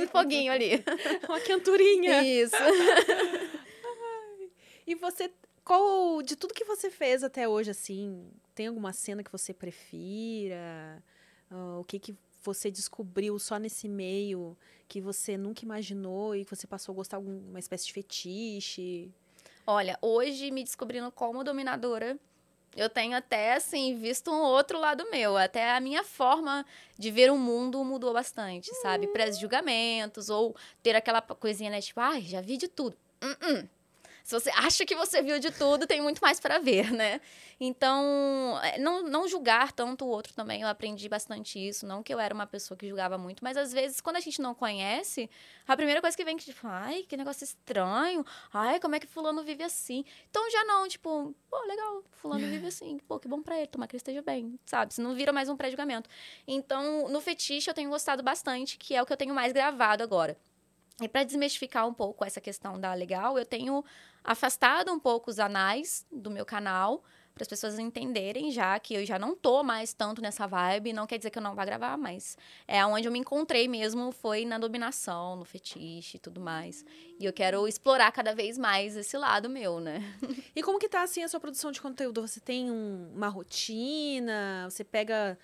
um foguinho ali.
Uma quenturinha.
Isso.
E você, qual, de tudo que você fez até hoje, assim, tem alguma cena que você prefira? Ah, o que que você descobriu só nesse meio que você nunca imaginou e que você passou a gostar de alguma espécie de fetiche?
Olha, hoje me descobrindo como dominadora, eu tenho até, assim, visto um outro lado meu. Até a minha forma de ver o mundo mudou bastante, sabe? Pré-julgamentos, ou ter aquela coisinha, né? Tipo, ai, já vi de tudo. Hum, hum. Se você acha que você viu de tudo, tem muito mais para ver, né? Então, é, não, não julgar tanto o outro também, eu aprendi bastante isso. Não que eu era uma pessoa que julgava muito, mas às vezes, quando a gente não conhece, a primeira coisa que vem que, tipo, ai, que negócio estranho. Ai, como é que fulano vive assim? Então já não, tipo, pô, legal, fulano vive assim. Pô, que bom pra ele, tomar que ele esteja bem, sabe? Se não vira mais um pré-julgamento. Então, no fetiche eu tenho gostado bastante, que é o que eu tenho mais gravado agora. E para desmistificar um pouco essa questão da legal, eu tenho afastado um pouco os anais do meu canal para as pessoas entenderem já que eu já não tô mais tanto nessa vibe, não quer dizer que eu não vá gravar, mas é onde eu me encontrei mesmo foi na dominação, no fetiche e tudo mais. E eu quero explorar cada vez mais esse lado meu, né?
E como que tá, assim, a sua produção de conteúdo? Você tem um- uma rotina? Você pega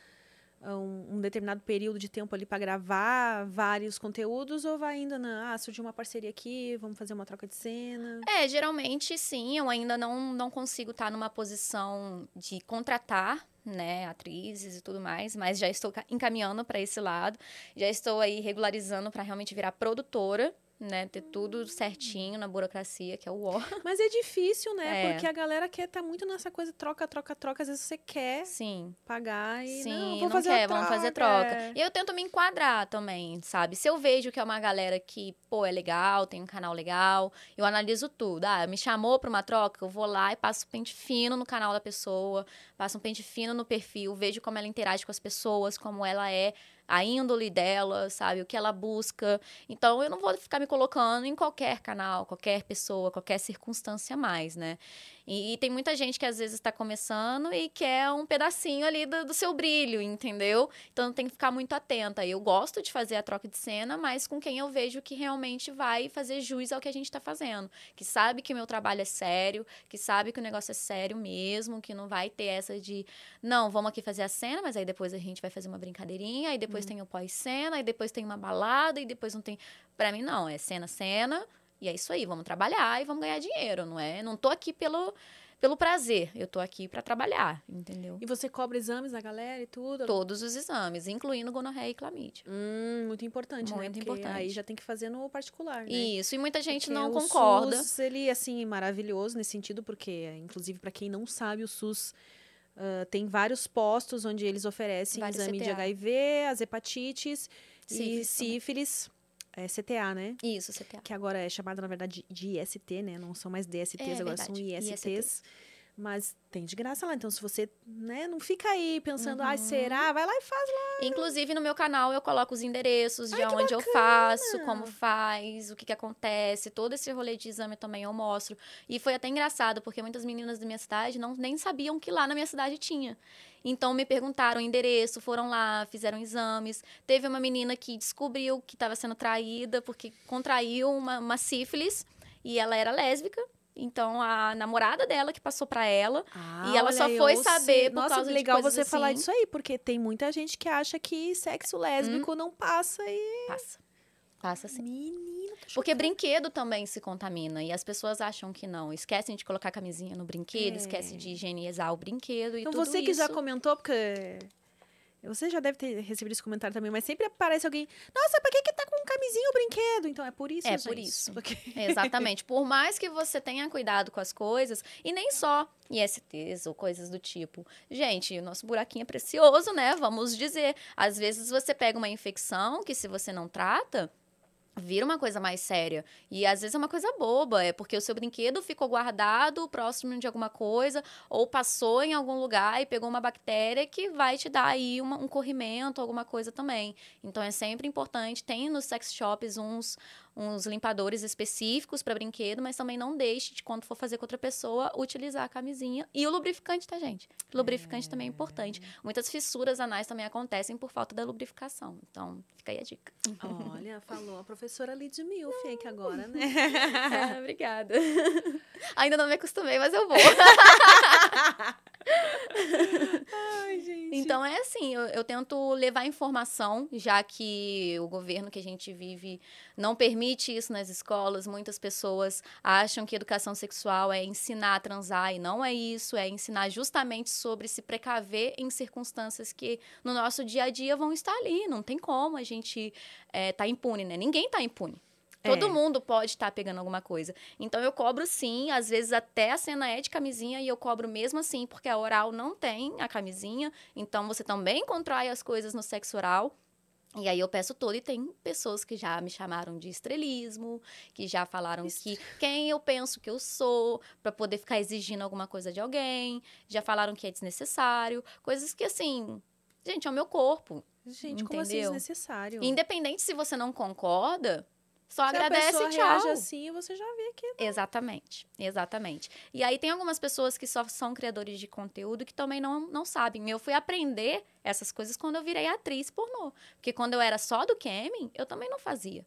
um, um determinado período de tempo ali para gravar vários conteúdos ou vai ainda na, ah, surgiu uma parceria aqui, vamos fazer uma troca de cena?
É, geralmente sim, eu ainda não, não consigo estar numa posição de contratar, né, atrizes e tudo mais, mas já estou ca- encaminhando para esse lado. Já estou aí regularizando para realmente virar produtora, né, ter tudo certinho na burocracia, que é o ó.
Mas é difícil, né?
É.
Porque a galera quer tá muito nessa coisa troca, troca, troca. Às vezes você quer
Sim.
pagar e
Sim,
não,
não,
vou fazer a
quer, vamos fazer troca.
é.
E eu tento me enquadrar também, sabe? Se eu vejo que é uma galera que, pô, é legal, tem um canal legal, eu analiso tudo. Ah, me chamou pra uma troca, eu vou lá e passo um pente fino no canal da pessoa, passo um pente fino no perfil, vejo como ela interage com as pessoas, como ela é, a índole dela, sabe? O que ela busca. Então, eu não vou ficar me colocando em qualquer canal, qualquer pessoa, qualquer circunstância mais, né? E, e tem muita gente que às vezes está começando e quer um pedacinho ali do, do seu brilho, entendeu? Então tem que ficar muito atenta. Eu gosto de fazer a troca de cena, mas com quem eu vejo que realmente vai fazer jus ao que a gente está fazendo. Que sabe que o meu trabalho é sério, que sabe que o negócio é sério mesmo, que não vai ter essa de, não, vamos aqui fazer a cena, mas aí depois a gente vai fazer uma brincadeirinha, aí depois tem o pós-cena, aí depois tem uma balada, e depois não tem. Pra mim, não, é cena, cena. E é isso aí, vamos trabalhar e vamos ganhar dinheiro, não é? Não tô aqui pelo, pelo prazer, eu tô aqui para trabalhar, entendeu?
E você cobra exames da galera e tudo?
Todos os exames, incluindo gonorreia e clamídia.
Hum, muito importante, né?
Muito
Porque
importante.
Aí já tem que fazer no particular, né?
Isso, e muita gente
Porque
não
o
concorda.
SUS, ele, assim, maravilhoso nesse sentido, porque, inclusive, para quem não sabe, o SUS ah, tem vários postos onde eles oferecem
Vários
exame de
CTA.
HIV, as hepatites e
Sífilis também.
É, CTA, né?
Isso, CTA.
Que agora é chamada, na verdade, de IST, né? Não são mais DSTs,
É,
agora são
verdade,
ISTs. Mas tem de graça lá. Então, se você, né, não fica aí pensando, ai,
Uhum.
será? Vai lá e faz.
Inclusive, no meu canal, eu coloco os endereços de
Ai,
onde eu faço, como faz, o que, que acontece. Todo esse rolê de exame também eu mostro. E foi até engraçado, porque muitas meninas da minha cidade não nem sabiam que lá na minha cidade tinha. Então, me perguntaram o endereço, foram lá, fizeram exames. Teve uma menina que descobriu que estava sendo traída porque contraiu uma, uma sífilis e ela era lésbica. Então, a namorada dela que passou pra ela.
Ah,
E ela só
aí,
foi saber
se-
por
Nossa,
causa de
legal
coisas
você falar
assim.
disso aí, porque tem muita gente que acha que sexo lésbico não passa e.
Passa. Passa sim.
Menina, tô
Porque brinquedo também se contamina e as pessoas acham que não. Esquecem de colocar camisinha no brinquedo,
É.
esquecem de higienizar o brinquedo e
Então
tudo
você que já
isso-
comentou, porque você já deve ter recebido esse comentário também, mas sempre aparece alguém, nossa, pra que que tá com camisinha o brinquedo? Então é por isso,
É,
gente.
por isso.
Porque-
Exatamente. Por mais que você tenha cuidado com as coisas, e nem só ISTs ou coisas do tipo. Gente, o nosso buraquinho é precioso, né? Vamos dizer. Às vezes você pega uma infecção que, se você não trata, vira uma coisa mais séria. E às vezes é uma coisa boba, é porque o seu brinquedo ficou guardado próximo de alguma coisa, ou passou em algum lugar e pegou uma bactéria que vai te dar aí uma- um corrimento, alguma coisa também. Então é sempre importante. Tem nos sex shops uns, uns limpadores específicos para brinquedo, mas também não deixe de, quando for fazer com outra pessoa, utilizar a camisinha. E o lubrificante, tá, gente? Lubrificante também é importante. Muitas fissuras anais também acontecem por falta da lubrificação. Então, fica aí a dica.
Olha, falou a professora Lid Milf aqui agora, né?
É, obrigada. Ainda não me acostumei, mas eu vou. Então é assim, eu, eu tento levar informação, já que o governo que a gente vive não permite isso nas escolas. Muitas pessoas acham que educação sexual é ensinar a transar e não é isso, é ensinar justamente sobre se precaver em circunstâncias que no nosso dia a dia vão estar ali. Não tem como a gente é, tá impune, né? Ninguém tá impune. Todo
É.
mundo pode estar pegando alguma coisa. Então eu cobro sim, às vezes até a cena é de camisinha e eu cobro mesmo assim, porque a oral não tem a camisinha. Então você também contrai as coisas no sexo oral. E aí eu peço todo, e tem pessoas que já me chamaram de estrelismo, que já falaram que quem eu penso que eu sou, pra poder ficar exigindo alguma coisa de alguém, já falaram que é desnecessário, coisas que assim, gente, é o meu corpo.
Gente, como assim
Entendeu?
desnecessário?
Independente se você não concorda, só
Se
agradece
a
e tchau.
assim, você já vê que
Exatamente, exatamente. E aí tem algumas pessoas que só são criadores de conteúdo que também não, não sabem. Eu fui aprender essas coisas quando eu virei atriz pornô. Porque quando eu era só do camming, eu também não fazia.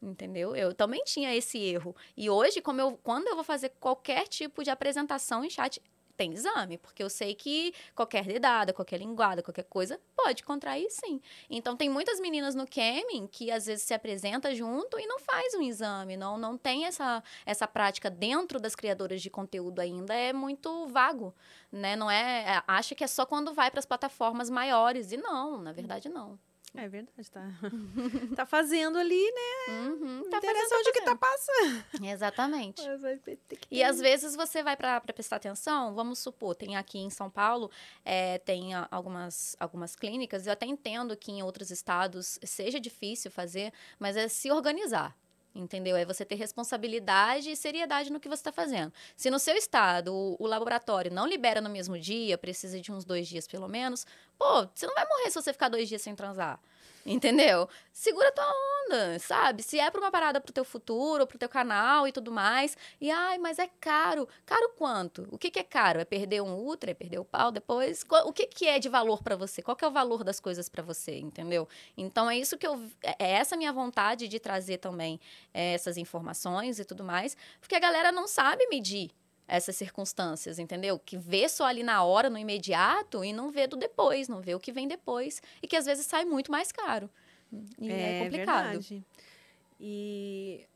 Entendeu? Eu também tinha esse erro. E hoje, como eu, quando eu vou fazer qualquer tipo de apresentação em chat, tem exame, porque eu sei que qualquer dedada, qualquer linguada, qualquer coisa pode contrair sim. Então tem muitas meninas no camming que às vezes se apresenta junto e não faz um exame, não não tem essa essa prática dentro das criadoras de conteúdo ainda é muito vago, né? Não é, é- acha que é só quando vai para as plataformas maiores e não, na verdade não.
É verdade, tá. tá fazendo ali, né?
Uhum, tá fazendo,
onde que tá passando.
Exatamente. E às vezes você vai para prestar atenção, vamos supor, tem aqui em São Paulo, é, tem algumas, algumas clínicas, eu até entendo que em outros estados seja difícil fazer, mas é se organizar. Entendeu? É você ter responsabilidade e seriedade no que você está fazendo. Se no seu estado o, o laboratório não libera no mesmo dia, precisa de uns dois dias pelo menos, pô, você não vai morrer se você ficar dois dias sem transar. Entendeu? Segura tua onda, sabe? Se é pra uma parada pro teu futuro, pro teu canal e tudo mais. E, ai, mas é caro. Caro quanto? O que, que é caro? É perder um ultra? É perder o pau depois? O que, que é de valor pra você? Qual que é o valor das coisas pra você, entendeu? Então, é isso que eu... É é essa minha vontade de trazer também é, essas informações e tudo mais. Porque a galera não sabe medir essas circunstâncias, entendeu? Que vê só ali na hora, no imediato, e não vê do depois, não vê o que vem depois. E que às vezes sai muito mais caro. E é, complicado.
verdade. E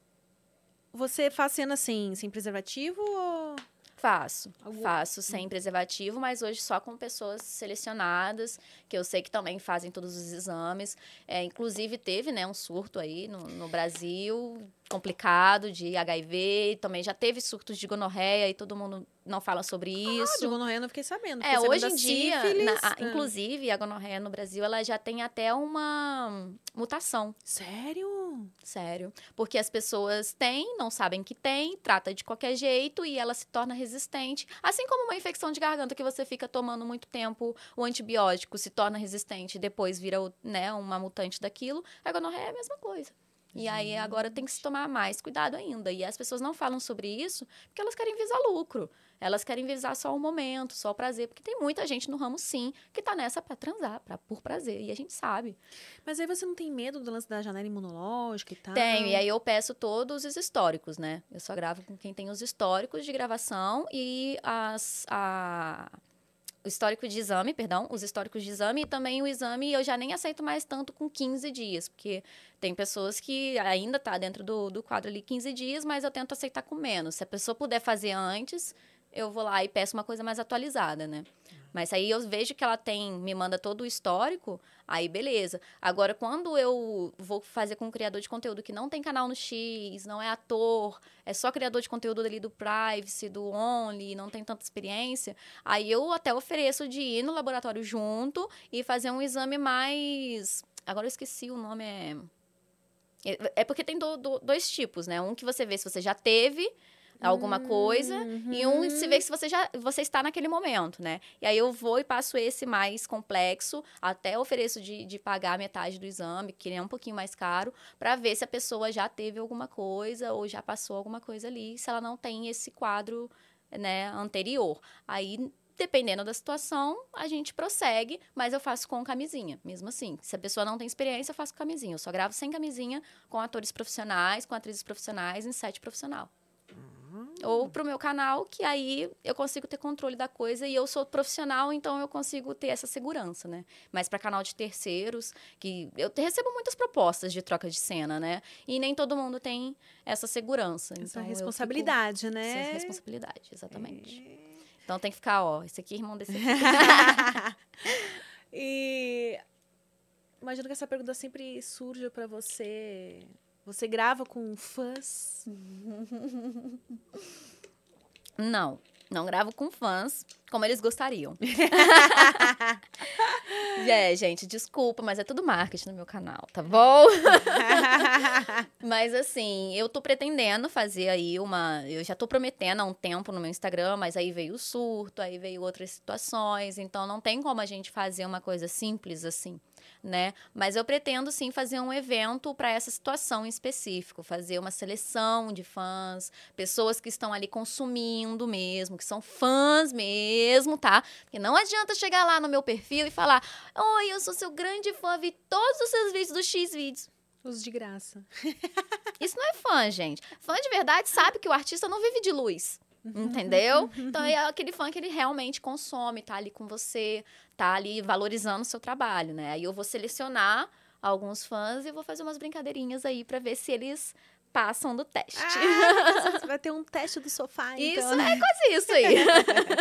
você faz cena assim, sem preservativo ou...
Faço,
Algum-
faço sem preservativo, mas hoje só com pessoas selecionadas, que eu sei que também fazem todos os exames. É, inclusive, teve né, um surto aí no, no Brasil, complicado, de HIV, também já teve surtos de gonorreia e todo mundo não fala sobre
Ah,
isso.
de gonorreia eu não fiquei sabendo.
É,
sabendo
hoje em dia, na- a-
Ah.
inclusive, a gonorreia no Brasil, ela já tem até uma mutação.
Sério?
Sério. Porque as pessoas têm, não sabem que tem, trata de qualquer jeito e ela se torna resistente. Assim como uma infecção de garganta que você fica tomando muito tempo o antibiótico, se torna resistente e depois vira né, uma mutante daquilo, a gonorreia é a mesma coisa. E aí agora tem que se tomar mais cuidado ainda. E as pessoas não falam sobre isso porque elas querem visar lucro. Elas querem visar só o momento, só o prazer. Porque tem muita gente no ramo, sim, que tá nessa para transar, pra, por prazer. E a gente sabe.
Mas aí você não tem medo do lance da janela imunológica e tal?
Tenho. E aí eu peço todos os históricos, né? Eu só gravo com quem tem os históricos de gravação e as, a, o histórico de exame, perdão, os históricos de exame e também o exame eu já nem aceito mais tanto com 15 dias, porque tem pessoas que ainda tá dentro do, do quadro ali 15 dias, mas eu tento aceitar com menos. Se a pessoa puder fazer antes, eu vou lá e peço uma coisa mais atualizada, né? Mas aí eu vejo que ela tem, me manda todo o histórico, aí beleza. Agora, quando eu vou fazer com um criador de conteúdo que não tem canal no X, não é ator, é só criador de conteúdo ali do Privacy, do Only, não tem tanta experiência, aí eu até ofereço de ir no laboratório junto e fazer um exame mais. Agora eu esqueci o nome, é. É, é porque tem do, do, dois tipos, né? Um que você vê se você já teve alguma coisa uhum. e um se vê se você já você está naquele momento, né? E aí eu vou e passo esse mais complexo, até ofereço de, de pagar metade do exame, que é um pouquinho mais caro, para ver se a pessoa já teve alguma coisa ou já passou alguma coisa ali, se ela não tem esse quadro, né, anterior. Aí dependendo da situação, a gente prossegue, mas eu faço com camisinha, mesmo assim. Se a pessoa não tem experiência, eu faço com camisinha. Eu só gravo sem camisinha, com atores profissionais, com atrizes profissionais, em set profissional. Ou pro meu canal, que aí eu consigo ter controle da coisa e eu sou profissional, então eu consigo ter essa segurança, né? Mas para canal de terceiros, que eu recebo muitas propostas de troca de cena, né? E nem todo mundo tem essa segurança.
Essa então, responsabilidade, fico... né?
Essa responsabilidade, exatamente. É... Então tem que ficar, ó, esse aqui é irmão desse aqui.
e imagino que essa pergunta sempre surge para você você grava com fãs?
Não, não gravo com fãs como eles gostariam. é, gente, desculpa, mas é tudo marketing no meu canal, tá bom? mas assim, eu tô pretendendo fazer aí uma. Eu já tô prometendo há um tempo no meu Instagram, mas aí veio o surto, aí veio outras situações, então não tem como a gente fazer uma coisa simples assim né? Mas eu pretendo sim fazer um evento para essa situação em específico, fazer uma seleção de fãs, pessoas que estão ali consumindo mesmo, que são fãs mesmo, tá? Porque não adianta chegar lá no meu perfil e falar: "Oi, eu sou seu grande fã, vi todos os seus vídeos do X vídeos".
Os de graça.
Isso não é fã, gente. Fã de verdade sabe que o artista não vive de luz. Entendeu? Então é aquele fã que ele realmente consome, tá ali com você, tá ali valorizando o seu trabalho, né? Aí eu vou selecionar alguns fãs e vou fazer umas brincadeirinhas aí para ver se eles passam do teste.
Ah, você vai ter um teste do sofá,
então. Isso, é quase isso aí.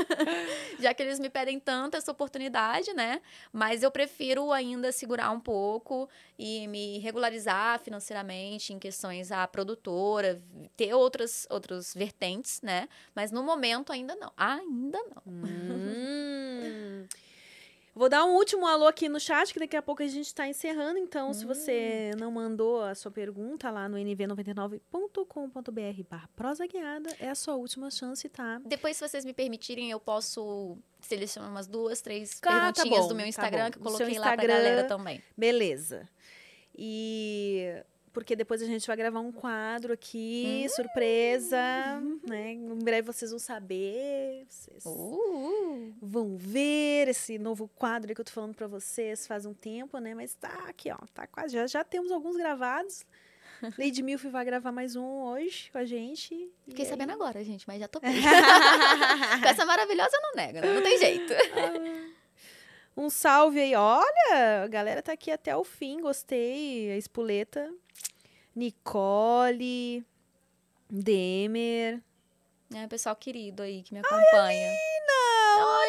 Já que eles me pedem tanto essa oportunidade, né? Mas eu prefiro ainda segurar um pouco e me regularizar financeiramente em questões à produtora, ter outras, outros vertentes, né? Mas no momento ainda não. Ainda não.
Hum. Vou dar um último alô aqui no chat, que daqui a pouco a gente está encerrando. Então, hum. se você hum. não mandou a sua pergunta lá no nv99.com.br barra prosa guiada, é a sua última chance, tá?
Depois, se vocês me permitirem, eu posso selecionar umas duas, três ah, perguntinhas tá bom, do meu Instagram, tá que eu coloquei Instagram, lá pra galera também.
Beleza. E porque depois a gente vai gravar um quadro aqui, hum. surpresa, né? Em breve vocês vão saber, vocês uh. vão ver esse novo quadro que eu tô falando para vocês faz um tempo, né? Mas tá aqui, ó, tá quase, já, já temos alguns gravados. Lady Milf vai gravar mais um hoje com a gente.
Fiquei sabendo agora, gente, mas já tô com essa maravilhosa não nega, né? não tem jeito. Ah.
Um salve aí, olha, a galera tá aqui até o fim, gostei, a espoleta. Nicole, Demer.
É, pessoal querido aí que me acompanha.
Ai,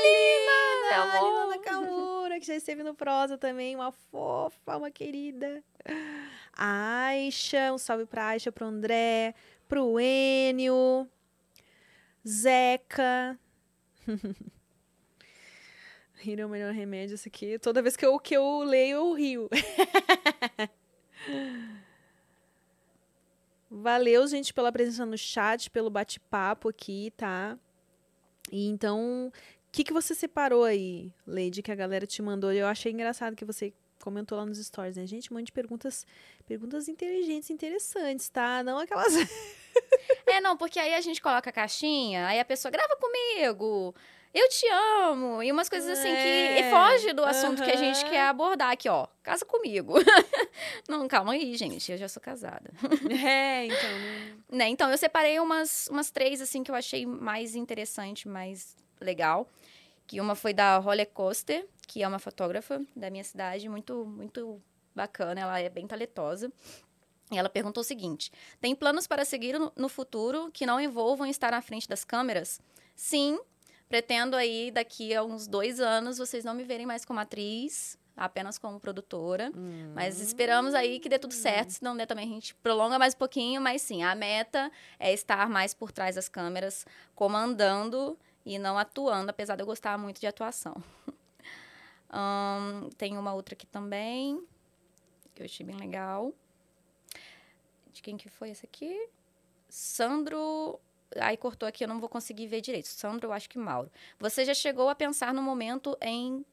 Lina! Lina! Lina Nakamura, que já esteve no Prosa também, uma fofa, uma querida. Aisha, um salve pra Aisha, pro André, pro Enio, Zeca. Rir é o melhor remédio, isso aqui. Toda vez que eu, que eu leio, eu rio. Valeu, gente, pela presença no chat, pelo bate-papo aqui, tá? E então, o que, que você separou aí, Lady, que a galera te mandou? Eu achei engraçado que você comentou lá nos stories, né? Gente, um monte de perguntas, perguntas inteligentes, interessantes, tá? Não aquelas.
É, não, porque aí a gente coloca a caixinha, aí a pessoa grava comigo, eu te amo, e umas coisas assim que
É,
foge do assunto que a gente quer abordar aqui, ó. Casa comigo. não, calma aí, gente, eu já sou casada.
é, então. não-
Né? Então, eu separei umas, umas três, assim, que eu achei mais interessante, mais legal. Que uma foi da Holly Coster, que é uma fotógrafa da minha cidade, muito, muito bacana, ela é bem talentosa. E ela perguntou o seguinte: tem planos para seguir no futuro que não envolvam estar na frente das câmeras? Sim, pretendo aí, daqui a uns dois anos, vocês não me verem mais como atriz, apenas como produtora. Mas esperamos aí que dê tudo certo, se não der também a gente prolonga mais um pouquinho, mas sim, a meta é estar mais por trás das câmeras, comandando e não atuando, apesar de eu gostar muito de atuação. Tem uma outra aqui também, que eu achei bem legal. De quem que foi essa aqui? Sandro. Aí cortou aqui, eu não vou conseguir ver direito. Sandro, eu acho que Mauro. Você já chegou a pensar no momento em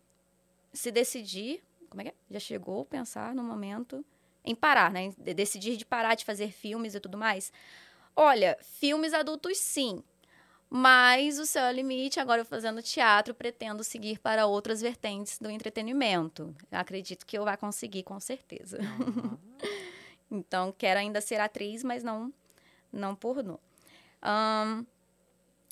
se decidir. Como é que é? Já chegou a pensar no momento em parar, né? Em de- decidir de parar de fazer filmes e tudo mais? Olha, filmes adultos sim. Mas o céu é o limite. Agora eu fazendo teatro, pretendo seguir para outras vertentes do entretenimento. Acredito que eu vá conseguir, com certeza. Então, quero ainda ser atriz, mas não, não pornô. Um,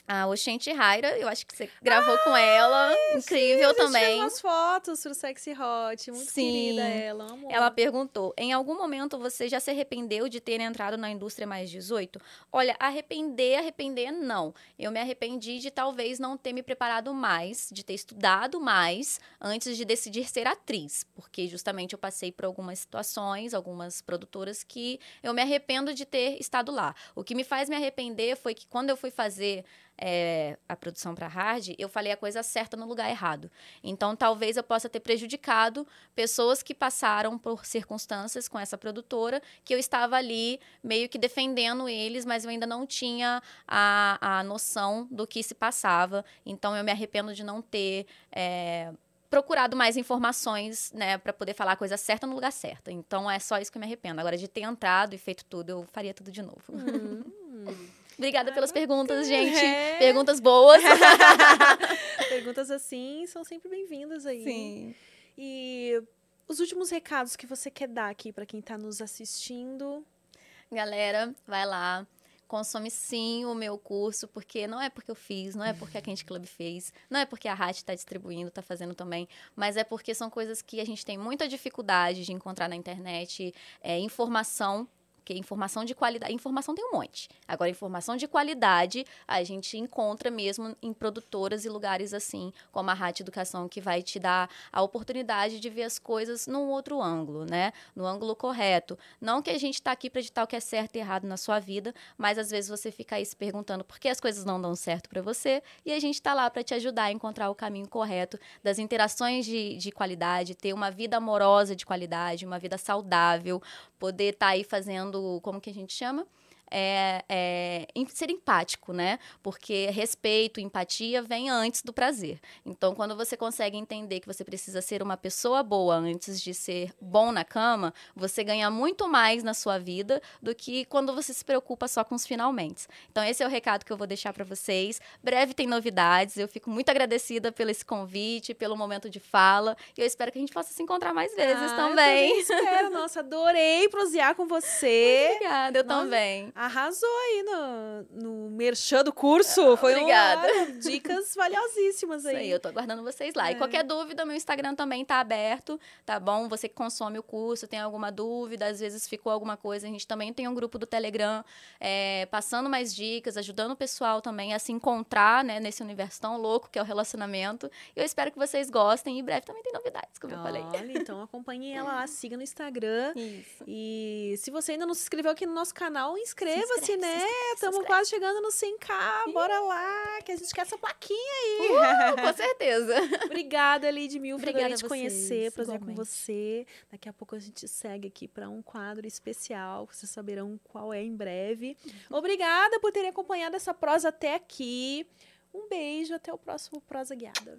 a Oxente Raira, eu acho que você gravou com ela. Incrível
fez
também.
umas fotos pro Sexy Hot. Muito
Sim.
querida ela. Amor.
Ela perguntou: em algum momento você já se arrependeu de ter entrado na indústria mais 18? Olha, arrepender, arrepender, não. Eu me arrependi de talvez não ter me preparado mais, de ter estudado mais antes de decidir ser atriz, porque justamente eu passei por algumas situações, algumas produtoras que eu me arrependo de ter estado lá. O que me faz me arrepender foi que quando eu fui fazer é, a produção para Hard, eu falei a coisa certa no lugar errado. Então, talvez eu possa ter prejudicado pessoas que passaram por circunstâncias com essa produtora, que eu estava ali meio que defendendo eles, mas eu ainda não tinha a, a noção do que se passava. Então, eu me arrependo de não ter. é, procurado mais informações, né, para poder falar a coisa certa no lugar certo. Então é só isso que eu me arrependo. Agora de ter entrado e feito tudo, eu faria tudo de novo.
Hum.
Obrigada pelas perguntas, gente.
É.
Perguntas boas.
Perguntas assim são sempre bem-vindas aí.
Sim.
E os últimos recados que você quer dar aqui pra quem tá nos assistindo.
Galera, vai lá. Consome sim o meu curso, porque não é porque eu fiz, não é porque a Quente Club fez, não é porque a RAT está distribuindo, está fazendo também, mas é porque são coisas que a gente tem muita dificuldade de encontrar na internet, é, informação, porque informação de qualidade, informação tem um monte. Agora, informação de qualidade a gente encontra mesmo em produtoras e lugares assim, como a RAT Educação, que vai te dar a oportunidade de ver as coisas num outro ângulo, né? No ângulo correto. Não que a gente está aqui para ditar o que é certo e errado na sua vida, mas às vezes você fica aí se perguntando por que as coisas não dão certo para você, e a gente está lá para te ajudar a encontrar o caminho correto das interações de, de qualidade, ter uma vida amorosa de qualidade, uma vida saudável, poder estar aí fazendo, como que a gente chama? É, é, ser empático, né? Porque respeito, empatia vem antes do prazer. Então, quando você consegue entender que você precisa ser uma pessoa boa antes de ser bom na cama, você ganha muito mais na sua vida do que quando você se preocupa só com os finalmente. Então, esse é o recado que eu vou deixar para vocês. Breve tem novidades. Eu fico muito agradecida pelo esse convite, pelo momento de fala. E eu espero que a gente possa se encontrar mais vezes
Ah,
também.
Eu também espero. Nossa, adorei prosear com você.
Obrigada, eu
Nossa,
também.
Arrasou aí no, no merchan do curso. Foi
Obrigada.
Uma, dicas valiosíssimas
Isso
aí.
aí, eu tô aguardando vocês lá.
É.
E qualquer dúvida, meu Instagram também tá aberto, tá bom? Você que consome o curso, tem alguma dúvida, às vezes ficou alguma coisa, a gente também tem um grupo do Telegram é, passando mais dicas, ajudando o pessoal também a se encontrar, né, nesse universo tão louco que é o relacionamento. E eu espero que vocês gostem. E em breve também tem novidades, como eu falei.
Olha, então acompanhe ela lá, siga no Instagram.
Isso.
E se você ainda não se inscreveu aqui no nosso canal, inscreva-se,
inscreve,
né? Estamos quase chegando no 100k. Bora lá, que a gente quer essa plaquinha aí.
Uh, com certeza.
Obrigada, Lid Mil.
Obrigada
adorei te conhecer, prazer com
igualmente.
você. Daqui a pouco a gente segue aqui para um quadro especial. Vocês saberão qual é em breve. Obrigada por terem acompanhado essa prosa até aqui. Um beijo, até o próximo Prosa Guiada.